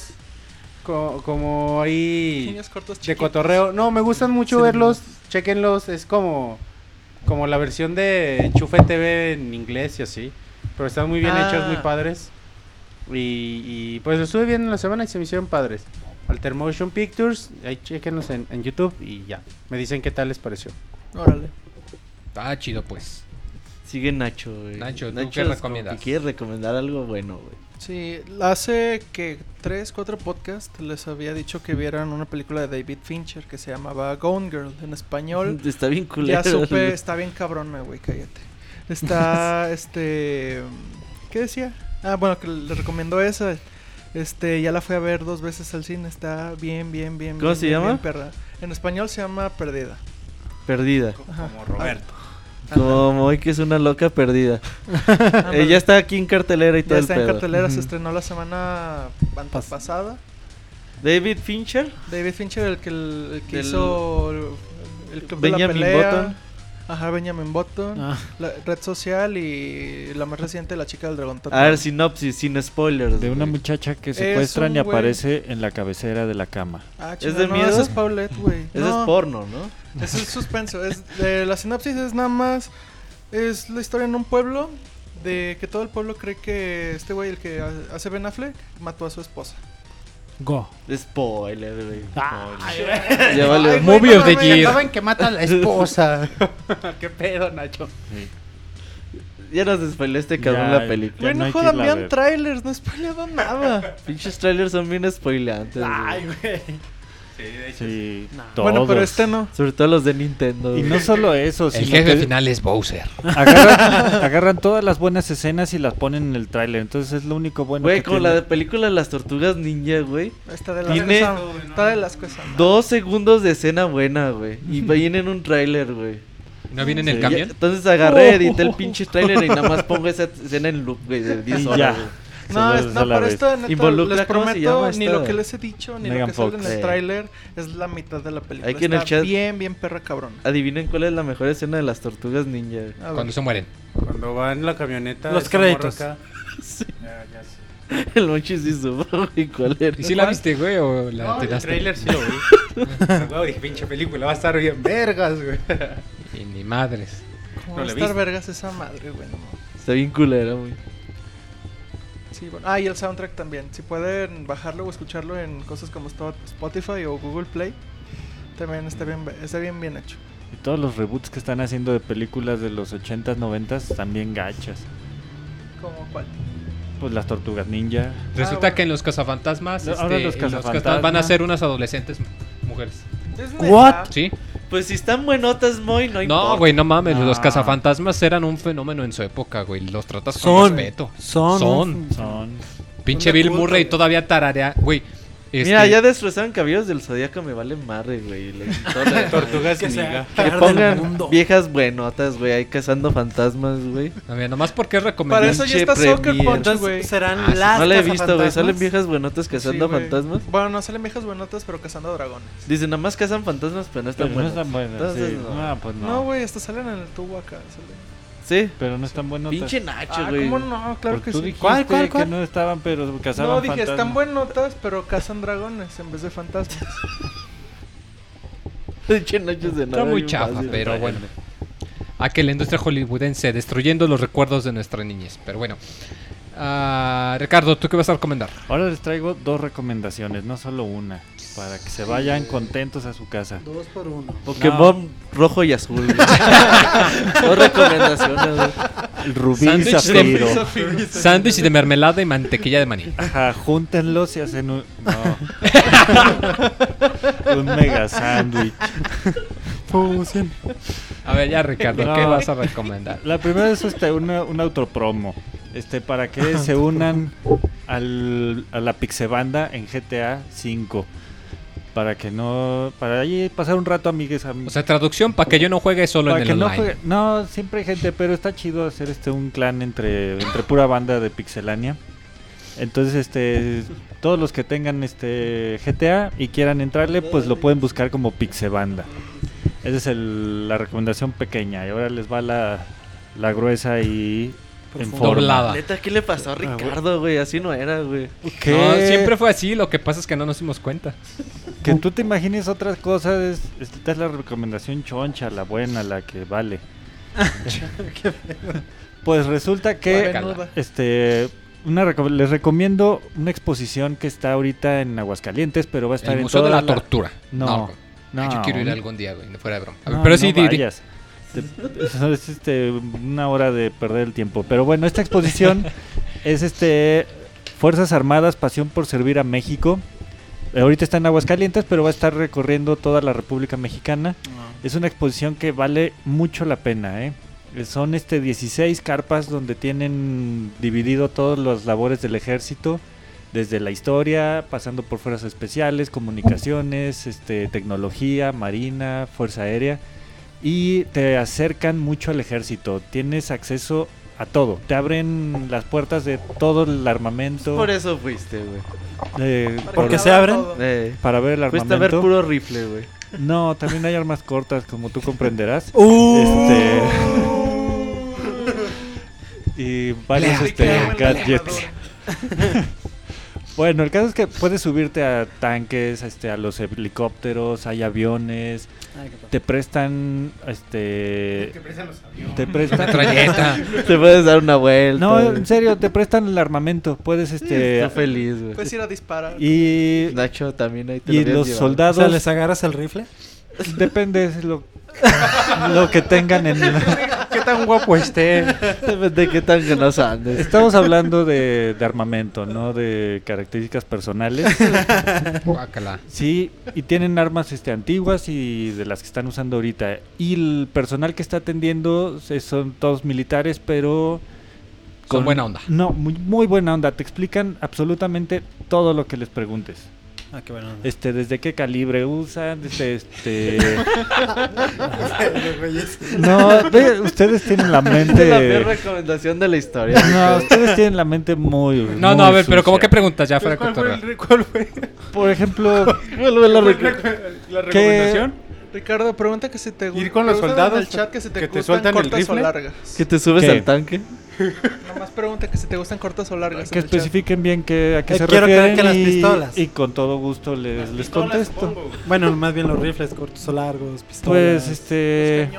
co- como ahí Pequeños cortos de chiquitos. cotorreo. No, me gustan mucho Sí, verlos. Chequenlos, es como como la versión de Enchufe TV en inglés y así. Pero están muy bien Ah. hechos, muy padres. Y, y, pues estuve viendo en la semana y se me hicieron padres. Alter Motion Pictures, ahí chequenlos en, en YouTube y ya. Me dicen qué tal les pareció. Órale. Está chido, pues. Sigue Nacho, güey. Nacho, ¿tú es qué recomiendas? que quiere recomendar algo bueno, güey. Sí, hace que tres, cuatro podcasts les había dicho que vieran una película de David Fincher que se llamaba Gone Girl en español. Está bien culero. Ya supe, está bien cabrona, güey, cállate. Está, este... ¿Qué decía? Ah, bueno, que le recomendó esa. Este, ya la fui a ver dos veces al cine. Está bien, bien, bien. ¿Cómo bien, se bien, llama? bien perra. En español se llama Perdida. Perdida. Ajá. Como Roberto. Como hoy que es una loca perdida. Ella está aquí en cartelera y todo Ya el está en pedo. cartelera, se estrenó la semana Pas- pasada. David Fincher, David Fincher, el que, el, el que Del- hizo el, el club de la pelea. Button. Ajá, Benjamin Button. Ah, La red social y la más reciente, La chica del dragón. A ver, sinopsis, sin spoilers. De una güey. muchacha que Es secuestran y güey- aparece en la cabecera de la cama. Ah, ¿Es chinga, de no, miedo? Ese es Paulette, güey. Ese No, es porno, ¿no? Ese es suspenso. Es, de, la sinopsis es nada más. Es la historia en un pueblo. De que todo el pueblo cree que este güey, el que ha- hace Ben Affleck, mató a su esposa. Go. Spoiler, güey. Ah, Spoiler. ya. Ay, Movie of the year. acaban que mata a la esposa. ¿Qué pedo, Nacho? Ya nos spoiló este cabrón Ya, la película. Güey, no no hay que jodan, irla a vean ver. trailers, no he spoileado nada. Pinches trailers son bien spoileantes. güey. Ay, güey. Sí, Bueno, pero este no. Sobre todo los de Nintendo. Y no solo eso, El sino jefe que final es Bowser. agarran, agarran todas las buenas escenas y las ponen en el tráiler. Entonces es lo único bueno Güey, que como tiene. la de película de las tortugas ninja, güey. Está de las Tiene cosas. Está de las cosas. Dos segundos de escena buena, güey. Y viene en un tráiler, güey. ¿No viene en Sí. el Y camión? Entonces agarré, edité el pinche tráiler y nada más pongo esa escena en loop, güey, de 10 Y horas, ya. güey. No, es, no pero vez. esto neta, Involucra, les ¿cómo se prometo, ni esta? lo que les he dicho, ni Megan lo que sale Fox. en el Sí. tráiler es la mitad de la película. Hay que en el chat- bien, bien perra cabrón. Adivinen cuál es la mejor escena de las tortugas ninja. Cuando se mueren. Cuando va en la camioneta. Los créditos. acá. Ya, ya sé. El Monchis sí supo, güey, cuál era. ¿Y si la viste, güey, o la No, el trailer sí lo vi. Güey, dije, pinche película, va a estar bien vergas, güey. Y ni madres. ¿Cómo no va a estar viste. vergas esa madre, güey? no mames. Está bien culera, güey. Sí, bueno. Ah, y el soundtrack también. Si pueden bajarlo o escucharlo en cosas como Spotify o Google Play, también está bien, está bien, bien hecho. Y todos los reboots que están haciendo de películas de los 80s, 90s también gachas. ¿Cómo cuál? Pues las tortugas ninja. Resulta bueno. que en los cazafantasmas, No, este, ahora los cazafantasmas. van a ser unas adolescentes mujeres. ¿Es What? ¿Sí? Pues si están buenotas, Moy, no importa. No, güey, no mames. Los Ah. cazafantasmas eran un fenómeno en su época, güey. Los tratas con Son. respeto. Son. Son. Son. Pinche Bill Murray todavía tararea. Güey. Mira, este, ya destrozaron caballos del zodiaco, me vale madre, güey. La- Tortugas Que. Que pongan viejas buenotas, güey, ahí cazando fantasmas, güey. A ver, nomás porque es Para recomendable. eso ya está Soccer premier. Punch, Entonces güey. serán Ah, las No la he visto, güey. Salen viejas buenotas cazando Sí, fantasmas. Bueno, no salen viejas buenotas, pero cazando dragones. Dicen, nada más cazan fantasmas, pero no están Pero no buenos. están buenas. Entonces, sí. no. No, pues no. No, güey, hasta salen en el tubo acá. salen. Sí. Pero no están buenos. Pinche Nacho, Ah, güey. ¿cómo no? Claro que tú sí. dijiste ¿Cuál, cuál, que cuál? no estaban, pero cazaban No, dije, fantasmas. están buenotas, pero cazan dragones en vez de fantasmas. Pinche Nacho de nada. Está muy chafa, fácil. pero bueno. A que la industria hollywoodense destruyendo los recuerdos de nuestra niñez. Pero bueno. Ah, Ricardo, ¿tú qué vas a recomendar? Ahora les traigo dos recomendaciones, no solo una. Para que se vayan contentos a su casa. Dos por uno. Pokémon rojo y azul. Dos recomendaciones, rubí Sándwich de- zafiro. Sándwich de mermelada y mantequilla de maní. Ajá, júntenlos y hacen un. No. un mega sándwich. A ver, ya Ricardo, ¿qué No. vas a recomendar? La primera es este, una, un autopromo. Este, para que se unan al, a la Pixebanda en GTA 5. Para que no. Para ahí pasar un rato, amigues. am- O sea, traducción para que yo no juegue solo para en que el no online. juegue- No, siempre hay gente, pero está chido hacer este un clan entre, entre pura banda de Pixelania. Entonces, este, todos los que tengan este GTA y quieran entrarle, pues lo pueden buscar como Pixebanda. Esa es el- la recomendación pequeña. Y ahora les va la, la gruesa y en forma. Doblada. Neta, ¿qué le pasó a Ricardo, güey? Así no era, güey. No, siempre fue así, lo que pasa es que no nos dimos cuenta. que tú te imagines otras cosas. Es, esta es la recomendación choncha, la buena, la que vale. pues resulta que este una reco- les recomiendo una exposición que está ahorita en Aguascalientes, pero va a estar El en Museo de toda la Tortura. No, no, Ay, yo quiero ir algún día, güey, fuera de broma. A ver, No, pero sí, di- di. Es este, una hora de perder el tiempo. Pero bueno, esta exposición es este Fuerzas Armadas, Pasión por Servir a México. Eh, Ahorita está en Aguascalientes, pero va a estar recorriendo toda la República Mexicana. Es una exposición que vale mucho la pena, ¿eh? Eh, Son este 16 carpas donde tienen dividido todas las labores del ejército, desde la historia, pasando por fuerzas especiales, comunicaciones, este, tecnología, marina, fuerza aérea, y te acercan mucho al ejército. Tienes acceso a todo. Te abren las puertas de todo el armamento. Por eso fuiste, güey. eh, Porque por- se abren. Todo. Eh, para ver el fuiste a ver armamento. puro rifle, güey. No, también hay armas cortas, como tú comprenderás. Uh. Este. y varios este, gadgets. bueno, el caso es que puedes subirte a tanques, este, a los helicópteros, hay aviones, te prestan, este, te prestan, Metralleta. Te puedes dar una vuelta. no, en serio, te prestan el armamento, puedes, este, Estoy feliz, güey. Puedes ir a disparar. y, Nacho también ahí te y lo los llevado. O soldados, sea, ¿les agarras el rifle? depende, es lo, lo que tengan en, ¿Qué tan guapo esté. De qué tan ganosa andes. Estamos hablando de, de armamento, no de características personales. Guácala. Sí, y tienen armas este, antiguas y de las que están usando ahorita. Y el personal que está atendiendo eh, son todos militares, pero... Con buena onda. No, muy, muy buena onda. Te explican absolutamente todo lo que les preguntes. Ah, qué bueno. Este, desde qué calibre usan, desde este... no, ve, ustedes tienen la Es la peor mente... recomendación de la historia. No, ustedes tienen la mente muy... No, no, a ver, pero ¿cómo que preguntas ya fuera de ¿Cuál fue, cotorreo? el- cuál fue Por ejemplo, la la, rec- la recomendación? Ricardo, pregunta que si te Ir con los preguntan en soldados el chat que si te, que te sueltan el cortas o rifle. largas. que te subes ¿Qué? al tanque. Nomás pregunta que si te gustan cortas o largas. que especifiquen bien que, a qué Eh, se quiero creer refieren que las y, pistolas. y con todo gusto les, les contesto. Bueno, más bien los rifles cortos o largos, pistolas. Pues este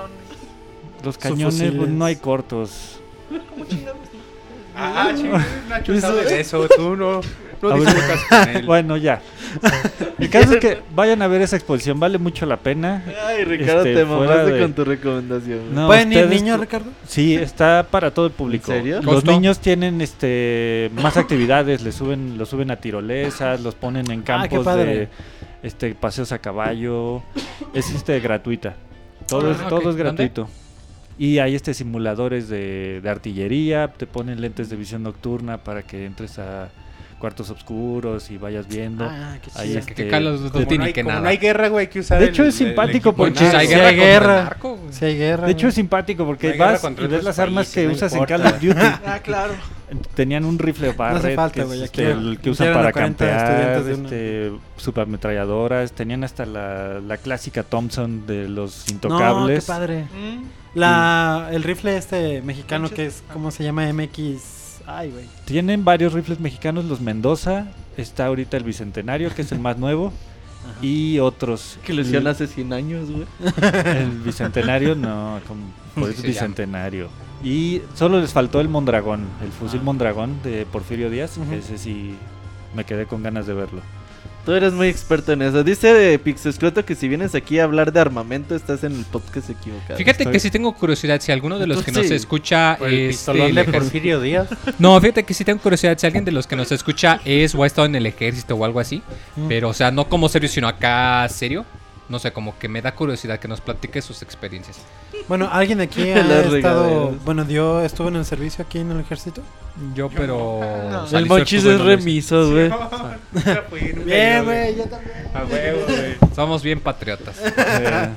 los cañones fusiles. pues, no hay cortos. Ah, chingada, Nacho sabe de eso, tú no, no A ver. discutas con él. Bueno, ya. El caso es que vayan a ver esa exposición, vale mucho la pena. Ay, Ricardo, Este, te mamaste de- con tu recomendación. No, ¿Pueden ir niños, Ricardo? Sí, está para todo el público. ¿En serio? Los niños tienen este más actividades, les suben, los suben a tirolesas, los ponen en Ah, campos de este paseos a caballo. Es este gratuita. Todo Ah, es, ok. todo es ¿Dónde? gratuito. Y hay este simuladores de, de artillería, te ponen lentes de visión nocturna para que entres a cuartos oscuros y vayas viendo. Ah, qué Ahí chido. este, Que Carlos no ni hay, que como nada. no hay guerra, güey, hay que usar De el- hecho, es el- el simpático porque Pues, hay si guerra hay contra el guerra. narco. Sí, hay guerra. de hecho es simpático porque Hay vas y ves las armas que no usas en. Call of Duty. Ah, claro. Tenían un rifle Barrett, falta, que este, el que usan para a 40 campear, estudiantes de una. este, subametralladoras, tenían hasta la, la clásica Thompson de los No, qué intocables. padre. Mm. La, el rifle este mexicano que es, ¿cómo se llama? MX. Ay, güey. Tienen varios rifles mexicanos, los Mendoza, está ahorita el Bicentenario, que es el más nuevo, y otros. Que lo hicieron hace 100 años, güey. El Bicentenario no, como, por eso Bicentenario. Y solo les faltó el Mondragón, el fusil Mondragón de Porfirio Díaz, Ujú. que ese sí me quedé con ganas de verlo. Tú eres muy experto en eso. Dice Pixescroto que si vienes aquí a hablar de armamento, estás en el podcast equivocado. Fíjate Estoy- que si tengo curiosidad, si alguno de los que nos Sí. escucha Por el es pistolón del de ejército- Porfirio Díaz. No, fíjate que sí tengo curiosidad si alguien de los que nos escucha es o ha estado en el ejército o algo así. Mm. Pero, o sea, no como serio, sino acá serio. No sé, como que me da curiosidad que nos platique sus experiencias. Bueno, ¿alguien de aquí Las ha estado. regaderas. Bueno, dio, estuvo en el servicio aquí en el ejército? Yo, pero. No. salí El suertudo y es no lo hice. remiso, güey. Bien, güey, yo también. A huevo, güey. Somos bien patriotas. Eh,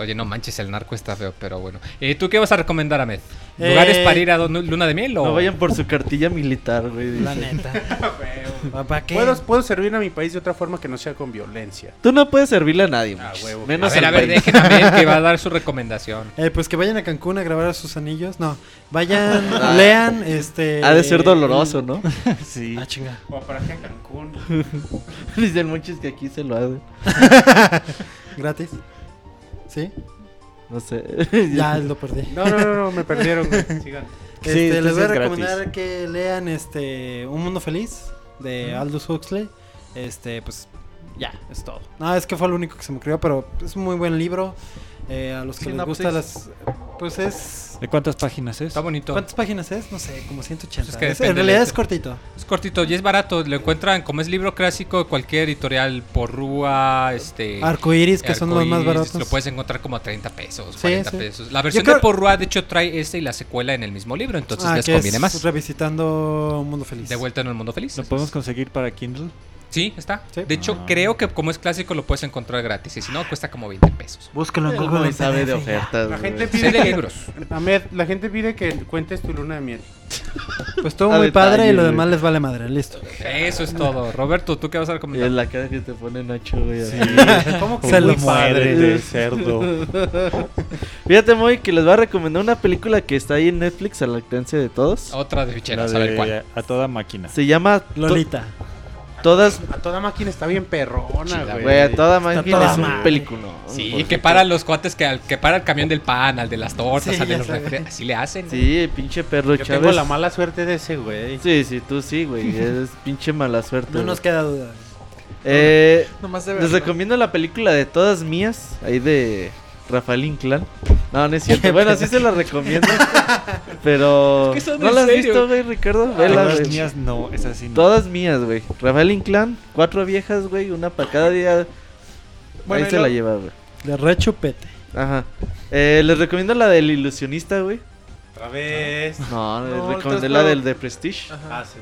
oye, no manches, el narco está feo, pero bueno. Eh, ¿Tú qué vas a recomendar, Ahmed? ¿Lugares Eh, para ir a luna de miel o...? No vayan por su cartilla militar, güey. La neta. ¿Para qué? Puedo, puedo servir a mi país de otra forma que no sea con violencia. Tú no puedes servirle a nadie, Ah, Monchis. huevo. A Menos ver, al a ver, dejen a Ahmed que va a dar su recomendación. Eh, pues que vayan a Cancún a grabar a sus anillos. No, vayan, lean, este... Ha de ser doloroso, ¿no? sí. Ah, chinga. O para que a Cancún. Dice el Monchis que aquí se lo hace. Gratis. ¿Sí? No sé. Ya lo perdí. No, no, no, no, me perdieron. Sigan. Sí, Este, les voy a gratis. recomendar que lean este Un Mundo Feliz de Aldous Huxley. Este, pues ya, es todo. No, es que fue lo único que se me ocurrió, pero es un muy buen libro. Eh, a los que les Sinopsis. gustan las. Pues es. ¿De cuántas páginas es? Está bonito. ¿Cuántas páginas es? No sé, como 180. Pues es que Es- en realidad es cortito. Es cortito y es barato. Lo encuentran como es libro clásico de cualquier editorial. Porrúa, este... Arcoiris, que son los más baratos. Lo puedes encontrar como a 30 pesos, Sí, 40 sí. pesos. La versión creo- de Porrúa, de hecho, trae este y la secuela en el mismo libro. Entonces Ah, les que conviene es más. Revisitando Un Mundo Feliz. De vuelta en el mundo feliz. ¿Lo podemos conseguir para Kindle? Sí, está. Sí. De hecho, Ah. creo que como es clásico lo puedes encontrar gratis. Y si no, cuesta como 20 pesos. Búsquelo en Google. Sabe de ofertas. La gente Sí, pide de que. Ahmed, la gente pide que cuentes tu luna de miel. Pues A muy detalle, padre y lo güey. demás les vale madre. Listo. Eso es todo. Roberto, ¿tú qué vas a recomendar? es la cara que te pone Nacho, güey. así. ¿Cómo que Se muy padre? Muérdete, cerdo. Fíjate, Moy, que les voy a recomendar una película que está ahí en Netflix, al alcance de todos. Otra de La ficheras, a ver cuál. de a toda máquina. Se llama To- Todas. A toda máquina está bien perrona, güey. Güey, a toda máquina toda es un película. Sí, que para los cuates que, al, que para el camión del pan, al de las tortas, Sí, al de los Así le hacen. Sí, pinche perro Yo Chávez. tengo la mala suerte de ese, güey. Sí, sí, tú sí, güey. Es pinche mala suerte. No güey. nos queda duda. Eh, Nomás de les verlo. recomiendo la película de Todas Mías, ahí de Rafael Inclán. No, no es cierto. Bueno, sí se la recomiendo. Pero. Es que ¿No la has serio. visto, güey, Ricardo? Vela, Todas mías no, es así. No. Todas mías, güey. Rafael Inclán, cuatro viejas, güey, una para cada día. Bueno, Ahí se lo- la lleva, güey. De rechupete. Ajá. Eh, les recomiendo la del ilusionista, güey. Otra vez. No, les No, recomendé la del de Prestige. Ajá. Ah, sí.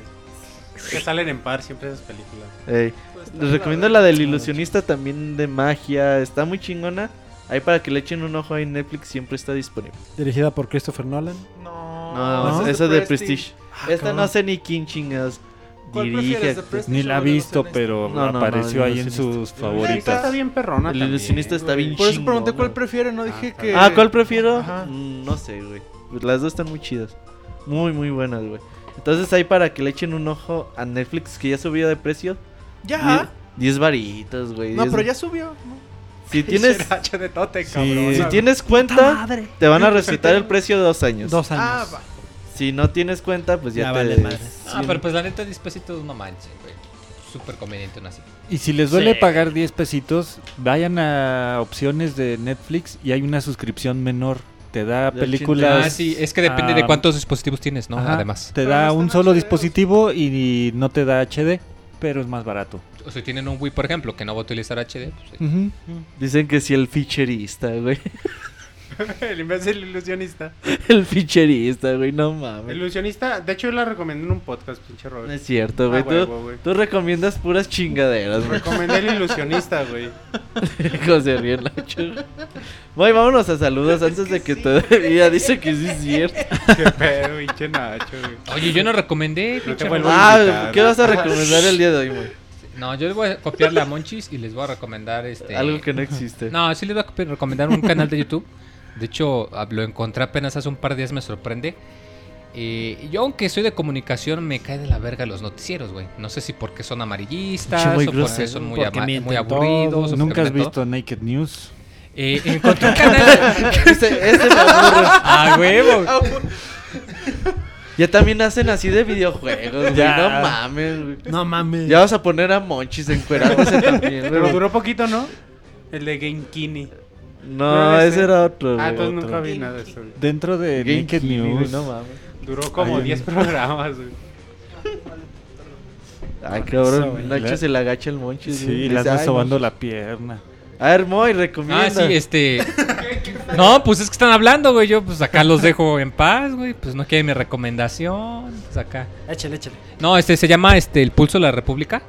Que salen en par siempre esas películas. Ey, Pues, Les recomiendo la del ilusionista también de magia. Está muy chingona. Ahí para que le echen un ojo ahí en Netflix siempre está disponible. Dirigida por Christopher Nolan. No, No, esa esa es de Prestige. Esta cabrón. no sé ni quién chingas ¿Cuál dirige. prefieres, de Prestige Ni la ha visto, pero No, no, no, apareció ahí en sus Está favoritas. bien perrona El ilusionista está bien Por eso pregunté cuál prefiere, no dije que... Ah, ¿cuál prefiero? Ajá. Mm, No sé, güey. Las dos están muy chidas. Muy, muy buenas, güey. Entonces ahí para que le echen un ojo a Netflix que ya subió de precio. Ya. 10 varitos, güey. No, 10 pero ya subió. ¿no? Si tienes, H de tote, Sí. cabrón. si tienes cuenta, te van a respetar el precio de dos años. Dos años. Ah, va. Si no tienes cuenta, pues ya, Ya te... vale madre. Ah, sí, pero pues la neta, 10 pesitos no manches, güey. Súper conveniente, una así. Y si les duele Sí. pagar 10 pesitos, vayan a opciones de Netflix y hay una suscripción menor. Te da De películas. Ah, sí, es que depende de cuántos dispositivos tienes, ¿no? ajá, Además. Te Pero da un solo HD, dispositivo y no te da HD, pero es más barato. O si tienen un Wii, por ejemplo, que no va a utilizar HD, pues. Dicen que si el ficherista, güey. el imbécil ilusionista. El ficherista, güey, no El mames. ilusionista, de hecho yo la recomendé en un podcast, pinche No Robert. es cierto, güey. Ah, tú, huevo, güey. tú recomiendas puras chingaderas, güey. Recomendé el ilusionista, güey. Hijo se ríe el Nacho. Vámonos a saludos antes de que todavía dice que sí es cierto. Qué pedo, pinche Nacho, güey. Oye, yo no recomendé, pinche Ah. ¿qué vas a recomendar el día de hoy, güey? No, yo les voy a copiarle a Monchis y les voy a recomendar este. Algo que no existe. No, sí les voy a recomendar un canal de YouTube. De hecho, ah, lo encontré apenas hace un par de días, me sorprende. Eh, yo, aunque soy de comunicación, me cae de la verga los noticieros, güey. No sé si porque son amarillistas o porque son muy, porque muy aburridos. Nunca has mienten todo. visto Naked News. Eh, encontré un canal. Este, este me aburre. ¡Ah, huevo! Ya también hacen así de videojuegos, güey. Ya. No mames, güey. No mames. Ya vas a poner a Monchis encuerándose también, Pero güey. duró poquito, ¿no? El de Gamekini. No, No, ese era otro, Ah, güey. entonces otro. nunca vi nada de eso. güey. Dentro de Game Naked Kini, güey, News. No mames. Duró como Ay, 10 programas, güey. Ay, cabrón. Nacho La- se le agacha el Monchis. Sí, le "Ay, sobando Monchis". la pierna. A ver, Moy, recomienda. Ah, sí, este. No, pues es que están hablando, güey. Yo, pues acá los dejo en paz, güey. Pues no quieren mi recomendación. Pues acá. Échale, échale. No, este se llama este El Pulso de la República.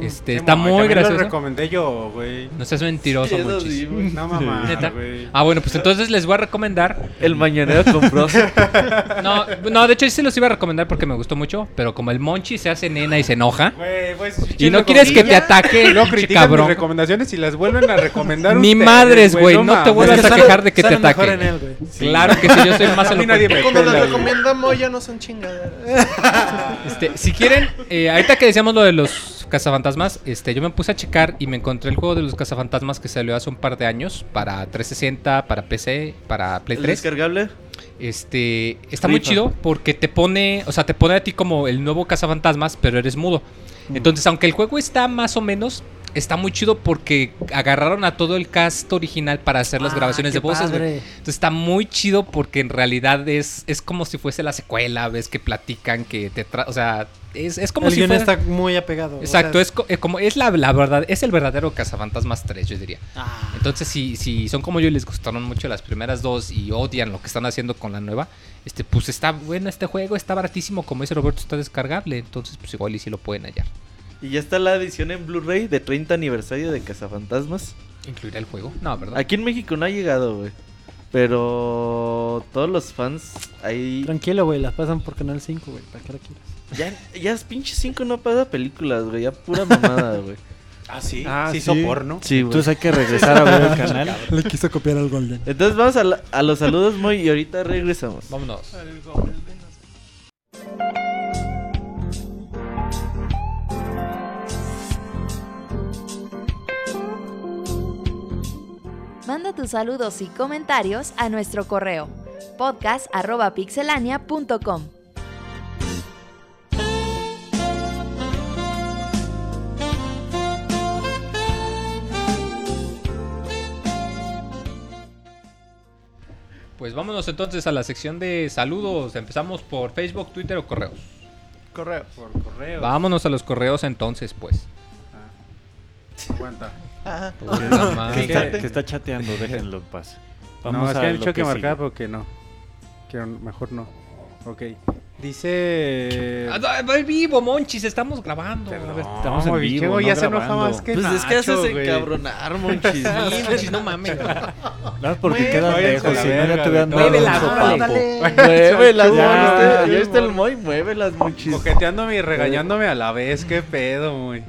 Este, Sí, está muy Lo gracioso. recomendé yo, güey. No seas mentiroso, Sí, güey. No mamá. Ah, bueno, pues entonces les voy a recomendar. El mañanero compró. No, no, de hecho sí se los iba a recomendar porque me gustó mucho. Pero como el Monchi se hace nena y se enoja. Güey, pues, Y no quieres que te ataque, pinche critican mis recomendaciones y las vuelven a recomendar Ni ustedes, madres, güey, no te vuelvas Es que a quejar de que te ataque. en él, güey. Claro que sí, yo soy más A mí nadie me Cuando pela, le güey. recomienda Moya no son chingaderas. Este, si quieren, eh, ahorita que decíamos lo de los cazafantasmas, este, yo me puse a checar y me encontré el juego de los cazafantasmas que salió hace un par de años para 360, para PC, para Play ¿El 3. descargable? Este, está muy chido porque te pone, o sea, te pone a ti como el nuevo cazafantasmas, pero eres mudo. Entonces, aunque el juego está más o menos, está muy chido porque agarraron a todo el cast original para hacer las Ah, grabaciones de voces. güey. Entonces está muy chido porque en realidad es, es como si fuese la secuela, ves que platican, que te tra o sea, es, es como el si guion fuera... está muy apegado. o Exacto, sea, es, co- como es la, la verdad, es el verdadero Cazafantasmas 3, yo diría. Ah, Entonces, si, si son como yo y les gustaron mucho las primeras dos y odian lo que están haciendo con la nueva, este, pues está bueno este juego, está baratísimo, como dice Roberto, está descargable, entonces pues igual y si lo pueden hallar. Y ya está la edición en Blu-ray de 30 aniversario de Cazafantasmas. ¿Incluirá el juego? No, ¿verdad? Aquí en México no ha llegado, güey. Pero todos los fans ahí. Tranquilo, güey, las pasan por Canal 5, güey. ¿Para qué la quieres? Ya, ya es pinche 5 no pasa películas, güey. Ya pura mamada, güey. Ah, sí. Ah, sí, sí. hizo porno. Sí, güey. Entonces hay que regresar a ver el canal. Le quiso copiar al Golden. Entonces vamos a, la- a los saludos, muy y ahorita regresamos. Vámonos. Manda tus saludos y comentarios a nuestro correo podcast@pixelania.com. pues vámonos entonces a la sección de saludos. Empezamos por Facebook, Twitter o correos. Correo. Por correo. Vámonos a los correos entonces, pues. Aguanta. Madre. Que está, que está chateando, déjenlo en paz. no, es que a han lo dicho que, sigue. marcar, pero que no. Que mejor no. Ok. Dice. Ah, no, va vivo, Monchis, estamos grabando. Perdón, A ver. estamos en vivo, che, güey, no ya se enoja grabando. más que Pues es que Nacho, haces encabronar, monchis. Sí, Monchis, no mames. Más porque váyanse lejos, si no ya te hubieran dado un sopapo. Muévelas, Ya, ya, ya, está el. Moy, muévelas, monchis. Coqueteándome y regañándome a la vez, qué pedo, muy.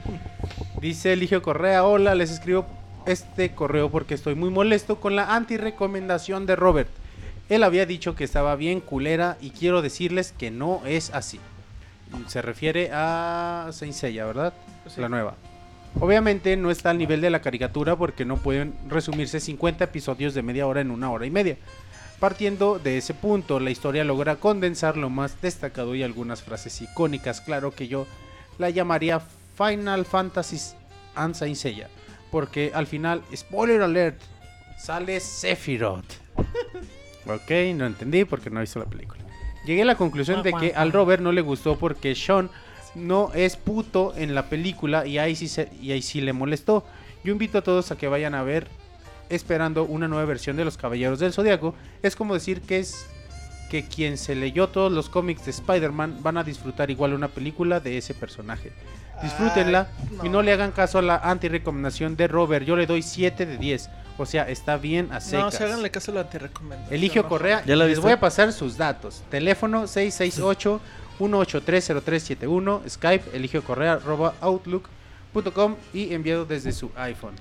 Dice Eligio Correa, hola, les escribo este correo porque estoy muy molesto con la anti-recomendación de Robert. Él había dicho que estaba bien culera y quiero decirles que no es así. Se refiere a Seiya, ¿verdad? Sí. La nueva. Obviamente no está al nivel de la caricatura porque no pueden resumirse 50 episodios de media hora en una hora y media. Partiendo de ese punto, la historia logra condensar lo más destacado y algunas frases icónicas. Claro que yo la llamaría Final Fantasy and Saint Seiya, porque al final, spoiler alert, sale Sephiroth. ok, no entendí porque no he visto la película. Llegué a la conclusión de que al Robert no le gustó porque Sean no es puto en la película y ahí sí, se- y ahí sí le molestó. Yo invito a todos a que vayan a ver esperando una nueva versión de los Caballeros del Zodiaco. Es como decir que es que quien se leyó todos los cómics de Spider-Man van a disfrutar igual una película de ese personaje. Disfrútenla Ay, y no le hagan caso a la anti-recomendación de Robert. Yo le doy 7 de 10. O sea, está bien a No, secas. si háganle caso a la anti-recomendación. Eligio no. Correa, ¿Ya la les voy a pasar sus datos. Teléfono 668 1830371, Skype Eligio Correa arroba outlook.com y enviado desde su iPhone.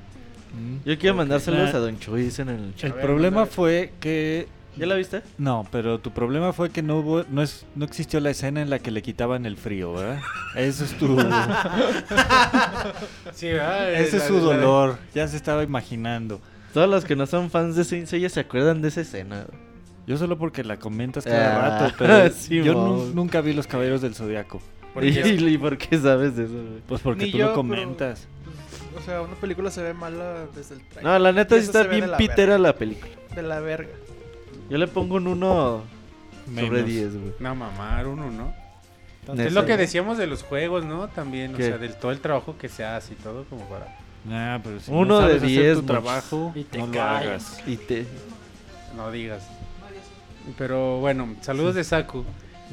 Yo quiero mandárselos La- a Don Chuy, dicen en el chat. El problema fue que ¿Ya la viste? no, pero tu problema fue que no hubo, no es, no existió la escena en la que le quitaban el frío, ¿verdad? Eso es tu, Sí, ese es su dolor. Ya se estaba imaginando. Todos los que no son fans de Saint Seiya se acuerdan de esa escena. Yo solo porque la comentas cada Ah, rato, pero sí, yo nu- nunca vi los Caballeros del Zodiaco. ¿Y, por qué sabes de eso? güey? Pues porque Ni tú yo, lo pero- comentas. O sea, una película se ve mala desde el trailer. No, la neta sí está bien pitera la película. De la verga. Yo le pongo un 1 sobre Menos. 10, güey. No, mamar uno, ¿no? Neta. Es lo que decíamos de los juegos, ¿no? También, o ¿Qué? sea, del todo el trabajo que se hace y todo como para... Nah, pero si Uno no de sabes hacer 10, tu trabajo, Y te no lo callas. hagas. Y te... No digas. Pero bueno, saludos de Saku.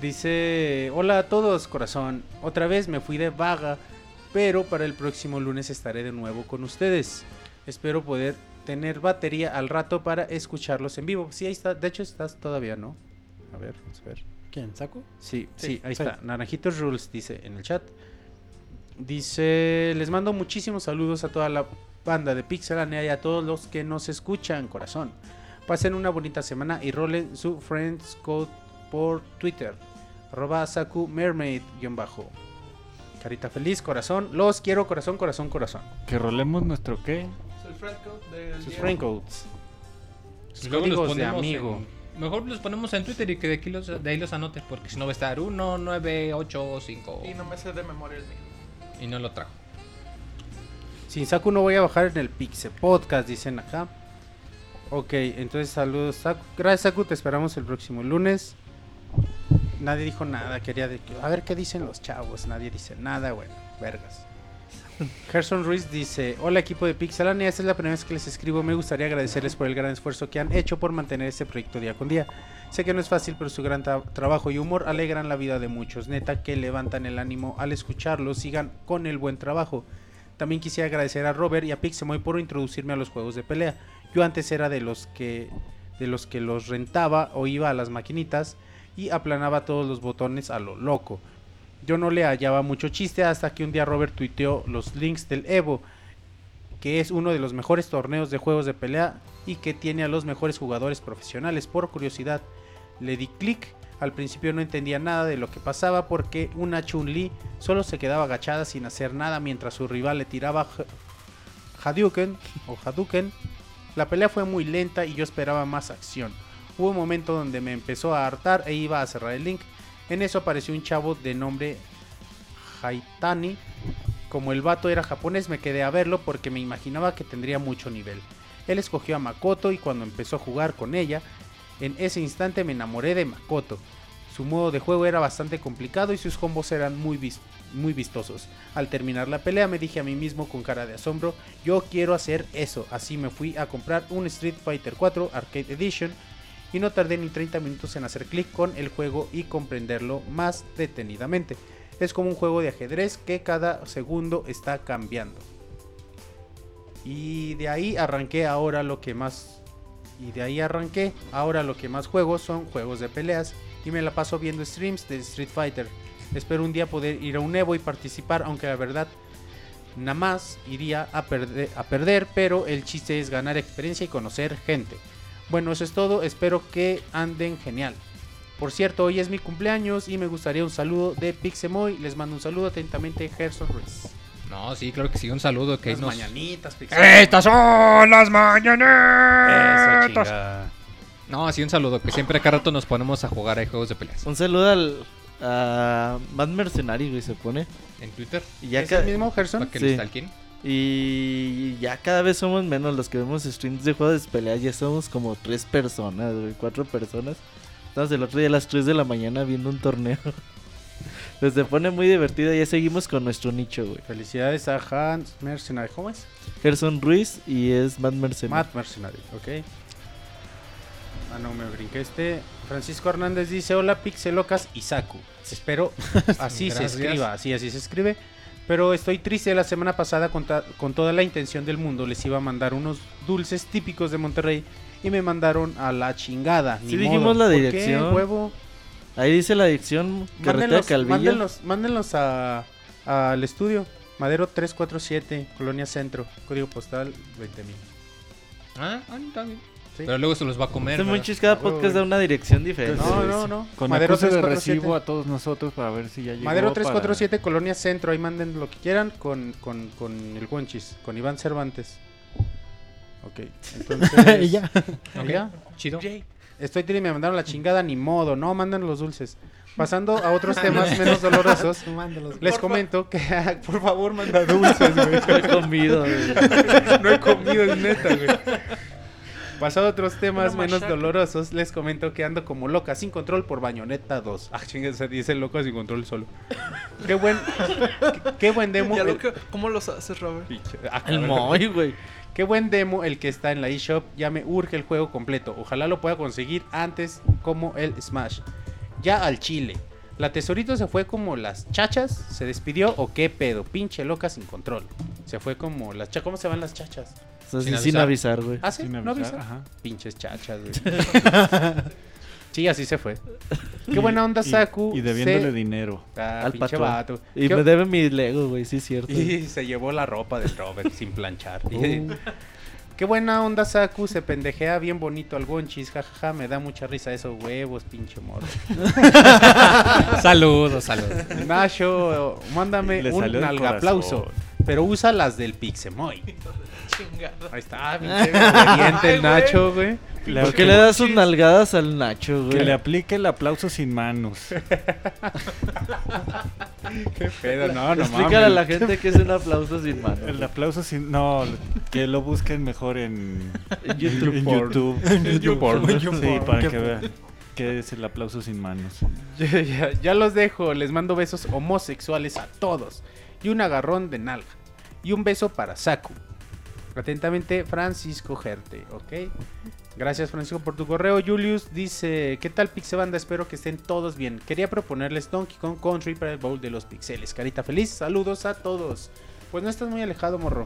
Dice, hola a todos, corazón. Otra vez me fui de vaga, pero para el próximo lunes estaré de nuevo con ustedes. Espero poder tener batería al rato para escucharlos en vivo. Sí, ahí está. De hecho, estás todavía, ¿no? A ver, vamos a ver. ¿Quién? ¿Saco? Sí, sí, Sí, ahí sí. está. Naranjitos Rules dice en el chat. Dice, les mando muchísimos saludos a toda la banda de Pixelania y a todos los que nos escuchan, corazón. Pasen una bonita semana y rolen su Friends Code por Twitter. Arroba Saku Mermaid guion bajo. Carita feliz, corazón. Los quiero, corazón, corazón, corazón. Que rolemos nuestro qué. Sus codes. Sus códigos de amigo. en- mejor los ponemos en Twitter y que de aquí los, de ahí los anote, porque si no va a estar 1, 9, 8, 5 Y no me sé de memoria el mío. y no lo trajo. Sin Saku no voy a bajar en el Pixel Podcast, dicen acá. Ok, entonces saludos Saku. Gracias Saku, te esperamos el próximo lunes. Nadie dijo nada, quería de que- a ver qué dicen los chavos. Nadie dice nada, bueno, vergas. Gerson Ruiz dice, hola equipo de Pixelania, esta es la primera vez que les escribo, me gustaría agradecerles por el gran esfuerzo que han hecho por mantener este proyecto día con día. Sé que no es fácil, pero su gran tra- trabajo y humor alegran la vida de muchos, neta que levantan el ánimo al escucharlos, sigan con el buen trabajo. También quisiera agradecer a Robert y a Pixemoy por introducirme a los juegos de pelea. Yo antes era de los que de los que los rentaba o iba a las maquinitas y aplanaba todos los botones a lo loco. Yo no le hallaba mucho chiste hasta que un día Robert tuiteó los links del Evo, que es uno de los mejores torneos de juegos de pelea y que tiene a los mejores jugadores profesionales. Por curiosidad, le di clic. Al principio no entendía nada de lo que pasaba porque una Chun-Li solo se quedaba agachada sin hacer nada mientras su rival le tiraba Hadouken o Hadouken. La pelea fue muy lenta y yo esperaba más acción. Hubo un momento donde me empezó a hartar e iba a cerrar el link. En eso apareció un chavo de nombre Haitani. Como el vato era japonés me quedé a verlo porque me imaginaba que tendría mucho nivel. Él escogió a Makoto y cuando empezó a jugar con ella, En ese instante me enamoré de Makoto. Su modo de juego era bastante complicado y sus combos eran muy, muy vistosos. Al terminar la pelea me dije a mí mismo con cara de asombro, yo quiero hacer eso. Así me fui a comprar un Street Fighter 4 Arcade Edition y no tardé ni 30 minutos en hacer clic con el juego y comprenderlo más detenidamente. Es como un juego de ajedrez que cada segundo está cambiando. Y de ahí arranqué ahora lo que más... Y de ahí arranqué. Ahora lo que más juego son juegos de peleas. Y me la paso viendo streams de Street Fighter. Espero un día poder ir a un Evo y participar. Aunque la verdad nada más iría a, perder, a perder. Pero el chiste es ganar experiencia y conocer gente. Bueno, eso es todo. Espero que anden genial. Por cierto, hoy es mi cumpleaños y me gustaría un saludo de Pixemoy. Les mando un saludo atentamente, Gerson Ruiz. No, sí, claro que sí. Un saludo que Las nos... mañanitas, Pixemoy. ¡Estas son las Eso, mañanitas! No, sí, un saludo. Que siempre acá rato nos ponemos a jugar a juegos de peleas. Un saludo al a Mad Mercenary, güey, se pone. En Twitter. Y ya ¿Es ca- el mismo Gerson? Para que Sí. Y ya cada vez somos menos los que vemos streams de juegos de pelea. Ya somos como tres personas, güey, cuatro personas. Estamos el otro día a las 3 de la mañana viendo un torneo. Pues se pone muy divertido. Ya seguimos con nuestro nicho, güey. Felicidades a Hans Mercenary. ¿Cómo es? Gerson Ruiz y es Mad Mercenary. Matt Mercenary, ok. Ah, no, me brinqué este. Francisco Hernández dice: Hola, Pixelocas y Saku. Espero así se escriba, así, así se escribe. Pero estoy triste. La semana pasada, con, ta- con toda la intención del mundo, les iba a mandar unos dulces típicos de Monterrey. Y me mandaron a la chingada. Sí ni dijimos modo. la ¿Por qué, dirección. huevo? Ahí dice la dirección Carretera Mándenlos, Calvillo. mándenlos, mándenlos a- al estudio. Madero 347, Colonia Centro, código postal 20000. Ah, ah, está bien. Sí. Pero luego se los va a comer. ¿verdad? monchis cada Ah, podcast da una dirección diferente. No, no, no. Con Madero acuse de 347. recibo a todos nosotros para ver si ya llegó. Madero para- 347, Colonia Centro. Ahí manden lo que quieran con, con, con el Wonchis, con Iván Cervantes. Ok, entonces. y ya. ¿Y ya? Chido. Estoy triste, me mandaron la chingada, ni modo. No, mandan los dulces. Pasando a otros temas menos dolorosos, Mándalos. les comento que, por favor, manda dulces, güey. No he comido, güey. no he comido, es neta, güey. Pasado a otros temas menos dolorosos, les comento que ando como loca sin control por Bañoneta 2. Ah, chingue, se dice loca sin control solo. Qué buen, qué, qué buen demo. Ya el- lo que- ¿Cómo los haces, Robert? Ah, El cabrón. Moy, güey. Qué buen demo el que está en la eShop. Ya me urge el juego completo. Ojalá lo pueda conseguir antes como el Smash. Ya al chile. La tesorito se fue como las chachas. ¿Se despidió o qué pedo? Pinche loca sin control. Se fue como las chachas. ¿Cómo se van las chachas? O sea, Sin avisar. avisar, güey. ¿Ah, sí? Sin ¿No avisar, avisa? ajá. Pinches chachas, güey. sí, así se fue. Qué buena onda, Y- Saku. Y, debiéndole Se- dinero. Ah, Al pinche vato. Y ¿Qué- me debe mi Lego, güey, sí es cierto. Y se llevó la ropa del Robert sin planchar. Uh. Qué buena onda, Saku. Se pendejea bien bonito al Gonchis. Jajaja, me da mucha risa esos huevos, pinche morro. Saludos, saludos. Nacho, mándame Le un corazón. Pero usa las del Pixemoy. Chingada. Ahí está, pinche obediente el Nacho, güey. Le- ¿Por qué le das sus nalgadas al Nacho, güey? Que le aplique el aplauso sin manos. Qué pedo, no, no Explícale a la gente que es un aplauso sin mano. El aplauso sin. No, que lo busquen mejor en, En YouTube en. YouTube. En YouTube. Sí, para que vean qué es el aplauso sin manos. Ya, ya- ya los dejo. Les mando besos homosexuales a todos. Y un agarrón de nalga. Y un beso para Saku. Atentamente, Francisco Gerte, ¿ok? Gracias, Francisco, por tu correo. Julius dice: ¿Qué tal, Pixebanda? Espero que estén todos bien. Quería proponerles Donkey Kong Country para el Bowl de los Pixeles. Carita feliz, saludos a todos. Pues no estás muy alejado, morro.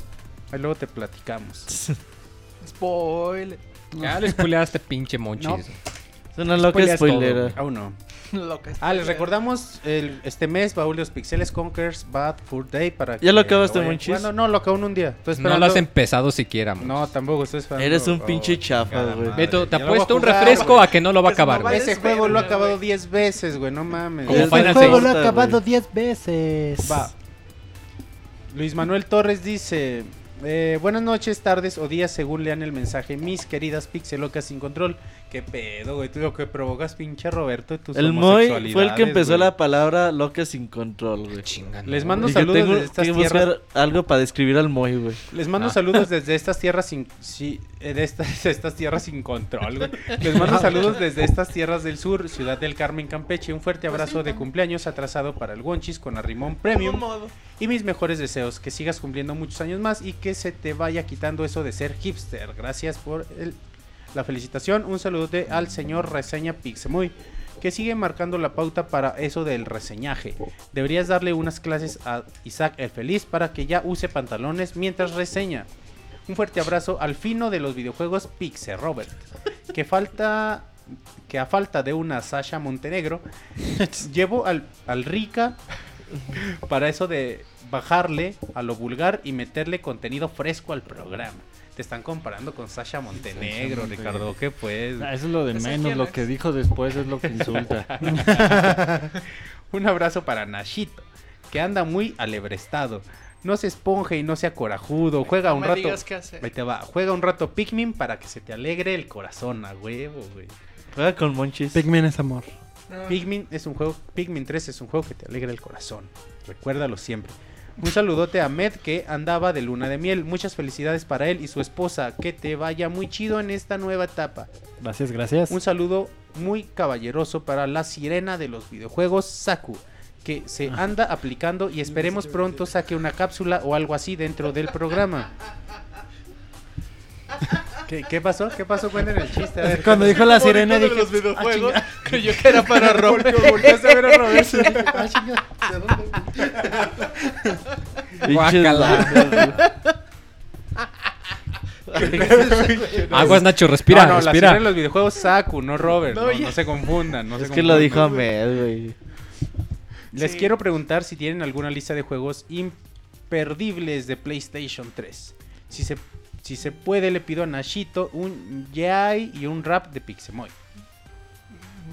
Ahí luego te platicamos. Spoiler. Ya le spoileaste, pinche monchis. No. Es una loca Spoileas todo, spoilera. güey. Aún no. Loca. Ah, les recordamos el, este mes, Baúl de los Pixeles Conquers Bad Fur Day para ¿Ya lo que acabaste, vayan Monchis? jugando. No, lo acabo en un día. Estoy No esperando. lo has empezado siquiera, monchis. No, tampoco estoy esperando. Eres un Oh, pinche chafa, güey. Beto, te Ya lo voy a apuesto un jugar, refresco güey. a que no lo va a Que acabar, no güey. Ese juego lo he verga, acabado güey. 10 veces, güey, no mames. Como Es Este Final juego lo Fantasy. ha acabado güey. 10 veces. Va. Luis Manuel Torres dice: Eh, buenas noches, tardes o días según lean el mensaje. Mis queridas pixelocas sin control. ¿Qué pedo, güey? Tú lo que provocas, pinche Roberto. Tus El Moy fue el que homosexualidades, empezó güey. la palabra loca sin control, güey. Chingan. Les mando saludos tengo desde estas que tierras. buscar algo para describir al Moy, güey. Les mando Ah. saludos desde estas tierras sin sí, eh, de estas, estas tierras sin control, güey. Les mando saludos desde estas tierras del sur, Ciudad del Carmen, Campeche. Un fuerte abrazo de cumpleaños atrasado para el Wonchis con Arrimón Premium. modo. Y mis mejores deseos, que sigas cumpliendo muchos años más y que se te vaya quitando eso de ser hipster. Gracias por el- la felicitación. Un saludote al señor Reseña Pixemoy, que sigue marcando la pauta para eso del reseñaje. Deberías darle unas clases a Isaac el Feliz para que ya use pantalones mientras reseña. Un fuerte abrazo al fino de los videojuegos Pixel Robert, que falta que a falta de una Sasha Montenegro, llevo al, al Rica para eso de bajarle a lo vulgar y meterle contenido fresco al programa. Te están comparando con Sasha Montenegro, Montenegro. Ricardo. ¿Qué pues? Ah, Eso es lo de ¿Ese menos, lo que dijo después es lo que insulta. Un abrazo para Nashito, que anda muy alebrestado. No se esponje y no sea corajudo. Juega No un me rato. digas qué hacer. Ahí te va. Juega un rato Pikmin para que se te alegre el corazón a huevo, güey. Juega con Monchis. Pikmin es amor. No. Pikmin es un juego, Pikmin 3 es un juego que te alegra el corazón. Recuérdalo siempre. Un saludote a Med que andaba de luna de miel. Muchas felicidades para él y su esposa. Que te vaya muy chido en esta nueva etapa. Gracias, gracias. Un saludo muy caballeroso para la sirena de los videojuegos Saku. Que se anda aplicando y esperemos pronto saque una cápsula o algo así dentro del programa. ¿Qué, qué pasó? ¿Qué pasó? Cuenten el chiste. A ver, Cuando dijo la sirena Bonito de dije, los videojuegos. "Ah, creyó que era para Robert. Volteaste a ver a Roberto. Ah. Pinches Guácala. Aguas, Nacho, respira, no, no, la respira. sirena de los videojuegos Saku, no Robert. No, No, ya. no se confundan. No Es se que lo confundan. dijo Ahmed, güey. Les Sí. quiero preguntar si tienen alguna lista de juegos imperdibles de PlayStation 3. Si se, si se puede, le pido a Nashito un Yay y un rap de Pixemoy.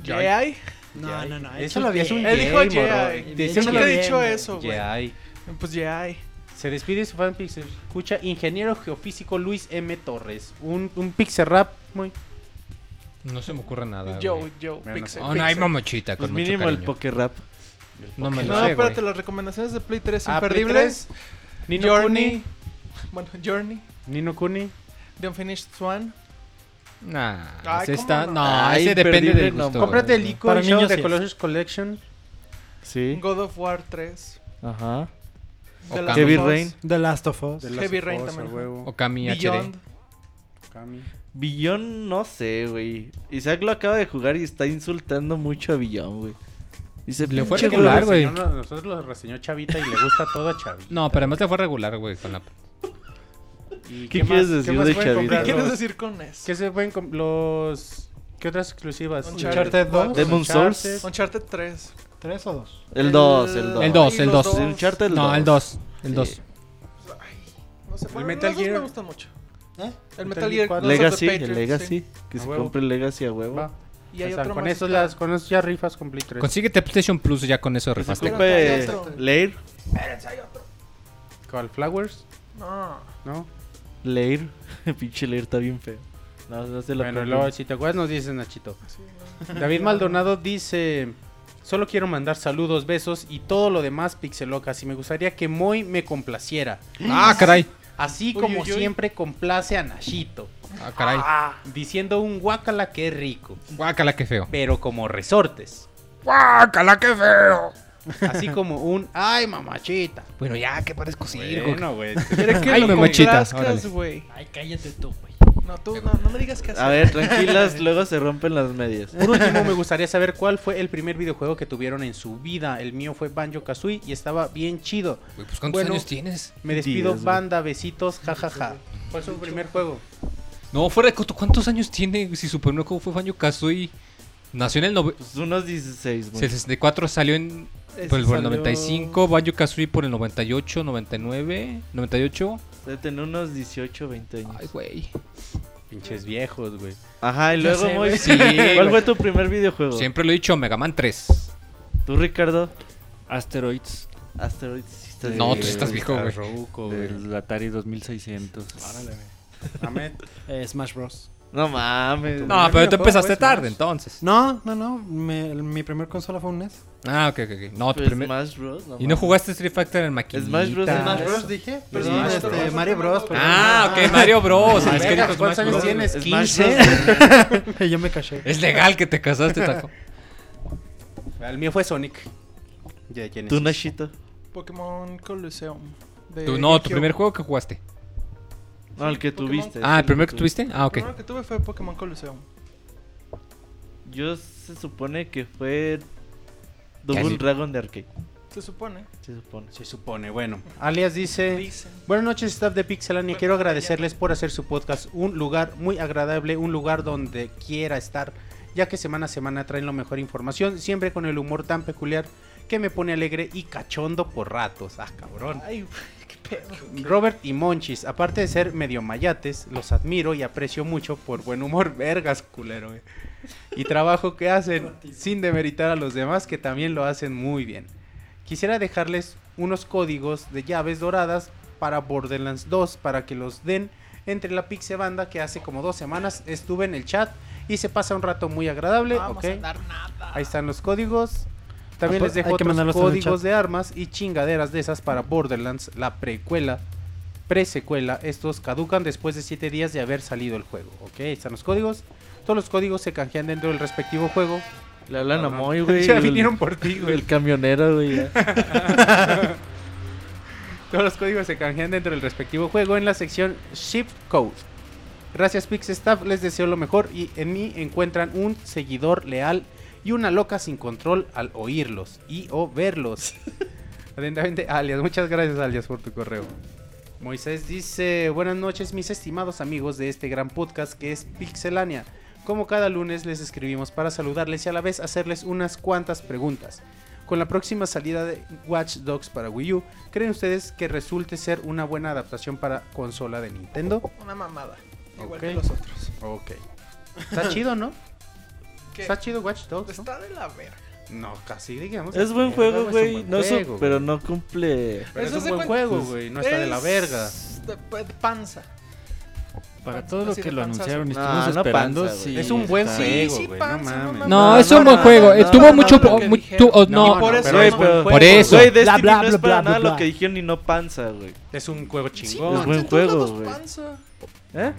Yay. No, no, no. Eso échalo es un. Él dijo Yay, he bien, dicho eso, güey. Yay. Pues Yay. Se despide su fan Pixel. Escucha, ingeniero geofísico Luis M. Torres. Un, un Pixel rap muy. No se me ocurre nada. Yo, güey. yo, Pixel. Oh, no, hay mamochita Pues con mucho mínimo el poker rap. No me lo No, sé, espérate, güey. las recomendaciones de Play 3 Ah, Play imperdibles. 3, Nino Journey. Kuni. Bueno, Journey. Nino Kuni. The Unfinished Swan. Nah, Ay, ese ¿cómo está... no? No, Ay, ese depende imperdible, del no, gusto. Cómprate el. Ico Para Show niños de es. Colossus Collection. Sí. God of War 3. Ajá. The Last Heavy of Us, Rain. The Last of Us. Heavy of Rain Us, también, a huevo. Okami HD. Beyond. Okami. Billón, no sé, güey. Isaac lo acaba de jugar y está insultando mucho a Billón, güey. Dice, Le fue "Pinche Que lo regular, güey. reseñó- Nosotros lo reseñó Chavita y le gusta todo a Chavita. No, pero además le fue regular, güey, con la... ¿Y ¿Qué quieres más- decir más de Chavita? ¿Qué quieres decir con eso? ¿Qué se pueden com- los qué otras exclusivas? Uncharted 2. Demon Souls. Uncharted 3. ¿Tres o dos? El 2, el 2. El 2, y el los 2. El Uncharted el No, 2. el 2. El Sí. 2. No sé, bueno, Metal Gear. me gustan mucho. ¿Eh? El Metal Gear Legacy, el Legacy. sí. Que A se huevo. compre el Legacy a huevo. Va. Y hay Ahí están, otro con está- las con esos ya rifas con Play 3. Consíguete PlayStation Plus ya con eso rifaste. Pero hay compre otro. ¿Cuál Flowers? No. ¿No? Lair. Pinche Lair está bien feo. No, no se lo Bueno, luego, si te acuerdas nos dices Nachito. David Maldonado dice, solo quiero mandar saludos, besos y todo lo demás pixelocas y me gustaría que Moy me complaciera. Ah, caray. Así Uy, como uy, uy. siempre complace a Nachito, Ah, caray. diciendo un guacala que rico, Guácala, qué feo. pero como resortes. Guácala, qué feo. Así como un, ay mamachita. Bueno, ya, que parezco circo. Bueno, güey. Quiere que Ay, lo mamachita, complazcas, órale. güey. Ay, cállate tú, güey. No, tú, no, no me digas qué hacer. A ver, tranquilas, luego se rompen las medias. Por último, me gustaría saber cuál fue el primer videojuego que tuvieron en su vida. El mío fue Banjo Kazooie y estaba bien chido. Güey, pues ¿cuántos Bueno. años tienes? Me despido, banda, besitos, jajaja. ¿Cuál fue su primer juego? No, fuera de coto, ¿cuántos años tiene? Si su primer juego fue Banjo Kazooie. Nació en el nove- Pues unos 16, güey. 64, salió en Ese por el, por el salió- 95, Banjo Kazooie por el 98, 99, 98. Debe tener unos 18, 20 años. Ay, güey. Pinches viejos, güey. Ajá, y luego sé, muy... Sí, ¿Cuál fue tu primer videojuego? Siempre lo he dicho, Mega Man 3. ¿Tú, Ricardo? Asteroids. Asteroids. sí Este, No, tú estás viejo, güey. Del Atari 2600. Órale, güey. Ahmed, eh, Smash Bros. No mames. No, pero tú empezaste fue tarde, Smash. entonces. No, no, no. me- mi primer consola fue un NES. Ah, ok, ok, ok. No, tu Pues primer... Smash Bros. ¿Y no mames. jugaste Street Fighter en maquinita? Smash Bros. Smash Bros. dije. Sí, Perdón, Smash este, Bros. Mario Bros. perdón. Ah, ok, Mario Bros. Es que ¿Cuántos Smash años Bros. tienes? Smash 15. Yo me caché. Es legal que te casaste, Taco. El mío fue Sonic. Ya, Genesis. Tú, Nashito. Pokémon Coliseum. de Tú, no, tu GameCube. primer juego que jugaste. No, el que Pokémon. tuviste. Ah, ¿el primero que tuviste? Ah, El ok. primero que tuve fue Pokémon Coliseum. Yo se supone que fue Double Casi. Dragon de arcade. Se supone. Se supone. Se supone, bueno. Alias dice... Dicen. Buenas noches, staff de Pixelania. Quiero agradecerles por hacer su podcast un lugar muy agradable, un lugar donde quiera estar, ya que semana a semana traen la mejor información, siempre con el humor tan peculiar que me pone alegre y cachondo por ratos. Ah, cabrón. Ay. Robert y Monchis, aparte de ser medio mayates, los admiro y aprecio mucho por buen humor, vergas, culero. eh. Y trabajo que hacen, sin demeritar a los demás que también lo hacen muy bien. Quisiera dejarles unos códigos de llaves doradas para Borderlands 2 para que los den entre la Pixe Banda que hace como dos semanas estuve en el chat y se pasa un rato muy agradable. Vamos ok. a dar nada. Ahí están los códigos. También Ah, les pues, dejo otros códigos de armas y chingaderas de esas para Borderlands, la precuela, presecuela. Estos caducan después de 7 días de haber salido el juego. Ok, ahí están los códigos. Todos los códigos se canjean dentro del respectivo juego. Le hablan a. Moy, güey. Ya el- vinieron por ti, güey. El camionero, güey. Todos los códigos se canjean dentro del respectivo juego en la sección Ship Code. Gracias Pix Staff, les deseo lo mejor y en mí encuentran un seguidor leal y una loca sin control al oírlos y o verlos. Atentamente, alias. Muchas gracias, alias, por tu correo. Moisés dice, buenas noches mis estimados amigos de este gran podcast que es Pixelania. Como cada lunes les escribimos para saludarles y a la vez hacerles unas cuantas preguntas. Con la próxima salida de Watch Dogs para Wii U, ¿creen ustedes que resulte ser una buena adaptación para consola de Nintendo? Una mamada. Igual Ok. que los otros. Ok. Está chido, ¿no? ¿Qué? Está chido Watch Dogs, ¿no? Está de la verga. No, casi digamos. Es buen juego, güey. No juego, pero no cumple. Pero es un buen juego, güey. No está de la verga. De, de panza. Para Panza, todo lo que lo anunciaron y No, estuvimos no esperando, panza, güey. sí Es un buen juego, sí, panza, no no mames. mames. No, No, es un no, buen no, juego. tuvo no, mucho... no, por eso. Por eso. Güey, Destiny bla, no bla, es para bla, nada bla. lo que dijeron ni no panza, güey. Es un juego Sí, chingón. Es buen juego, güey. ¿Eh?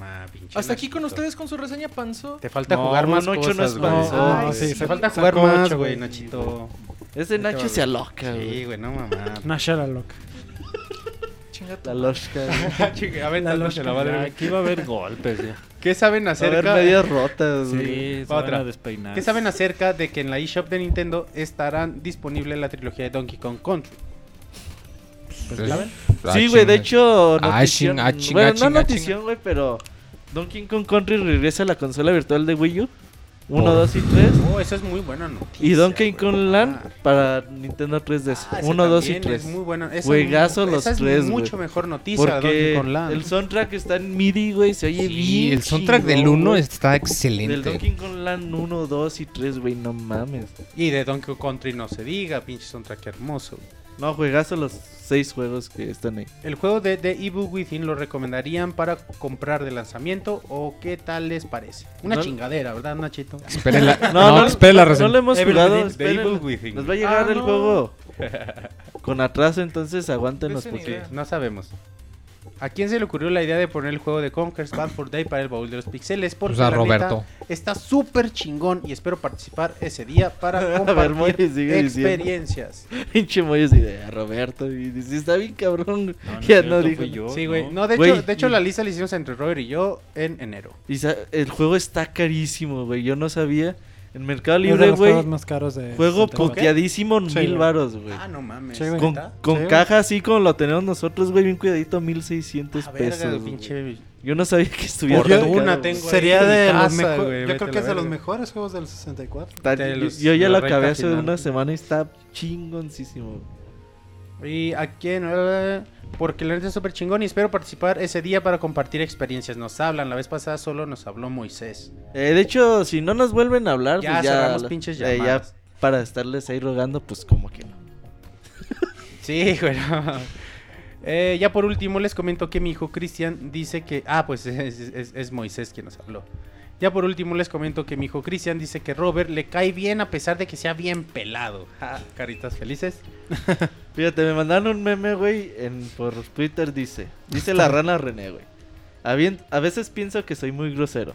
Hasta aquí con ustedes con su reseña panzo. Te falta No, jugar más un ocho no es güey. panzón, Ay, güey. sí, Sí, te falta jugar más, güey, güey. Nachito. Ese Nacho se aloca, Sí, güey. güey, no mamá. Sherlock. Chinga tu La loshka. Chica, a ver, La. Aquí va a haber golpes ya. ¿Qué saben Va a haber acerca medias rotas, güey. Sí, se Otra. van a despeinar. ¿Qué saben acerca de que en la eShop de Nintendo estarán disponible la trilogía de Donkey Kong Country? Sí, güey, de hecho, Ah, notición. ching, ah, ching, bueno, ah, no ching, ah, notición, güey, pero Donkey Kong Country regresa a la consola virtual de Wii U. 1, Por- 2 y 3. Oh, eso es muy buena noticia. Y Donkey. Kong Land para Nintendo 3DS. Ah, ese 1, 2 y también es 3. muy bueno. Esa Juegazo es- los esa es tres, mucho güey. mejor noticia de Donkey Porque Kong Land. el soundtrack está en MIDI, güey. Se oye Sí, bien. el soundtrack del chingón, 1 güey. está Del excelente. Donkey Kong Land 1, 2 y 3, güey. No mames. Y de Donkey Kong Country no se diga, pinche soundtrack hermoso. No, juegazo los 6 juegos que están ahí. ¿El juego de The Evil Within lo recomendarían para comprar de lanzamiento o qué tal les parece? Una No- chingadera, ¿verdad, Nachito? Esperen la, No, no, no, esperen la no lo hemos Evil jugado. Within, The esperen. Evil Within. Nos va a llegar Ah, el no. juego con atraso, entonces aguántenos ni porque... idea. No sabemos. ¿A quién se le ocurrió la idea de poner el juego de Conker's Bad for Day para el baúl de los pixeles? Porque Pues a la Roberto. neta está súper chingón y espero participar ese día para ver, compartir diciendo. experiencias. Pinche Moy esa idea, Roberto. Y dice, está bien cabrón. No, ya no dijo. yo, Sí, güey. ¿no? No, de Güey, hecho, de hecho y- la lista la hicimos entre Robert y yo en enero. Y el juego está carísimo, güey. Yo no sabía. En Mercado Libre, güey. juegos más caros de Juego 64. puteadísimo, Sí, mil güey. varos, güey. Ah, no mames. Sí. Con, con Sí, caja así como lo tenemos nosotros, güey, bien cuidadito, 1600 Ah, verga, pesos. güey. pinche Yo no sabía que estuviera Fortuna tengo. Sería en de los mejores. güey, Yo creo que es de los mejores juegos del 64. Está- de los- yo ya la lo acabé hace final. una semana y está chingoncísimo. Y a quién, Eh, porque la neta es súper chingón y espero participar ese día para compartir experiencias. Nos hablan, la vez pasada solo nos habló Moisés. Eh, de hecho, si no nos vuelven a hablar, Ya pues ya, cerramos pinches eh, ya para estarles ahí rogando, pues como que no. Sí, bueno. Eh, ya por último les comento que mi hijo Cristian dice que... Ah, pues es, es- es Moisés quien nos habló. Ya por último les comento que mi hijo Cristian dice que Robert le cae bien a pesar de que sea bien pelado. Ja, caritas felices. Fíjate, me mandaron un meme, güey, en, por Twitter, dice. Dice la rana René, güey. A, bien- a veces pienso que soy muy grosero.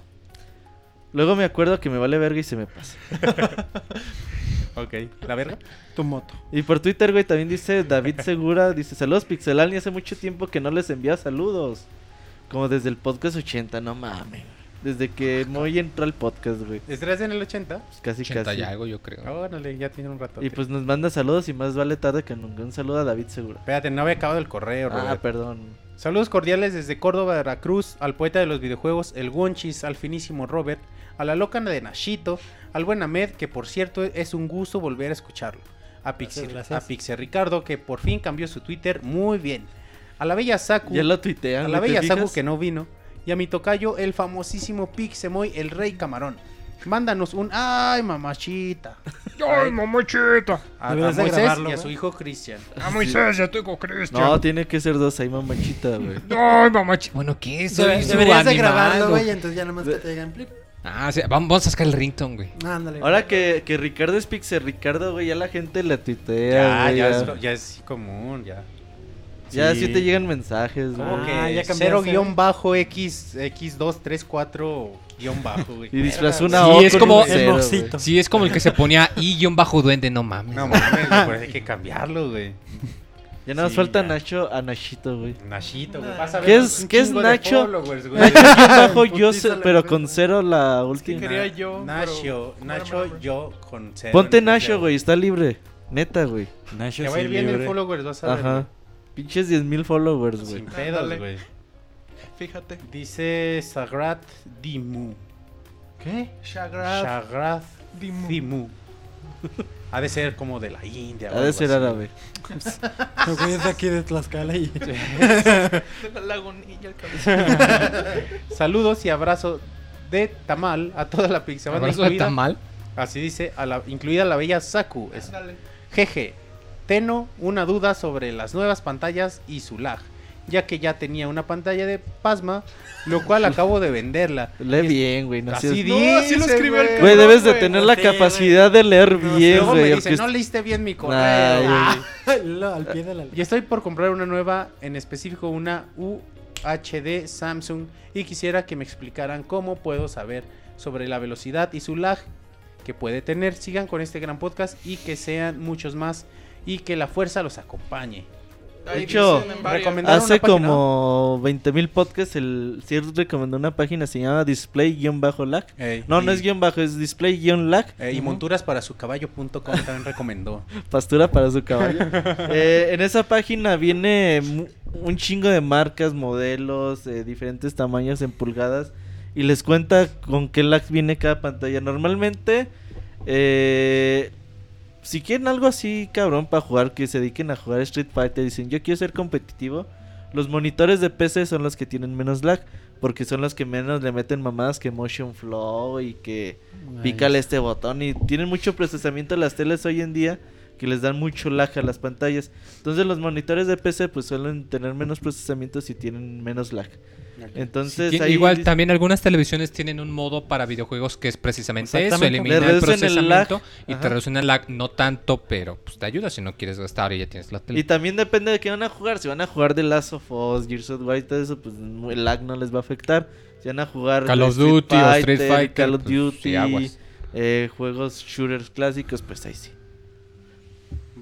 Luego me acuerdo que me vale verga y se me pasa. Ok, ¿la verga? Tu moto. Y por Twitter, güey, también dice David Segura, dice, saludos Pixelani, hace mucho tiempo que no les envía saludos. Como desde el podcast 80, no mames. Desde que Moy entró al podcast, güey. ¿Estás en el 80? Pues casi, 80 casi. y algo, yo creo. Órale, ya tiene un rato. Y pues nos manda saludos y más vale tarde que nunca. Un saludo a David Segura. Espérate, no había acabado el correo, Ah, Robert. perdón. Saludos cordiales desde Córdoba, Veracruz, al poeta de los videojuegos, el Wonchis, al finísimo Robert, a la loca de Nashito, al buen Ahmed, que por cierto es un gusto volver a escucharlo, a Pixie, Gracias, gracias. a Pixie Ricardo, que por fin cambió su Twitter muy bien, a la bella Saku, Ya lo tuitean. a la güey, ¿te bella Saku que no vino, y a mi tocayo, el famosísimo Pixemoy, el rey camarón. Mándanos un ay mamachita. ¡Ay, mamachita! A, a Moisés grabarlo, y a su hijo Cristian. ¡A Moisés, ya estoy con Cristian! No, tiene que ser dos ahí, mamachita, güey. ¡Ay, mamachita! Bueno, ¿qué? Debe- su deberías de grabarlo, güey, entonces ya nomás que te digan flip. Ah, sí, vamos, vamos a sacar el ringtone, güey. Ándale. Ahora que, que Ricardo es Pixel Ricardo, güey, ya la gente le tuitea, Ya, güey, ya, ya. es, lo- ya es común, ya. Ya Sí. sí te llegan mensajes, güey. Ah, ya cambiaste, 0 ¿eh? guion bajo X, X234 guion bajo, güey. Y disfrazó una Sí, O es como- cero, el. Sí, es como el que se ponía y-bajo duende, no mames. No mames, güey, por eso hay que cambiarlo, güey. Ya nada más Sí, falta ya. Nacho a Nachito, güey. Nachito, güey. Vas a ¿Qué ver es- qué es Nacho? followers, güey. Nacho guion bajo yo, pero con cero la Que última. quería yo. Nacho, pero- Nacho, yo con cero. Ponte Nacho, güey, está libre. Neta, güey. Nacho Te va a ir bien el followers, vas a ver. Ajá. Pinches 10 mil followers, güey. Sin pedos, güey. Fíjate. Dice Sagrat Dimu. ¿Qué? Shagrat. Sagrat Dimu. Dimu. Ha de ser como de la India. o Ha de ser así. árabe. El güey es de aquí de Tlaxcala y... De la lagunilla, el. Saludos y abrazo de tamal a toda la pixabanda ¿Abrazo de tamal? Así dice, a la, incluida la bella Saku. Es-. Jeje, Teno, una duda sobre las nuevas pantallas y su lag, ya que ya tenía una pantalla de Pasma, lo cual acabo de venderla. Lee bien, güey. No Así seas- dice, No, así lo escribió el güey. Güey, debes de tener la capacidad de leer No, bien, Luego me güey. dice, aunque no leíste bien mi correo. Ay, Ah. Lo- al pie de la... Y estoy por comprar una nueva, en específico una UHD Samsung, y quisiera que me explicaran cómo puedo saber sobre la velocidad y su lag que puede tener. Sigan con este gran podcast y que sean muchos más y que la fuerza los acompañe. Ahí hecho, Hace como 20 mil podcasts, el CIR recomendó una página, se llama Display-Lag. No, no y- es guion bajo, es Display-Lag. eh, y monturas para su caballo.com también recomendó. Pastura para su caballo. Eh, en esa página viene un chingo de marcas, modelos, eh, diferentes tamaños en pulgadas. Y les cuenta con qué lag viene cada pantalla. Normalmente, eh, si quieren algo así, cabrón, para jugar, que se dediquen a jugar Street Fighter, dicen yo quiero ser competitivo. Los monitores de PC son los que tienen menos lag. Porque son los que menos le meten mamadas que Motion Flow y que pícale este botón y tienen mucho procesamiento las teles hoy en día que les dan mucho lag a las pantallas. Entonces los monitores de PC pues suelen tener menos procesamiento si tienen menos lag. Entonces ahí Igual también algunas televisiones tienen un modo para videojuegos que es precisamente eso, elimina el procesamiento lag. y Ajá. te reducen el lag, no tanto, pero pues te ayuda si no quieres gastar y ya tienes la tele. Y también depende de qué van a jugar. Si van a jugar The Last of Us, Gears of War y todo eso, pues el lag no les va a afectar. Si van a jugar Call of Duty o Street Fighter, Call of pues, Duty, sí, aguas. eh, juegos shooters clásicos, pues ahí sí.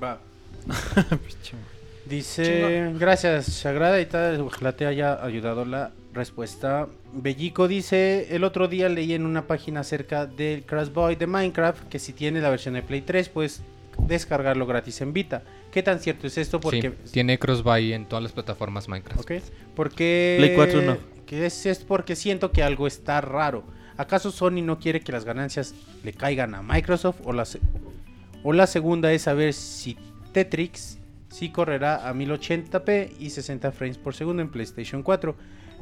Va. Dice, gracias, Sagrada y tal, ojalá te haya ayudado la respuesta. Bellico dice, el otro día leí en una página acerca del Crash Boy de Minecraft que si tienes la versión de Play 3 puedes descargarlo gratis en Vita. ¿Qué tan cierto es esto? Porque Sí, tiene crossbuy en todas las plataformas Minecraft. Ok. Porque. Play 4 no. Que es, es porque siento que algo está raro. ¿Acaso Sony no quiere que las ganancias le caigan a Microsoft? O la, se- o la segunda es saber si Tetrix sí correrá a 1080p y 60 frames por segundo en PlayStation 4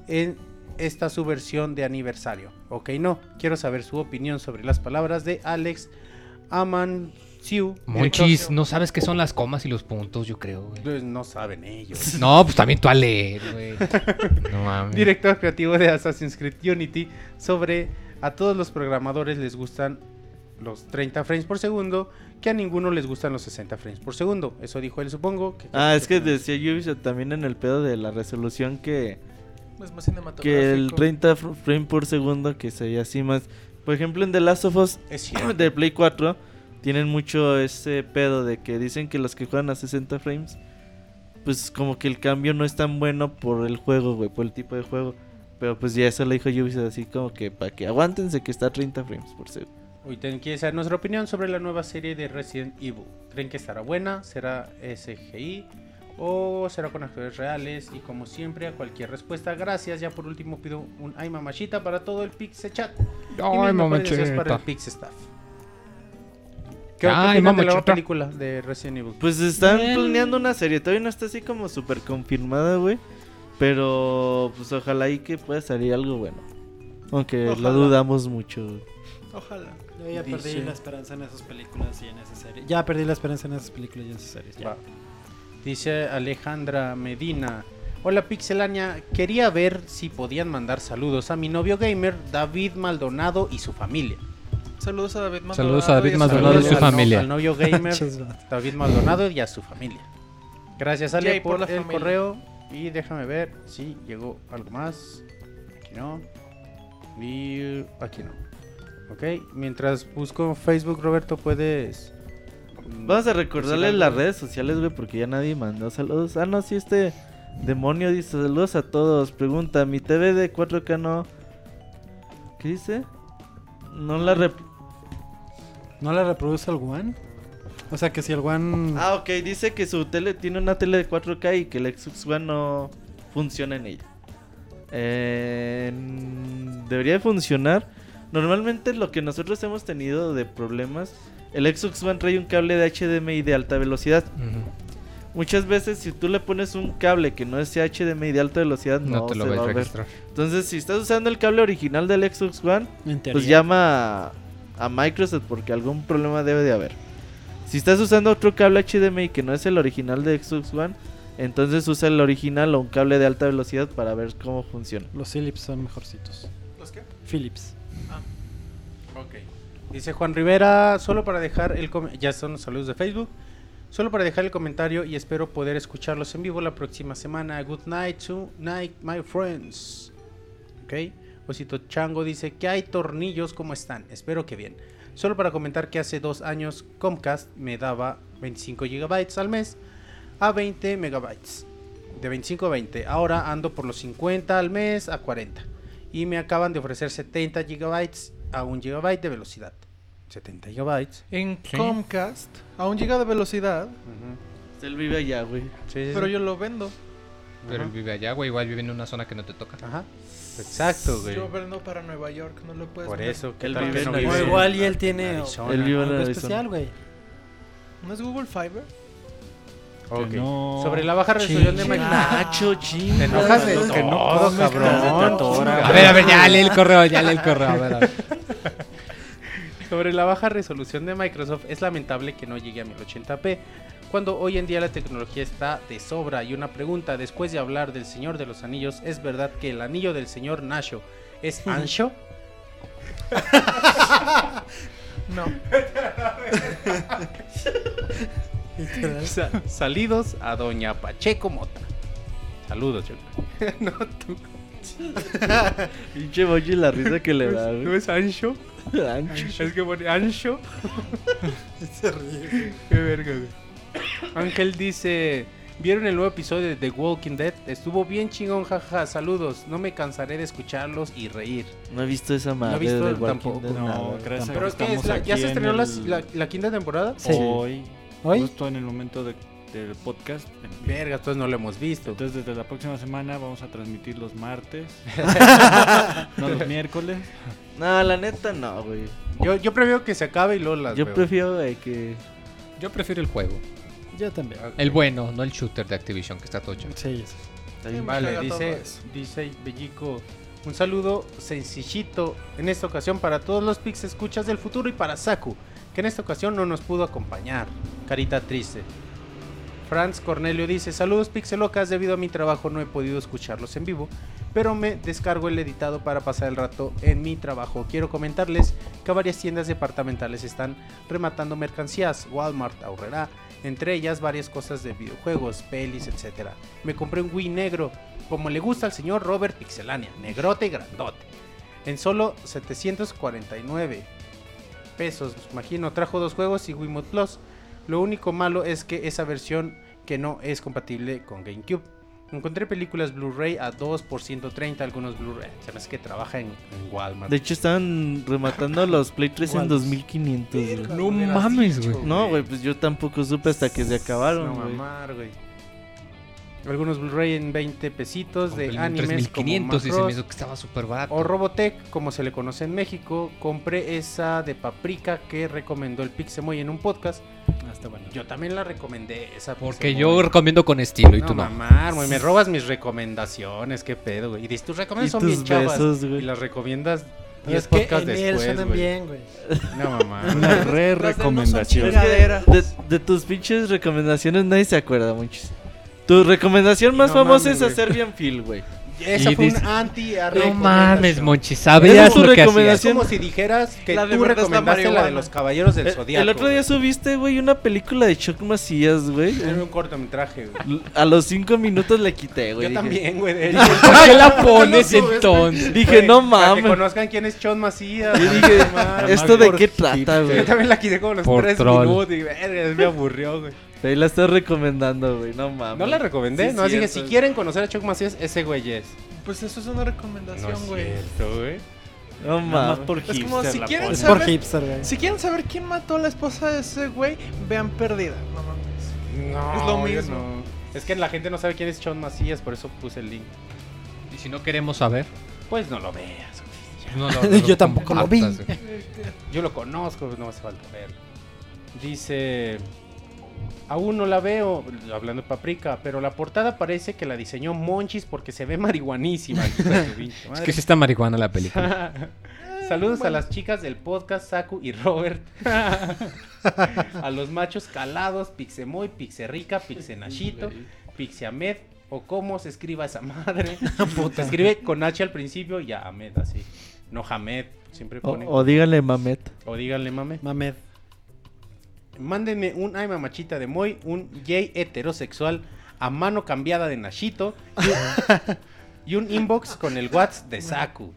en esta su versión de aniversario. Ok, no. Quiero saber su opinión sobre las palabras de Alex Siu. Monchis, no sabes qué son las comas y los puntos, yo creo. Pues no saben ellos. No, pues también tú a leer, güey. No mames. Director creativo de Assassin's Creed Unity sobre a todos los programadores les gustan los 30 frames por segundo, que a ninguno les gustan los 60 frames por segundo. Eso dijo él, supongo. que- Ah, es que decía Ubisoft también en el pedo de la resolución que, Es más cinematográfico. que el 30 fr- frame por segundo que sería así más. Por ejemplo, en The Last of Us de Play 4 tienen mucho ese pedo de que dicen que los que juegan a 60 frames, pues como que el cambio no es tan bueno por el juego, güey, por el tipo de juego. Pero pues ya eso le dijo Ubisoft así como que para que aguántense que está a 30 frames por segundo. Hoy ten- quiere saber nuestra opinión sobre la nueva serie de Resident Evil. ¿Creen que estará buena? ¿Será SGI? ¿O será con actores reales? Y como siempre, a cualquier respuesta, gracias. Ya por último pido un ay mamachita para todo el Pixel Chat. Ay, deseos para mamachita. el Pix Staff. ¿Qué, Ay, opinan de la nueva mamachita. película de Resident Evil? Pues están planeando una serie, todavía no está así como súper confirmada, güey. Pero pues ojalá y que pueda salir algo bueno. Aunque Ojalá. lo dudamos mucho. güey. Ojalá. Yo ya perdí la esperanza en esas películas y en esa serie. Ya perdí la esperanza en esas películas y en esas series. ya. Dice Alejandra Medina. Hola Pixelania, quería ver si podían mandar saludos a mi novio gamer David Maldonado y su familia. Saludos a David Maldonado. Saludos a David y Maldonado y Saludos su familia. Al novio gamer. David Maldonado y a su familia. Gracias Ale por, por la el familia. correo y déjame ver si llegó algo más. Aquí no. Y aquí no. Ok, mientras busco Facebook Roberto puedes... mm, Vamos a recordarles decir las redes sociales, güey, porque ya nadie mandó saludos. Ah, no, sí, este demonio dice saludos a todos. Pregunta, mi TV de 4K no... ¿Qué dice? No la rep... ¿No la reproduce el One? O sea que si el One... Ah, ok, dice que su tele tiene una tele de 4K y que el Xbox One no funciona en ella. Eh, debería de funcionar. Normalmente lo que nosotros hemos tenido de problemas, el Xbox One trae un cable de HDMI de alta velocidad. Muchas veces si tú le pones un cable que no es HDMI de alta velocidad, no, No te lo se va a ver. registrar. Entonces, si estás usando el cable original del Xbox One, pues llama a, a Microsoft porque algún problema debe de haber. Si estás usando otro cable HDMI que no es el original de Xbox One, entonces usa el original o un cable de alta velocidad para ver cómo funciona. Los Philips son mejorcitos. ¿Los qué? Philips. Ok. Dice Juan Rivera, solo para dejar el ya son saludos de Facebook. Solo para dejar el comentario y espero poder escucharlos en vivo la próxima semana. Good night to night, my friends. Ok. Osito Chango dice que hay tornillos, ¿cómo están? Espero que bien. Solo para comentar que hace dos años Comcast me daba 25 gigabytes al mes a 20 megabytes. De 25 a 20. Ahora ando por los 50 al mes a 40. Y me acaban de ofrecer 70 gigabytes a 1 gigabyte de velocidad. 70 gigabytes. En Sí. Comcast, a un giga de velocidad, Él vive allá, güey. Sí, sí, pero sí. yo lo vendo. Pero él vive allá, güey. Igual vive en una zona que no te toca. Ajá. Exacto, güey. Yo vendo para Nueva York, no lo puedes Por vender. eso, que Él vive en. O vive igual y él tiene Arizona. Él vive en Arizona. especial, güey. ¿No es Google Fiber? Ok. Que no- Sobre la baja resolución de Chinga. Microsoft. Nacho, ching. Te enojas de que no, comes, cabrón. A ver, a ver, ya lee el correo, ya lee el correo. A ver, a ver. Sobre la baja resolución de Microsoft, es lamentable que no llegue a 1080p, cuando hoy en día la tecnología está de sobra. Y una pregunta, después de hablar del Señor de los Anillos, ¿es verdad que el anillo del señor Nasho es ancho? No. Sa- salidos a Doña Pacheco Mota. Saludos, yo creo. no, tú. Pinche Mochi la risa que le da, ¿No es ancho? Ancho. Es que pone ancho. Qué verga, güey. Ángel dice: ¿Vieron el nuevo episodio de The Walking Dead? Estuvo bien chingón, jaja. Saludos. No me cansaré de escucharlos y reír. No he visto esa No he madre visto de Walking tampoco. Dead, No, nada. gracias. ¿Pero qué es? La- ¿Ya se en estrenó la, el- la- la quinta temporada? Sí. Hoy, ¿Hoy? justo en el momento de- del podcast. Verga, entonces no lo hemos visto. Entonces desde la próxima semana vamos a transmitir los martes, no los miércoles. No, la neta no, güey. Yo, yo prefiero que se acabe y luego las Yo veo. prefiero güey, que... Yo prefiero el juego. Yo también. El bueno, no el shooter de Activision, que está todo chido. Sí, sí. Está bien. Vale, dice, dice Bellico. Un saludo sencillito en esta ocasión para todos los Pix escuchas del futuro y para Saku, que en esta ocasión no nos pudo acompañar. Carita triste. Franz Cornelio dice, saludos pixelocas, debido a mi trabajo no he podido escucharlos en vivo, pero me descargo el editado para pasar el rato en mi trabajo. Quiero comentarles que varias tiendas departamentales están rematando mercancías, Walmart, Aurrera, entre ellas varias cosas de videojuegos, pelis, etc. Me compré un Wii negro, como le gusta al señor Robert Pixelania, negrote y grandote, en solo 749 pesos, imagino, trajo dos juegos y Wiimote Plus. Lo único malo es que esa versión que no es compatible con GameCube. Encontré películas Blu-ray a 2 por 130, algunos Blu-ray. Se me hace que trabaja en, en Walmart. De hecho, estaban rematando los Play 3 en ¿Cuál? 2500. güey. No mames, güey. No, güey, pues yo tampoco supe hasta que se acabaron, No mamar, güey. Algunos Blu-ray en 20 pesitos de Compré animes 3500 y se me como hizo que estaba súper barato. O Robotech, como se le conoce en México. Compré esa de Paprika que recomendó el Pixemoy en un podcast. Ah, está bueno. Yo también la recomendé esa Porque Pixemoy. yo recomiendo con estilo y no, tú no. güey, me robas mis recomendaciones, qué pedo, güey. Y dices, tus recomendaciones Y son tus bien chavas. besos, y las recomiendas 10 es que podcasts en él después, suenan bien, güey. No, mamá. Una re recomendación. De, de tus pinches recomendaciones nadie se acuerda mucho. Tu recomendación más No famosa mames, es hacer bien feel, güey. Esa Y fue dice- un anti No mames. Monchi, sabías es tu lo que hacías. Es como si dijeras que La de tú la recomendaste la de los Caballeros del El, Zodíaco. el otro día subiste, güey, una película de Chuck Macías, güey. Era un cortometraje, güey. A los cinco minutos le quité, güey. Yo Dije- también, güey. ¿Por qué la pones entonces? Dije, no Para que mames. conozcan quién es Chon Macías. Yo dije, mames. ¿esto de qué trata, güey? Yo también la quité como los Por tres troll. minutos y verga, me aburrió, güey. Ahí la estás recomendando, güey. No mames. No la recomendé, Sí, no, así que si quieren conocer a Chuck Macías, ese güey es. Pues eso es una recomendación, No es güey. cierto, güey. No mames. por Es como hipster si quieren pones. Es por hipster, güey. Si quieren saber quién mató a la esposa de ese güey, vean Perdida. No mames. No, Es lo mismo. no. Es que la gente no sabe quién es Chon Macías, por eso puse el link. Y si no queremos saber, Pues no lo veas, güey. no lo- no Yo tampoco lo vi. Yo lo conozco, no hace falta ver. Dice. Aún no la veo, hablando de paprika, pero la portada parece que la diseñó Monchis porque se ve marihuanísima. Es que sí está marihuana la película. Saludos a las chicas del podcast, Saku y Robert. a los machos calados, Pixemoy, Pixerrica, Pixenachito, Pixiamed, o cómo se escriba esa madre. se escribe con H al principio y a Ahmed así. No Hamed, siempre O, ponen. o díganle Mamet. O díganle mame. Mamed. Mándenme un ay mamachita de Moy, un gay heterosexual a mano cambiada de Nashito y un, y un inbox con el WhatsApp de Saku.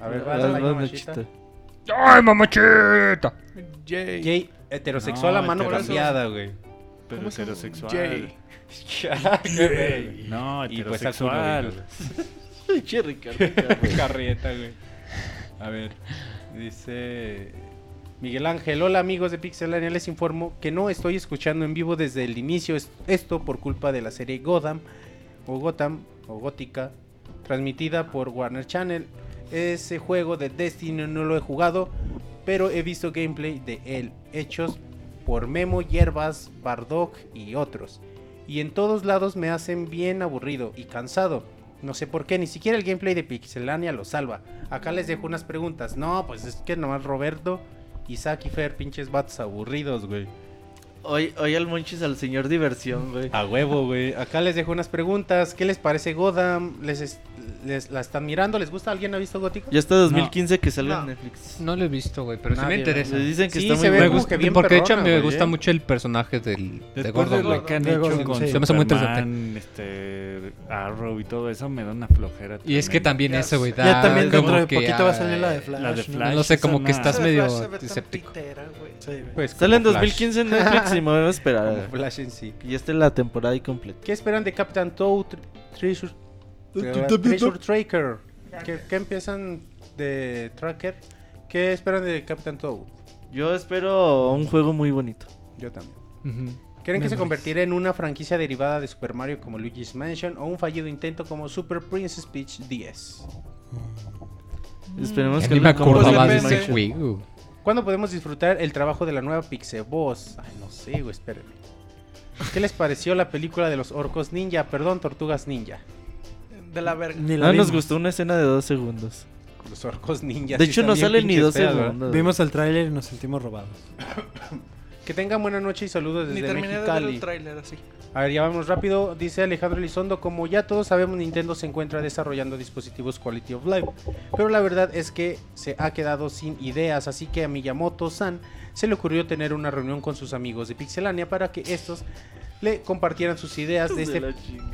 A ver, va, vas, mamachita. ¡Ay, mamachita! Jay. Heterosexual No, a mano cambiada, güey. Pero heterosexual. Jay. No, Y pues heterosexual. Ricardo. güey. Carrieta, güey. A ver, dice Miguel Ángel, hola amigos de Pixelania, les informo que no estoy escuchando en vivo desde el inicio es- esto por culpa de la serie Gotham o Gotham o Gótica transmitida por Warner Channel. Ese juego de Destiny no lo he jugado, pero he visto gameplay de él hechos por Memo, Hierbas, Bardock y otros. Y en todos lados me hacen bien aburrido y cansado. No sé por qué, ni siquiera el gameplay de Pixelania lo salva. Acá les dejo unas preguntas. No, pues es que nomás Roberto, Isaac y Fer, pinches vatos aburridos, güey. Hoy, hoy al Monchis al señor diversión, güey. A huevo, güey. Acá les dejo unas preguntas. ¿Qué les parece Godam? ¿Les, es- les la están mirando? ¿Les gusta? ¿Alguien ha visto Gótico? Ya hasta 2015 que No. en Netflix. No lo he visto, güey, pero sí Nadie, me interesa. Le dicen que Sí, está se muy ve Me bueno. como gusta, que bien porque de hecho perrona, me güey, gusta ¿eh? mucho el personaje del, de Después de Gordon, lo que han De hecho Gordon, con sí. Se me hace muy Superman, este, Arrow y todo eso, me da una flojera. Y es que también Ya eso, güey, da Ya también como dentro de que, poquito va a salir la de Flash. la de ¿no? Flash. No sé, como que estás de medio escéptico. güey. Güey. Pues Sale en como Flash. 2015 en Netflix y me voy a Como esperar. Flash en sí. Y esta es la temporada ahí completa. ¿Qué esperan de Captain Toad Tr- Treasure, Treasure Tracker? ¿Qué, qué empiezan de Tracker? ¿Qué esperan de Captain Toad? Yo espero un juego muy bonito. Yo también. Ujú. ¿Creen que se convertirá en una franquicia derivada de Super Mario como Luigi's Mansion o un fallido intento como Super Princess Peach 10? Esperemos que no me acordaba de ese juego. ¿Cuándo podemos disfrutar el trabajo de la nueva Pixel Boss? Ay, no sé, güey, espérenme. ¿Qué les pareció la película de los orcos ninja? Perdón, tortugas ninja. De la verga. Ni la No nos gustó una escena de dos segundos. Los orcos ninjas. De sí hecho, no salen ni dos segundos. Vimos el tráiler y nos sentimos robados. Que tengan buena noche y saludos Ni desde terminé de ver Mexicali. el tráiler así. A ver, ya vamos rápido. Dice Alejandro Elizondo, como ya todos sabemos, Nintendo se encuentra desarrollando dispositivos Quality of Life. Pero la verdad es que se ha quedado sin ideas, así que a Miyamoto-san se le ocurrió tener una reunión con sus amigos de Pixelania para que estos le compartieran sus ideas de este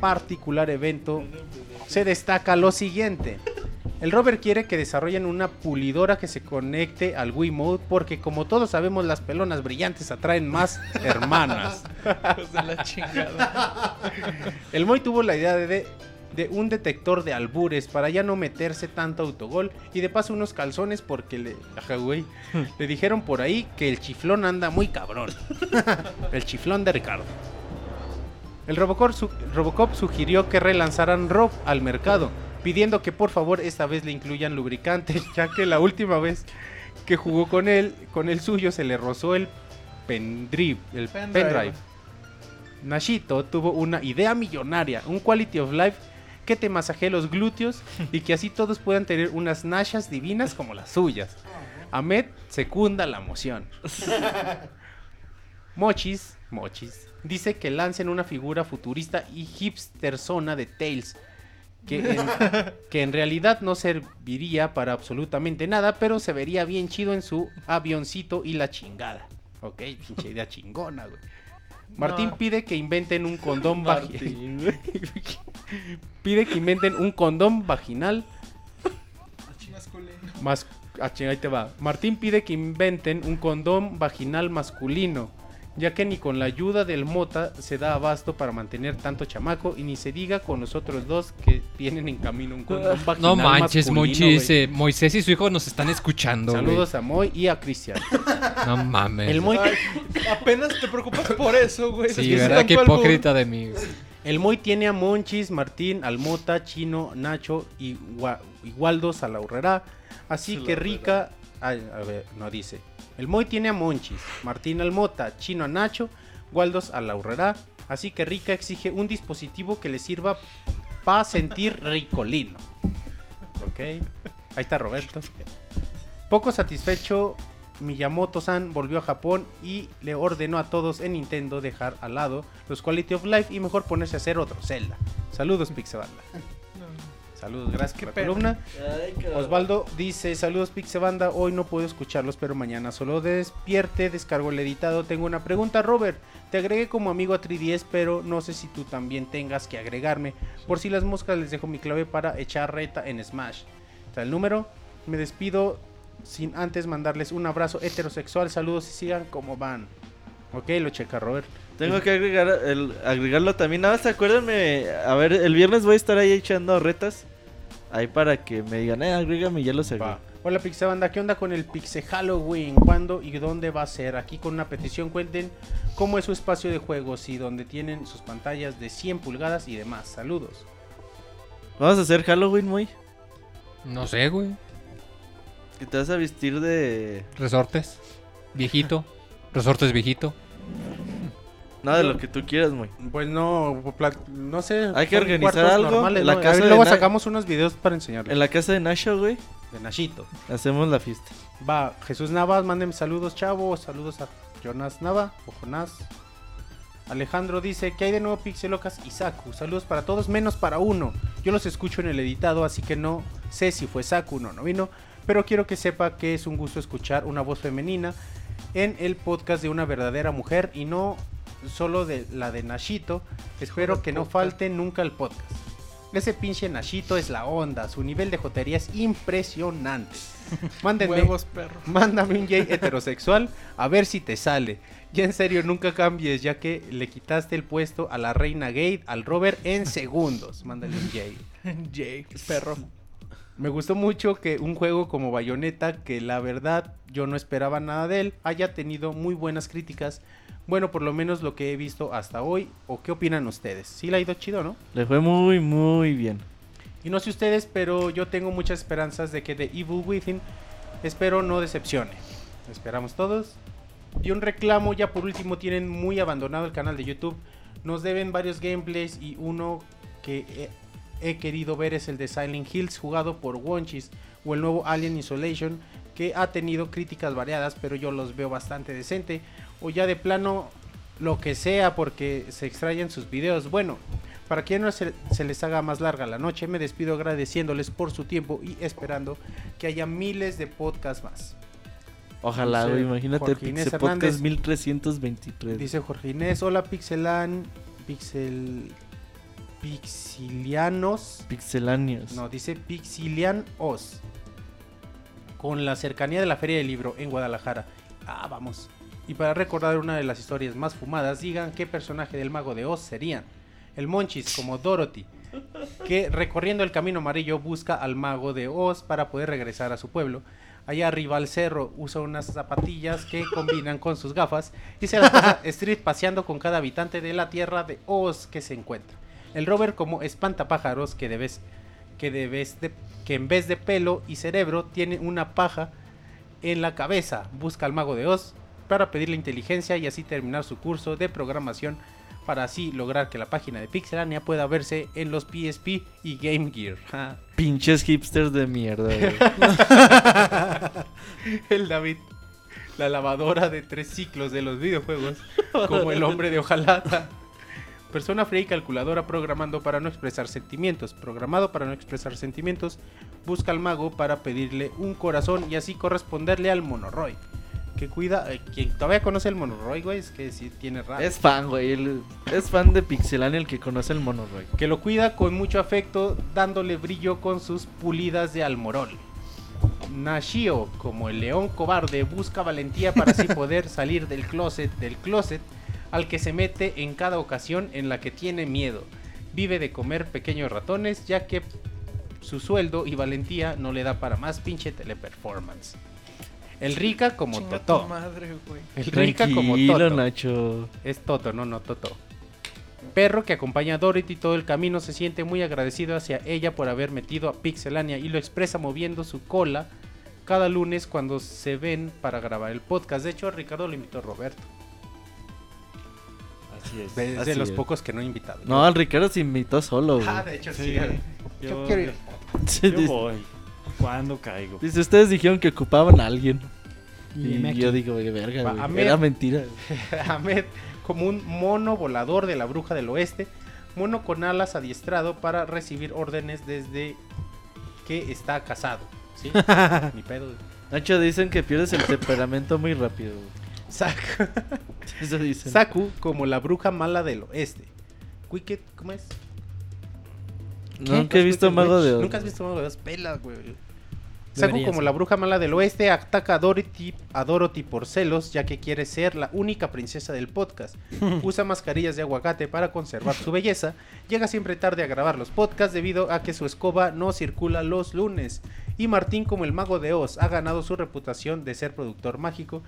particular evento. Se destaca lo siguiente. El rover quiere que desarrollen una pulidora que se conecte al Wii Mode porque como todos sabemos las pelonas brillantes atraen más hermanas. De la chingada. El Moy tuvo la idea de, de un detector de albures para ya no meterse tanto autogol y de paso unos calzones porque le, ajá, güey, le dijeron por ahí que el chiflón anda muy cabrón. el chiflón de Ricardo. El Robocop, su- Robocop sugirió que relanzaran Rob al mercado, pidiendo que por favor esta vez le incluyan lubricante, ya que la última vez que jugó con él, con el suyo se le rozó el pendrive, el Pendrive. pendrive. Nashito tuvo una idea millonaria, un quality of life que te masajee los glúteos y que así todos puedan tener unas nashas divinas como las suyas. Ahmed secunda la moción. Mochis, Mochis, dice que lancen una figura futurista y hipster zona de Tails. Que en, que en realidad no serviría para absolutamente nada, pero se vería bien chido en su avioncito y la chingada. Ok, pinche idea chingona, güey. Martín No. pide que inventen un condón vaginal. Pide que inventen un condón vaginal chinga, ahí te va. Martín pide que inventen un condón vaginal masculino, ya que ni con la ayuda del Mota se da abasto para mantener tanto chamaco y ni se diga con los otros dos que vienen en camino un condón vaginal No manches, Mochis. eh, Moisés y su hijo nos están escuchando. Saludos a Moy y a Cristian. No mames. El Moy, Ay, apenas te preocupas por eso, güey. Sí, ¿verdad? albur. hipócrita de mí. güey. el Moy tiene a Monchis, Martín, Almota, Chino, Nacho y, Gua- y Waldo Salaurrera. Así que rica. ay, a ver, no dice. El Moy tiene a Monchis, Martín Almota, Chino a Nacho, Waldos a Laurrera. Así que Rica exige un dispositivo que le sirva para sentir ricolino. Ok. Ahí está Roberto. Poco satisfecho, Miyamoto-san volvió a Japón y le ordenó a todos en Nintendo dejar al lado los Quality of Life y mejor ponerse a hacer otro Zelda. Saludos, Pixebanda. Saludos, gracias por la columna. Osvaldo dice, saludos Pixebanda, hoy no puedo escucharlos, pero mañana solo despierte, descargo el editado. Tengo una pregunta, Robert. Te agregué como amigo a 3DS, pero no sé si tú también tengas que agregarme. Por si las moscas les dejo mi clave para echar reta en Smash. Está el número. Me despido sin antes mandarles un abrazo heterosexual. Saludos y sigan como van. Ok, lo checa Robert. Tengo que agregar el, agregarlo también. Nada más acuérdenme. A ver, el viernes voy a estar ahí echando retas. Ahí para que me digan, eh, agrégame y ya agrego. Va. Hola Pixebanda, ¿qué onda con el Pixe Halloween? ¿Cuándo y dónde va a ser? Aquí con una petición cuenten cómo es su espacio de juegos y donde tienen sus pantallas de 100 pulgadas y demás. Saludos. Vamos a hacer Halloween, muy. No sé, güey. Que te vas a vestir de. Resortes. Viejito. Resortes viejito. Nada de lo que tú quieras, muy. Pues no, no sé. Hay que organizar cuartos algo. normales, La ¿no? A casa ver, de luego Na- sacamos unos videos para enseñarles. En la casa de Nasha, güey, De Nashito. hacemos la fiesta. Va, Jesús Navas, mándenme saludos, chavos. Saludos a Jonas Nava o Jonás. Alejandro dice que hay de nuevo Pixelocas y Saku. Saludos para todos, menos para uno. Yo los escucho en el editado, así que no sé si fue Saku o no, no vino. Pero quiero que sepa que es un gusto escuchar una voz femenina en el podcast de una verdadera mujer y no solo de la de Nashito. Espero que no falte nunca el podcast. Ese pinche Nashito es la onda, su nivel de jotería es impresionante. Mándenme, Huevos, perro. mándame un gay heterosexual a ver si te sale. Y en serio, nunca cambies, ya que le quitaste el puesto a la reina gay al Robert en segundos. Mándale un gay. Jake, perro. Me gustó mucho que un juego como Bayonetta, que la verdad yo no esperaba nada de él, haya tenido muy buenas críticas. Bueno, por lo menos lo que he visto hasta hoy. ¿O qué opinan ustedes? Sí le ha ido chido, ¿no? Le fue muy, muy bien. Y no sé ustedes, pero yo tengo muchas esperanzas de que The Evil Within espero no decepcione. Esperamos todos. Y un reclamo, ya por último, tienen muy abandonado el canal de YouTube. Nos deben varios gameplays y uno que eh, he querido ver es el de Silent Hills jugado por Wonchis o el nuevo Alien Isolation que ha tenido críticas variadas pero yo los veo bastante decente o ya de plano lo que sea porque se extrañan sus videos. Bueno, para que no se, se les haga más larga la noche, me despido agradeciéndoles por su tiempo y esperando que haya miles de podcasts más. Ojalá, imagínate, Pixel Podcast Hernández. 1323. Dice Jorge Inés, hola Pixelan, Pixel... Pixilianos. Pixelanios. No, dice Pixilianos. Con la cercanía de la Feria del Libro en Guadalajara. Ah, vamos. Y para recordar una de las historias más fumadas, digan qué personaje del Mago de Oz serían. El Monchis como Dorothy, que recorriendo el camino amarillo busca al Mago de Oz para poder regresar a su pueblo. Allá arriba al cerro usa unas zapatillas que combinan con sus gafas y se la pasa street paseando con cada habitante de la tierra de Oz que se encuentra. El Robert como espantapájaros que debes que debes de que en vez de pelo y cerebro tiene una paja en la cabeza. Busca al mago de Oz para pedirle inteligencia y así terminar su curso de programación para así lograr que la página de Pixelania pueda verse en los PSP y Game Gear. Ja. Pinches hipsters de mierda, güey. el David, la lavadora de tres ciclos de los videojuegos, como el hombre de hojalata. Persona fría y calculadora programando para no expresar sentimientos. Programado para no expresar sentimientos, busca al mago para pedirle un corazón y así corresponderle al monoroy. Que cuida, eh, quien todavía conoce el monoroy, güey, es que sí tiene raro. es fan, güey. el- Es fan de Pixelania el que conoce el monoroy. que lo cuida con mucho afecto, dándole brillo con sus pulidas de almorol. Nashio, como el león cobarde, busca valentía para así poder salir del closet, del closet al que se mete en cada ocasión en la que tiene miedo. Vive de comer pequeños ratones, ya que su sueldo y valentía no le da para más pinche teleperformance. El rica como Chinga tu Toto. madre, güey. El rica como Toto. Nacho. Es Toto, no, no, Toto. Perro que acompaña a Dorothy todo el camino se siente muy agradecido hacia ella por haber metido a Pixelania y lo expresa moviendo su cola cada lunes cuando se ven para grabar el podcast. De hecho, a Ricardo lo invitó Roberto. Así es. Es Así de los es. pocos que no he invitado. No, al Ricardo se invitó solo, güey. Ah, de hecho, sí. Sí, Yo, yo- quiero ir. Sí, Yo dice- voy. ¿Cuándo caigo? Dice, ustedes dijeron que ocupaban a alguien. Y yo digo, güey, verga, güey. Era mentira. Ahmed como un mono volador de la bruja del oeste, mono con alas adiestrado para recibir órdenes desde que está casado. ¿Sí? Ni pedo. Nacho, dicen que pierdes el temperamento muy rápido. güey. Saku, Eso dicen. Saku como la bruja mala del oeste. Wicked, ¿cómo es? Nunca he visto Wicked Mago Witch. de Oz. Nunca has visto Mago de Oz. Pela, güey. Saku como la bruja mala del oeste ataca a Dorothy, a Dorothy por celos ya que quiere ser la única princesa del podcast. Usa mascarillas de aguacate para conservar su belleza. Llega siempre tarde a grabar los podcasts debido a que su escoba no circula los lunes. Y Martín como el mago de Oz ha ganado su reputación de ser productor mágico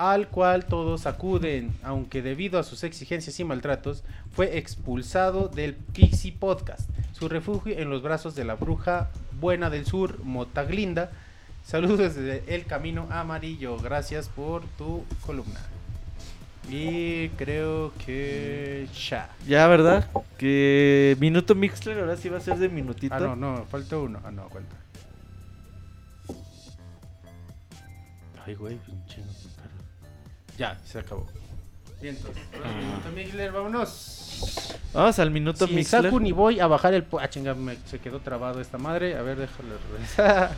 al cual todos acuden, aunque debido a sus exigencias y maltratos, fue expulsado del Pixie Podcast, su refugio en los brazos de la bruja buena del sur, Motaglinda. Saludos desde el camino amarillo, gracias por tu columna. Y creo que ya. Ya, ¿verdad? Que Minuto Mixler ahora sí va a ser de minutito. Ah, no, no, falta uno. Ah, no, cuenta. Ay, güey, pinche. Ya, se acabó. Bien, entonces. Minuto Mixler, vámonos. Vamos al Minuto Sin Mixler. Saku ni voy a bajar el... po- Ah, chinga, me- se quedó trabado esta madre. A ver, déjale regresar.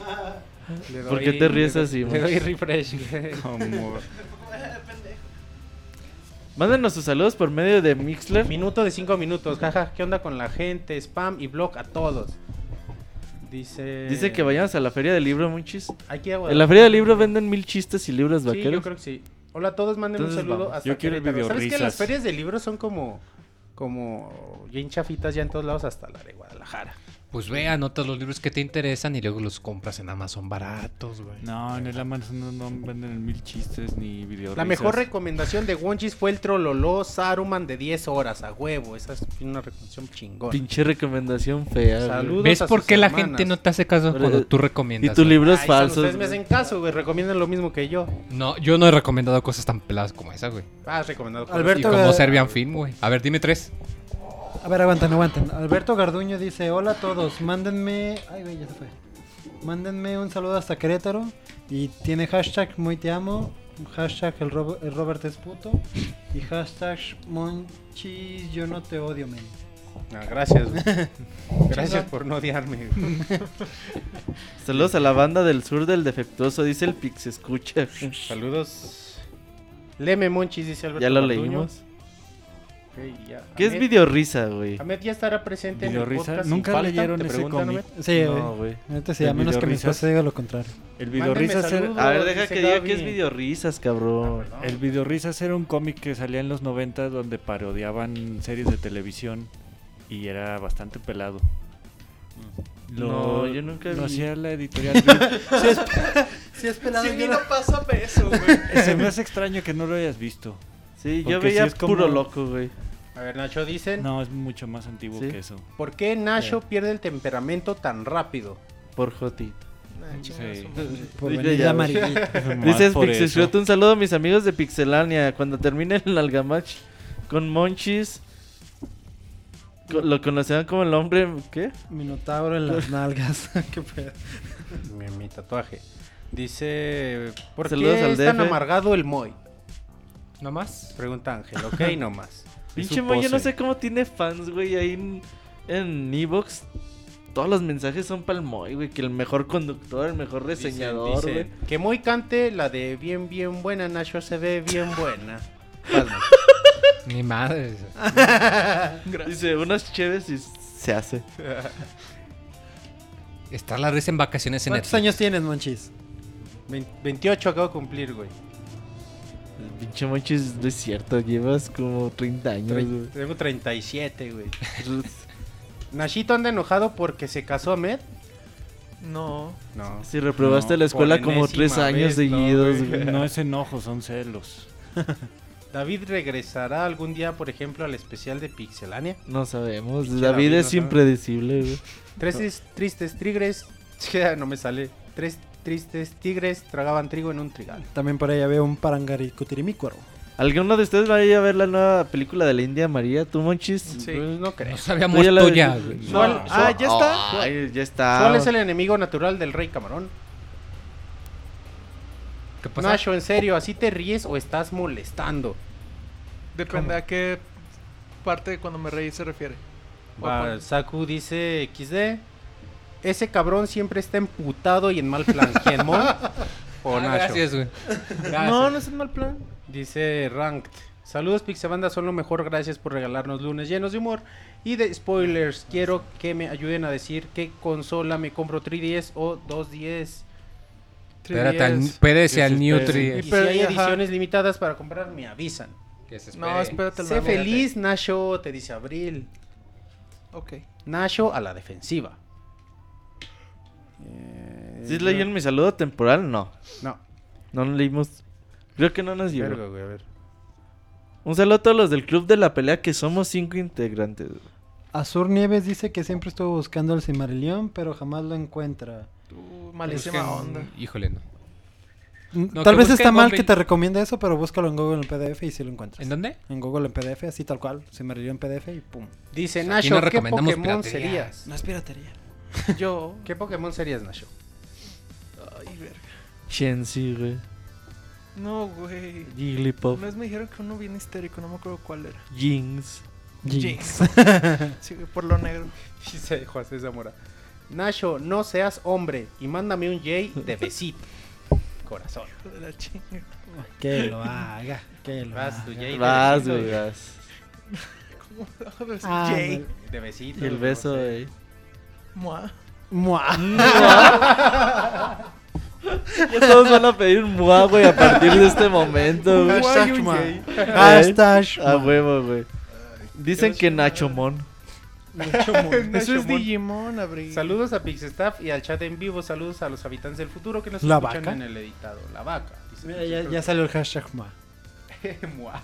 ¿Por qué te ríes le- así, Le doy refresh. Como- Mándenos sus saludos por medio de Mixler. Minuto de 5 minutos. Jaja, ¿qué onda con la gente? Spam y blog a todos. Dice... Dice que vayamos a la Feria del Libro, a En la. Feria del Libro venden mil chistes y libros Sí, yo vaqueros. creo que sí. Hola a todos, manden un saludo vamos. hasta Yo quiero el Querétaro. video ¿Sabes que risas. las ferias de libros son como... Como bien chafitas ya en todos lados hasta la de Guadalajara? Pues ve, anotas los libros que te interesan y luego los compras en Amazon baratos, güey. No, en el Amazon no, no venden mil chistes ni videos. La mejor recomendación de Wonchis fue el Trololó Saruman de 10 horas, a huevo. Esa es una recomendación chingona. Pinche recomendación fea. Saludos ¿Ves a por sus qué la hermanas. gente no te hace caso Pero- cuando tú Y recomiendas? tu güey? libro es Ay, falso. Ustedes me hacen caso, güey. Recomiendan lo mismo que yo. No, yo no he recomendado cosas tan peladas como esa, güey. Ah, has recomendado. cosas Alberto, Y como eh, Serbian Film, güey. A ver, dime tres. A ver, aguanten, aguanten. Alberto Garduño dice, hola a todos, mándenme... Ay, güey, ya se fue. Mándenme un saludo hasta Querétaro. Y tiene hashtag muy te amo, hashtag el, Rob- el Robert es puto y hashtag Monchis yo no te odio, men. Ah, gracias. güey. gracias por no odiarme. güey. Saludos a la banda del sur del defectuoso, dice el Pix escucha. Saludos. Leme Monchis, dice Alberto. Ya lo Garduño. leímos. Ya. ¿Qué es Ahmed- videorisa, güey? Ahmed ya estará presente en el Videorrisa. podcast. ¿Nunca falta, leyeron ¿te ese cómic? Sí, No, güey. sí, El a menos que mi esposa diga lo contrario. El videorrisas era, saludos. A ver, deja que diga Gaby. que es videorrisas, cabrón. el videorrisas era un cómic que salía en los 90 donde parodiaban series de televisión y era bastante pelado. No, yo nunca Lo vi. hacía la editorial. Si es pelado, Sí, yo no pasa peso, güey. Se me hace extraño que no lo hayas visto. Sí, yo veía sí es como- puro loco, güey. A ver, Nacho, dicen. No, es mucho más antiguo ¿Sí? que eso. ¿Por qué Nacho pierde el temperamento tan rápido? Por Jotito. Chinga Sí. por Dile venir ya, güey. Dices por eso. un saludo a mis amigos de Pixelania. Cuando termine el Algamach con Monchis, co- lo conocían como el hombre. ¿Qué? Minotauro en las nalgas. Qué pedo. Mi, mi tatuaje. Dice. ¿Por Saludos qué al es tan DF. amargado el Moy? ¿No más? Pregunta Ángel, ok, no más. Pinche yo no sé cómo tiene fans, güey, ahí en, en Evox. Todos los mensajes son para el Moy, güey. Que el mejor conductor, el mejor reseñador, dicen, güey. que Moy cante la de bien, bien buena. Nacho se ve bien buena. Ni madre. Dice, unas chéves y se hace. Está la risa en vacaciones en ¿Cuántos Netflix. años tienes, Monchis? Vein- 28 acabo de cumplir, güey. El pinche Monchis no es cierto, llevas como 30 años, Tre- güey. Tengo 37, güey. Nachito anda enojado porque se casó Ahmed. No. No. Si reprobaste No, la escuela como tres años vez, no, seguidos, güey. güey. No es enojo, son celos. David regresará algún día, por ejemplo, al especial de Pixelania. No sabemos. David David, es no impredecible, güey. Tres is- tristes tigres. Ya no me sale. Tres tristes tigres tragaban trigo en un trigal. También por ahí veo un parangaricutirimícuaro. ¿Alguno de ustedes va a ir a ver la nueva película de la India María? ¿Tú, Monchis? Sí. Pues no creo. No sabíamos Tú ya la- güey. ¿Cuál- Ah, ya está. Ay, ya está. ¿Cuál es el enemigo natural del rey camarón? ¿Qué pasa? Nacho, en serio, ¿así te ríes o estás molestando? Depende a qué parte de cuando me reí se refiere. Ah, Saku dice XD. Ese cabrón siempre está emputado y en mal plan. ¿Quién, Mon? O Ah, Nacho. gracias, güey. No, no es un mal plan. Dice Ranked. Saludos Pixabanda, son lo mejor. Gracias por regalarnos lunes llenos de humor y de spoilers. Quiero que me ayuden a decir qué consola me compro 3DS o 2DS. Espérate, al, 3DS. espérese al Sí, sí, Nutri. Y Y si hay ajá. ediciones limitadas para comprar, me avisan. Que se No, espérate. Sé feliz, Nacho, te dice Abril. Ok. Nacho a la defensiva. Eh, ¿Sí leyeron mi saludo temporal? No. No, No lo leímos. Creo que no nos llegó. verga, güey, a ver. Un saludo a todos los del club de la pelea que somos cinco integrantes. Azur Nieves dice que siempre estuvo buscando el Cimarillón, pero jamás lo encuentra. Tú, malísima onda. Híjole, no. Mm, No, Tal vez está mal que te recomiende eso, pero búscalo en Google en PDF y si lo encuentras. ¿En dónde? En Google en PDF, así tal cual. Cimarillón en PDF y pum. Dice Aquí Nacho, no ¿qué recomendamos Pokémon piratería. serías? No es piratería. Yo. ¿Qué Pokémon serías, Nacho? Ay, verga. Shensi, güey. No, güey. Jigglypuff. Una vez me dijeron que uno bien histérico, no me acuerdo cuál era. Jinx. Jinx. sí, güey, por lo negro. Dice José Zamora. Nacho, no seas hombre y mándame un J de besito. Corazón. De la chinga. Que lo haga. Que lo Vas, tu haga. J de Vas, güey, vas. ¿Cómo vas a decir Ah, Jay? De besito. Y el no beso, sé. güey. Mua. Mua. Ya todos van a pedir un mua, güey, a partir de este momento, güey. Hashtag mua. Hashtag A mua. huevo, güey. Dicen que Nachomon. Eso es Digimon, Abril. Saludos a Pixestaff y al chat en vivo. Saludos a los habitantes del futuro que nos ¿La escuchan vaca? en el editado. La vaca. dice Mira, ya, salió el hashtag mua. Mua.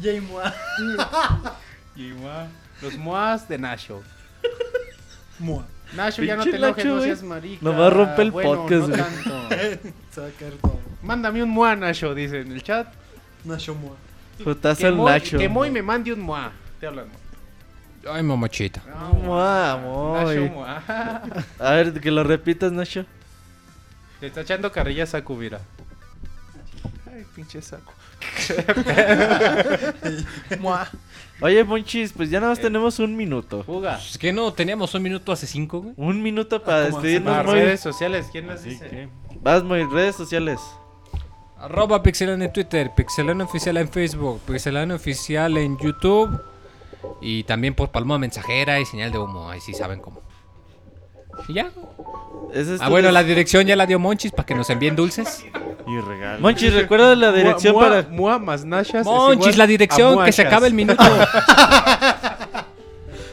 Jay mua. Y mua. Los muas de Nacho. Mua. Nacho, ya no te enojes, Nacho, no seas marica. Nomás rompe el Bueno, podcast, no güey. tanto. Mándame un mua, Nacho, dice en el chat. Nacho mua. Que Putazo el Moy, Nacho. que Moy me mande un mua. Te hablan, Moy. Ay, mamachita. Mua, muy. Nacho Mua. A ver, que lo repitas, Nacho. Le está echando carrillas a. Ay, pinche saco. Oye, Monchis, pues ya nada más tenemos un minuto. Fuga. Es que no teníamos un minuto hace cinco, güey. Un minuto para despedirnos, Las muy. redes sociales, ¿quién las Así dice? que. Vas, muy, redes sociales. Arroba Pixelano en Twitter, Pixelano Oficial en Facebook, Pixelano Oficial en YouTube. Y también por paloma mensajera y señal de humo. Ahí sí saben cómo. Y ya. Ese es Ah, bueno, la dirección ya la dio Monchis para que nos envíen dulces. Y regalo. Monchis, recuerda la dirección Mua, para. Mua más Nashas. es Monchis, la dirección, que se acabe el minuto.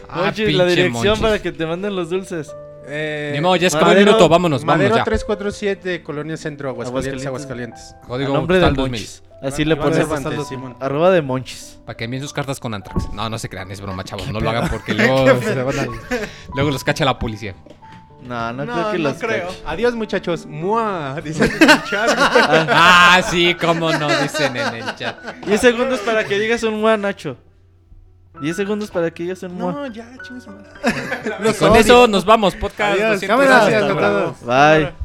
Ah, Monchis, la dirección Monchis. para que te manden los dulces. Eh, Ni modo, ya se acabó el Madero- minuto, vámonos, Madero vámonos ya. 347, Colonia Centro, Aguascalientes, Aguascalientes. Aguascalientes. Código A nombre de postal 2000. Monchis. Así le pones. Arroba de Monchis. Para que envíen sus cartas con Antrax. No, no se crean, es broma, chavos. No lo hagan porque luego, se van a- luego los cacha la policía. No, no, No, creo que no los creo. cache. Adiós, muchachos. Mua. Dice en el chat. Ah, sí, cómo no, dicen en el chat. 10 segundos para que digas un mua, Nacho. 10 segundos para que digas un mua. No, ya. Y con eso nos vamos, podcast. Adiós, 200. cámara, Hasta gracias a luego. todos. Bye.